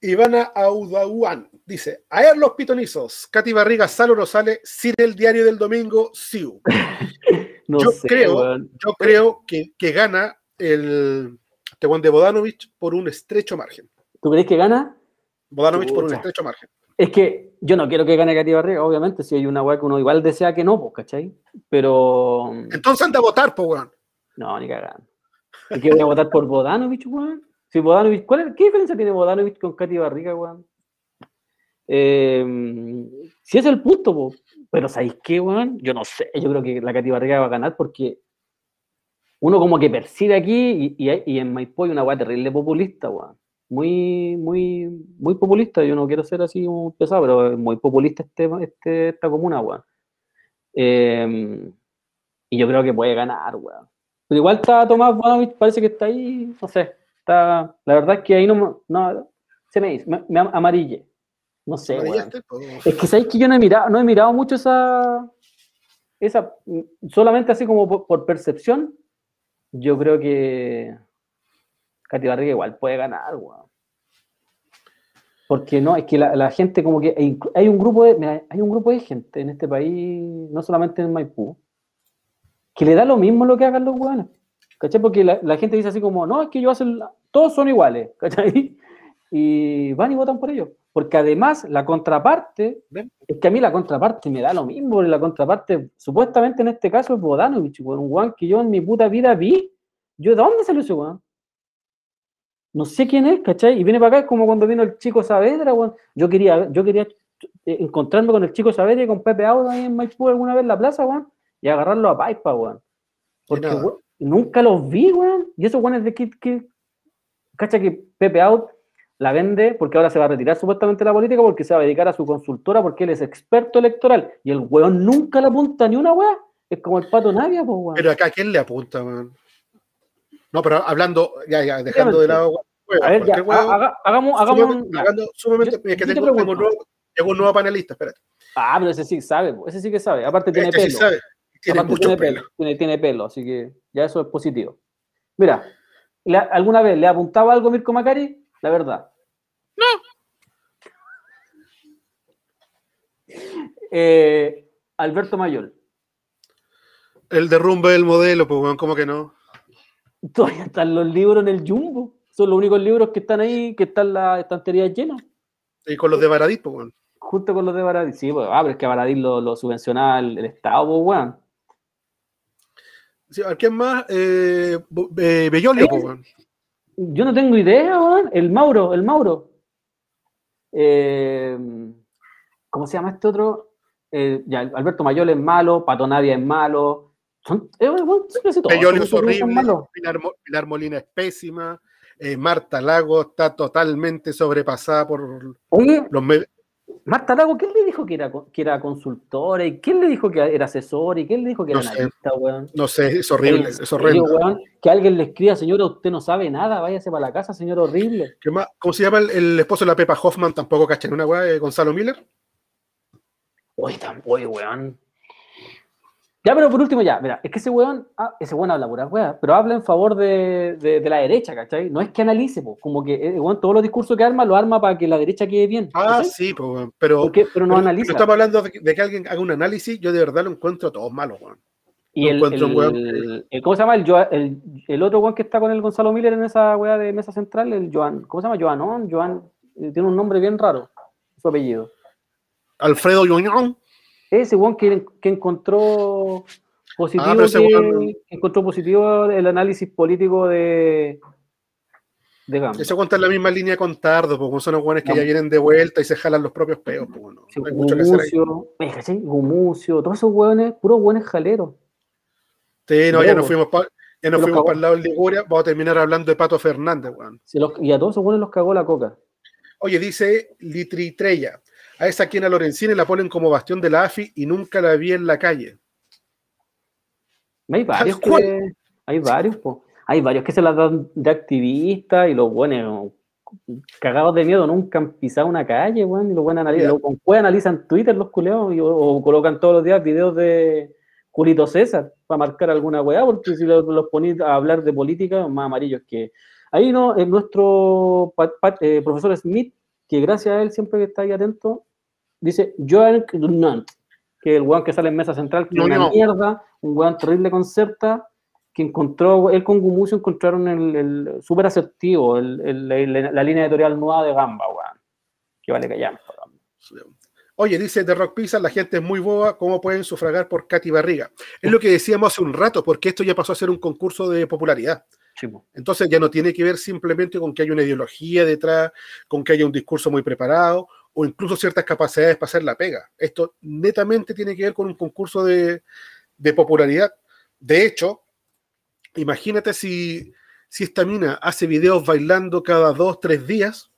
Ivana Audahuan dice: Ayer los pitonizos, Katy Barriga sale o no sale sin el diario del domingo, Siu. No yo sé, creo, yo creo que, que gana el Tehuán de Bodanovich por un estrecho margen. ¿Tú crees que gana? Bodanovich por un estrecho margen. Es que yo no quiero que gane Katy Barriga, obviamente, si hay una weá que uno igual desea que no, pues, ¿cachai? Pero. Entonces anda a votar, po, weón. No, ni cagando. ¿Y voy a votar por Bodanovich, weón? Si Bodanovich, ¿cuál es- ¿qué diferencia tiene Bodanovich con Katy Barriga, weón? Eh, si es el punto, pero ¿sabéis qué, weón? Yo no sé, yo creo que la Katy Barriga va a ganar porque uno como que percibe aquí y, en Maipú hay una weá terrible populista, weón. Muy, muy, muy populista. Yo no quiero ser así como pesado, pero muy populista este, este, esta comuna, weón. Eh, y yo creo que puede ganar, weón. Pero igual está Tomás Bonanovich, parece que está ahí, no sé. Está, la verdad es que ahí no, no se me dice, me, me amarille. No sé, po. Es que sabéis que yo no he mirado, no he mirado mucho esa, esa, solamente así como por, por percepción, yo creo que Katy Barriga igual puede ganar, weón. Porque no, es que la, la gente como que hay, hay un grupo de, mira, hay un grupo de gente en este país, no solamente en Maipú, que le da lo mismo lo que hagan los weones. ¿Cachai? Porque la, la gente dice así como, no, es que yo hacen, todos son iguales, ¿cachai? Y van y votan por ellos. Porque además la contraparte, ¿Ven? es que a mí la contraparte me da lo mismo, la contraparte, supuestamente en este caso es Bodanovich, un weón que yo en mi puta vida vi. Yo, ¿de dónde salió ese weón? No sé quién es, ¿cachai? Y viene para acá, es como cuando vino el chico Saavedra, weón. Yo quería, yo quería eh, encontrarme con el chico Saavedra y con Pepe Auda ahí en Maipú alguna vez en la plaza, weón, y agarrarlo a paipa, weón. Porque weón, nunca los vi, weón. Y esos weones de que, que cacha que Pepe Out la vende porque ahora se va a retirar supuestamente de la política porque se va a dedicar a su consultora porque él es experto electoral y el weón nunca le apunta ni una weá. Es como el pato Navia, pues, weón. Pero acá, ¿quién le apunta, man? No, pero hablando, ya, ya, dejando de lado. a ver, ya, haga- hagamos, hagamos un- sumamente- ya. hablando sumamente- Yo- es que yo te tengo, tengo un nuevo, tengo un nuevo panelista, espérate. Ah, pero ese sí sabe, ese sí que sabe. Aparte tiene Este pelo. sí sabe, tiene Aparte mucho tiene pelo. pelo. Tiene, tiene pelo, así que ya eso es positivo. Mira, ¿le- ¿alguna vez le apuntaba algo a Mirko Macari? La verdad. No. Eh, Alberto Mayol. El derrumbe del modelo, pues, weón, ¿cómo que no? Todavía están los libros en el Jumbo. Son los únicos libros que están ahí, que están las estanterías llenas, Y con los de Baradí, pues, weón. junto con los de Baradí. Sí, pues, ah, pero es que Baradí lo, lo subvenciona el, el Estado, pues, weón. Sí, a ¿Quién más? Eh, eh, Bellolio. Yo no tengo idea, weón. El Mauro, el Mauro. Eh, ¿Cómo se llama este otro? Eh, ya, Alberto Mayol es malo, Pato Navia es malo. Son, eh, Bellolio es horrible. Pilar, Pilar Molina es pésima, Marta Lago está totalmente sobrepasada por Oye, los medios. Marta Lago, ¿quién le dijo que era, que era consultora? ¿Y quién le dijo que era asesor? ¿Y quién le dijo que era No sé. analista, weón? No sé, es horrible, ¿En es horrible. weón? Que alguien le escriba, señora, usted no sabe nada, váyase para la casa, señor horrible. ¿Qué más? ¿Cómo se llama el, el esposo de la Pepa Hoffman? Tampoco cachan una weá, eh, Gonzalo Miller. Oye, oye, weón. Ya, pero por último, ya, mira, es que ese weón, ah, ese weón habla pura weá, pero habla en favor de, de- de la derecha, ¿cachai? No es que analice, po, como que eh, weón, todos los discursos que arma, lo arma para que la derecha quede bien. Ah, ¿cachai? sí, weón, pero. Pero no pero- analiza. pero estamos hablando de, que- de que alguien haga un análisis, yo de verdad lo encuentro a todos malos, weón. Y el, weón ¿cómo se llama? El, el, el otro weón que está con el Gonzalo Miller en esa weá de mesa central, el Joan, ¿cómo se llama? Joanón, Joan, eh, tiene un nombre bien raro, su apellido. Alfredo Yuñón, Ese weón que, que encontró positivo, Ah, ese que- que encontró positivo el análisis político de, de Gamba. Eso cuenta en la misma línea con Tardo, porque son los guanes que No. ya vienen de vuelta y se jalan los propios peos. pues, Sí, no hay mucho que hacer ahí. Gumucio, ¿cachai? Gumucio, todos esos hueones, puros hueones jaleros. Sí, no, ya nos fuimos para ya nos fuimos para el lado de Liguria, vamos a terminar hablando de Pato Fernández, weón. Los- y a todos esos hueones los cagó la coca. Oye, dice Litritrella, a esa quien a Lorenzini la ponen como bastión de la AFI y nunca la vi en la calle. Hay varios que, hay varios, po. hay varios que se las dan de activistas y los buenos cagados de miedo nunca han pisado una calle, weón, y los buenos analizan, Ya. los cueva analizan Twitter los culeos y- o, o colocan todos los días videos de Julito César para marcar alguna weá, porque si los, los ponís a hablar de política, más amarillos que. Ahí no, el nuestro pa- pa- eh, profesor Smith, que gracias a él siempre que está ahí atento, dice Joan Knut, que el weón que sale en mesa central, que es No, una no. mierda, un weón terrible concerta, que encontró, él con Gumucio encontraron el, el súper asertivo, el, el- la, la línea editorial nueva de Gamba, weón. Que vale callar. Oye, dice The Rock Pizza, la gente es muy boba, ¿cómo pueden sufragar por Katy Barriga? Es lo que decíamos hace un rato, porque esto ya pasó a ser un concurso de popularidad. Chico. Entonces ya no tiene que ver simplemente con que haya una ideología detrás, con que haya un discurso muy preparado o incluso ciertas capacidades para hacer la pega. Esto netamente tiene que ver con un concurso de, de popularidad. De hecho, imagínate si, si esta mina hace videos bailando cada dos, tres días.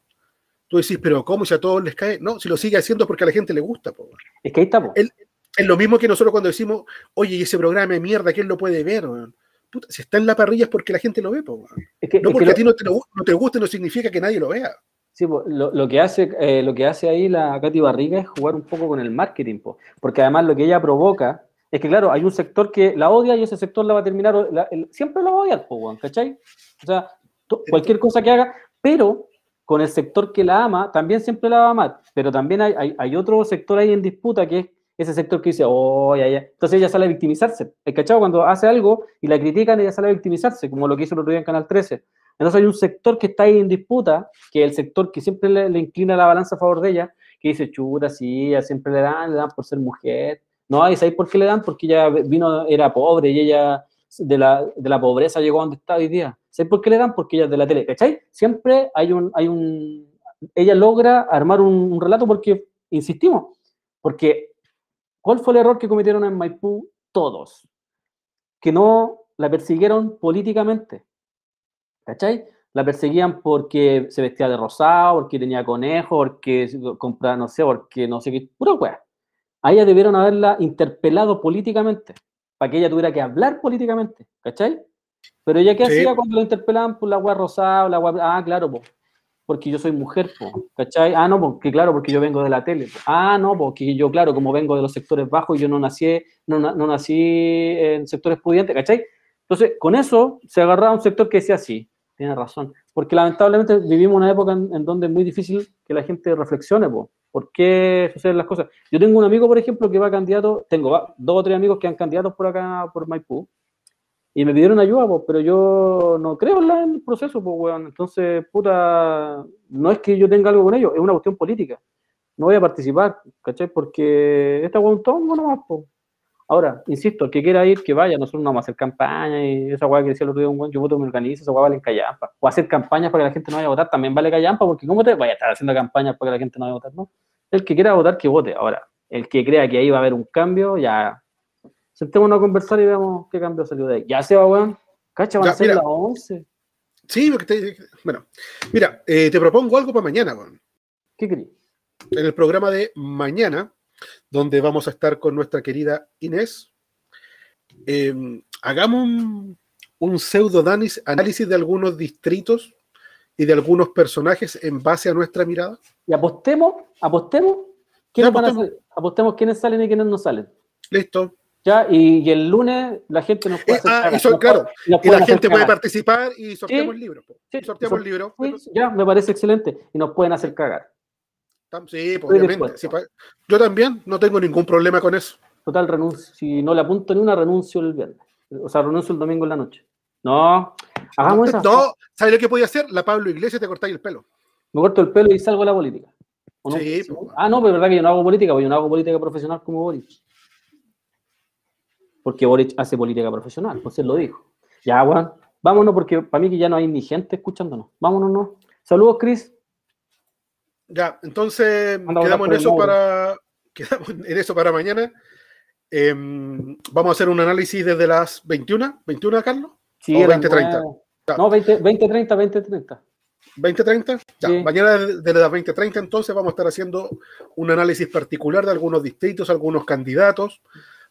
Tú decís, pero ¿cómo si a todos les cae? No, si lo sigue haciendo porque a la gente le gusta. po. Es que ahí. El- Es lo mismo que nosotros cuando decimos, oye, ¿y ese programa de mierda, ¿quién lo puede ver? weón?". Puta, si está en la parrilla es porque la gente lo ve. po, weón. Es que, No es porque lo- a ti no te, no te guste no significa que nadie lo vea. Sí, lo, lo que hace, eh, lo que hace ahí la Katy Barriga es jugar un poco con el marketing, po, porque además lo que ella provoca es que, claro, hay un sector que la odia y ese sector la va a terminar, la- el- siempre la va a odiar, po, ¿cachai? O sea, to- cualquier cosa que haga, pero con el sector que la ama, también siempre la va a amar, pero también hay, hay, hay otro sector ahí en disputa que es ese sector que dice, oh, ya, ya. Entonces ella sale a victimizarse. ¿El cachado? Cuando hace algo y la critican, ella sale a victimizarse, como lo que hizo el otro día en Canal 13. Entonces hay un sector que está ahí en disputa, que es el sector que siempre le, inclina la balanza a favor de ella, que dice, chuta, sí, ella siempre le dan, le dan por ser mujer. No, ¿y sabéis por qué le dan? Porque ella vino, era pobre y ella de la, de la pobreza llegó a donde está hoy día. ¿Sabéis por qué le dan? Porque ella es de la tele, ¿cachai? Siempre hay un, hay un, ella logra armar un, un relato porque, insistimos, porque ¿cuál fue el error que cometieron en Maipú todos? Que no la persiguieron políticamente. ¿Cachai? La perseguían porque se vestía de rosado, porque tenía conejo, porque compraba, no sé, porque no sé qué, pura wea. A ella debieron haberla interpelado políticamente, para que ella tuviera que hablar políticamente, ¿cachai? Pero ella, ¿qué Sí. hacía cuando la interpelaban por la wea rosada, la wea, ah, claro, po, porque yo soy mujer, po, ¿cachai? Ah, no, porque claro, porque yo vengo de la tele. po. Ah, no, porque yo, claro, como vengo de los sectores bajos yo no nací, no, no nací en sectores pudientes, ¿cachai? Entonces, con eso se agarraba un sector que decía sí, tiene razón. Porque lamentablemente vivimos una época en, en donde es muy difícil que la gente reflexione, po, ¿por qué suceden las cosas? Yo tengo un amigo, por ejemplo, que va candidato, tengo dos o tres amigos que han candidatos por acá, por Maipú, y me pidieron ayuda, po, pero yo no creo en, el proceso, weón. Entonces, puta, no es que yo tenga algo con ellos, es una cuestión política. No voy a participar, ¿cachai? Porque esta weón tongo nomás, po. Ahora, insisto, el que quiera ir, que vaya, nosotros no vamos a hacer campaña y esa weá que decía el otro día un weón, yo voto me organizo, esa weá vale en callampa. O hacer campañas para que la gente no vaya a votar, también vale callampa, porque ¿cómo te vaya a estar haciendo campañas para que la gente no vaya a votar? No. El que quiera votar, que vote. Ahora, el que crea que ahí va a haber un cambio, ya. Sentémonos a conversar y veamos qué cambio salió de ahí. Ya se va, weón. Cacha, van Ya, a ser mira. las 11. Sí, porque te- bueno, mira, eh, te propongo algo para mañana, weón. ¿Qué querí? en el programa de mañana, donde vamos a estar con nuestra querida Inés, eh, hagamos un, un pseudo análisis de algunos distritos y de algunos personajes en base a nuestra mirada. Y apostemos, apostemos, quiénes Ya, van a apostemos. ser- apostemos quiénes salen y quiénes no salen. Listo. Ya, y, y el lunes la gente nos puede Eh, ah, eso, claro. puede- Y la gente puede participar y sorteamos Sí. libros. Sí, sorteamos sor- libros. Sí, ya, me parece excelente. Y nos pueden hacer cagar. Sí, pues, obviamente. Sí, yo también no tengo ningún problema con eso. Total, renuncio. Si no le apunto ni una, renuncio el viernes. O sea, renuncio el domingo en la noche. No, hagamos. No, ¿sabes lo que podía hacer? La Pablo Iglesias te cortáis el pelo. Me corto el pelo y salgo de la política. ¿o no? Sí, pues. Ah, no, pero es verdad que yo no hago política, porque yo no hago política profesional como Boric. Porque Boric hace política profesional, pues él lo dijo. Ya, Juan, vámonos porque para mí que ya no hay ni gente escuchándonos. Vámonos, ¿no? Saludos, Chris. Ya, entonces Anda quedamos en eso para quedamos en eso para mañana. Em, vamos a hacer un análisis desde las 21, 21, Carlos. Sí, O eran 20-30. nueve. Ya. No, 20, 20, 30, 20, 30. 2030. Ya, Sí. mañana desde las 2030 entonces vamos a estar haciendo un análisis particular de algunos distritos, algunos candidatos.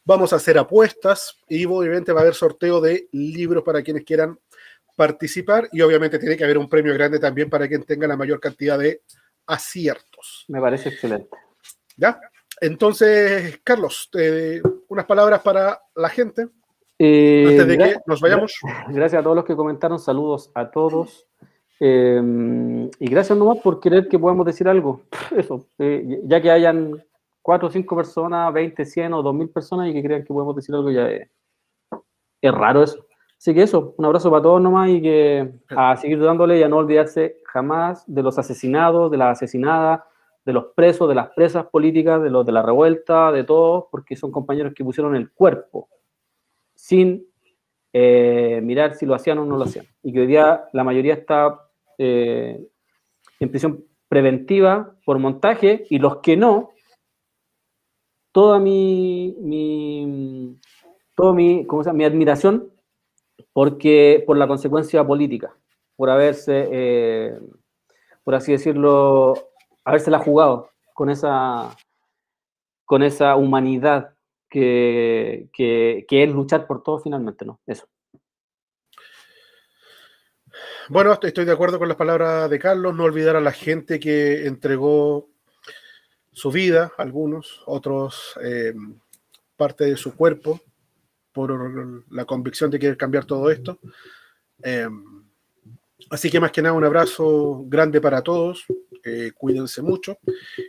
Vamos a hacer apuestas y obviamente va a haber sorteo de libros para quienes quieran participar y obviamente tiene que haber un premio grande también para quien tenga la mayor cantidad de aciertos. Me parece excelente. ¿Ya? Entonces, Carlos, eh, unas palabras para la gente Eh, antes de que nos vayamos. Gracias a todos los que comentaron, saludos a todos. Eh, y gracias nomás por querer que podamos decir algo. Eso, eh, ya que hayan cuatro o cinco personas, 20, 100 o 2000 personas y que crean que podemos decir algo, ya es, es raro eso. Así que eso, un abrazo para todos nomás y que a seguir dándole y a no olvidarse jamás de los asesinados, de las asesinadas, de los presos, de las presas políticas, de los de la revuelta, de todos, porque son compañeros que pusieron el cuerpo sin eh, mirar si lo hacían o no lo hacían. Y que hoy día la mayoría está eh, en prisión preventiva por montaje y los que no, toda mi, mi, todo mi, ¿cómo se llama? mi admiración porque, por la consecuencia política, por haberse, eh, por así decirlo, habérsela jugado con esa, con esa humanidad que, que, que es luchar por todo finalmente, ¿no? Eso. Bueno, estoy- de acuerdo con las palabras de Carlos. No olvidar a la gente que entregó su vida, algunos, otros eh, parte de su cuerpo, por la convicción de querer cambiar todo esto. Eh, así que más que nada un abrazo grande para todos. eh, cuídense mucho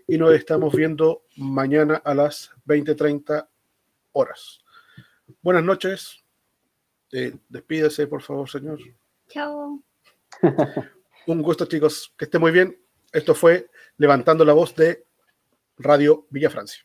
y nos estamos viendo mañana a las 20:30 horas. Buenas noches. Eh, despídese, por favor, señor. Chao. Un gusto, chicos. Que esté muy bien. Esto fue Levantando la Voz de Radio Villa Francia.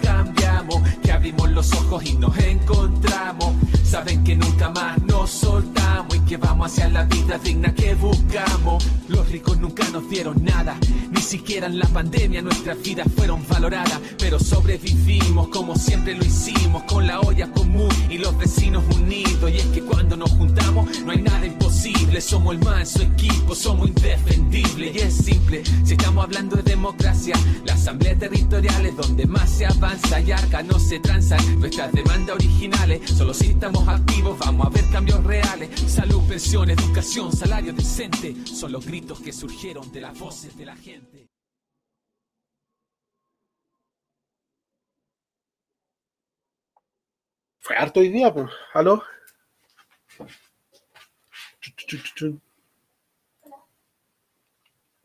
que abrimos los ojos y nos encontramos. Saben que nunca más soltamos y que vamos hacia la vida digna que buscamos. Los ricos nunca nos dieron nada, ni siquiera en la pandemia nuestras vidas fueron valoradas. Pero sobrevivimos como siempre lo hicimos, con la olla común y los vecinos unidos. Y es que cuando nos juntamos no hay nada imposible, somos el manso equipo, somos indefendibles. Y es simple, si estamos hablando de democracia, la asamblea territorial es donde más se avanza y acá no se transan nuestras demandas originales. Solo si estamos activos vamos a ver cambios reales. Salud, pensión, educación, salario decente, son los gritos que surgieron de las voces de la gente. Fue harto hoy día, pues. ¿Aló?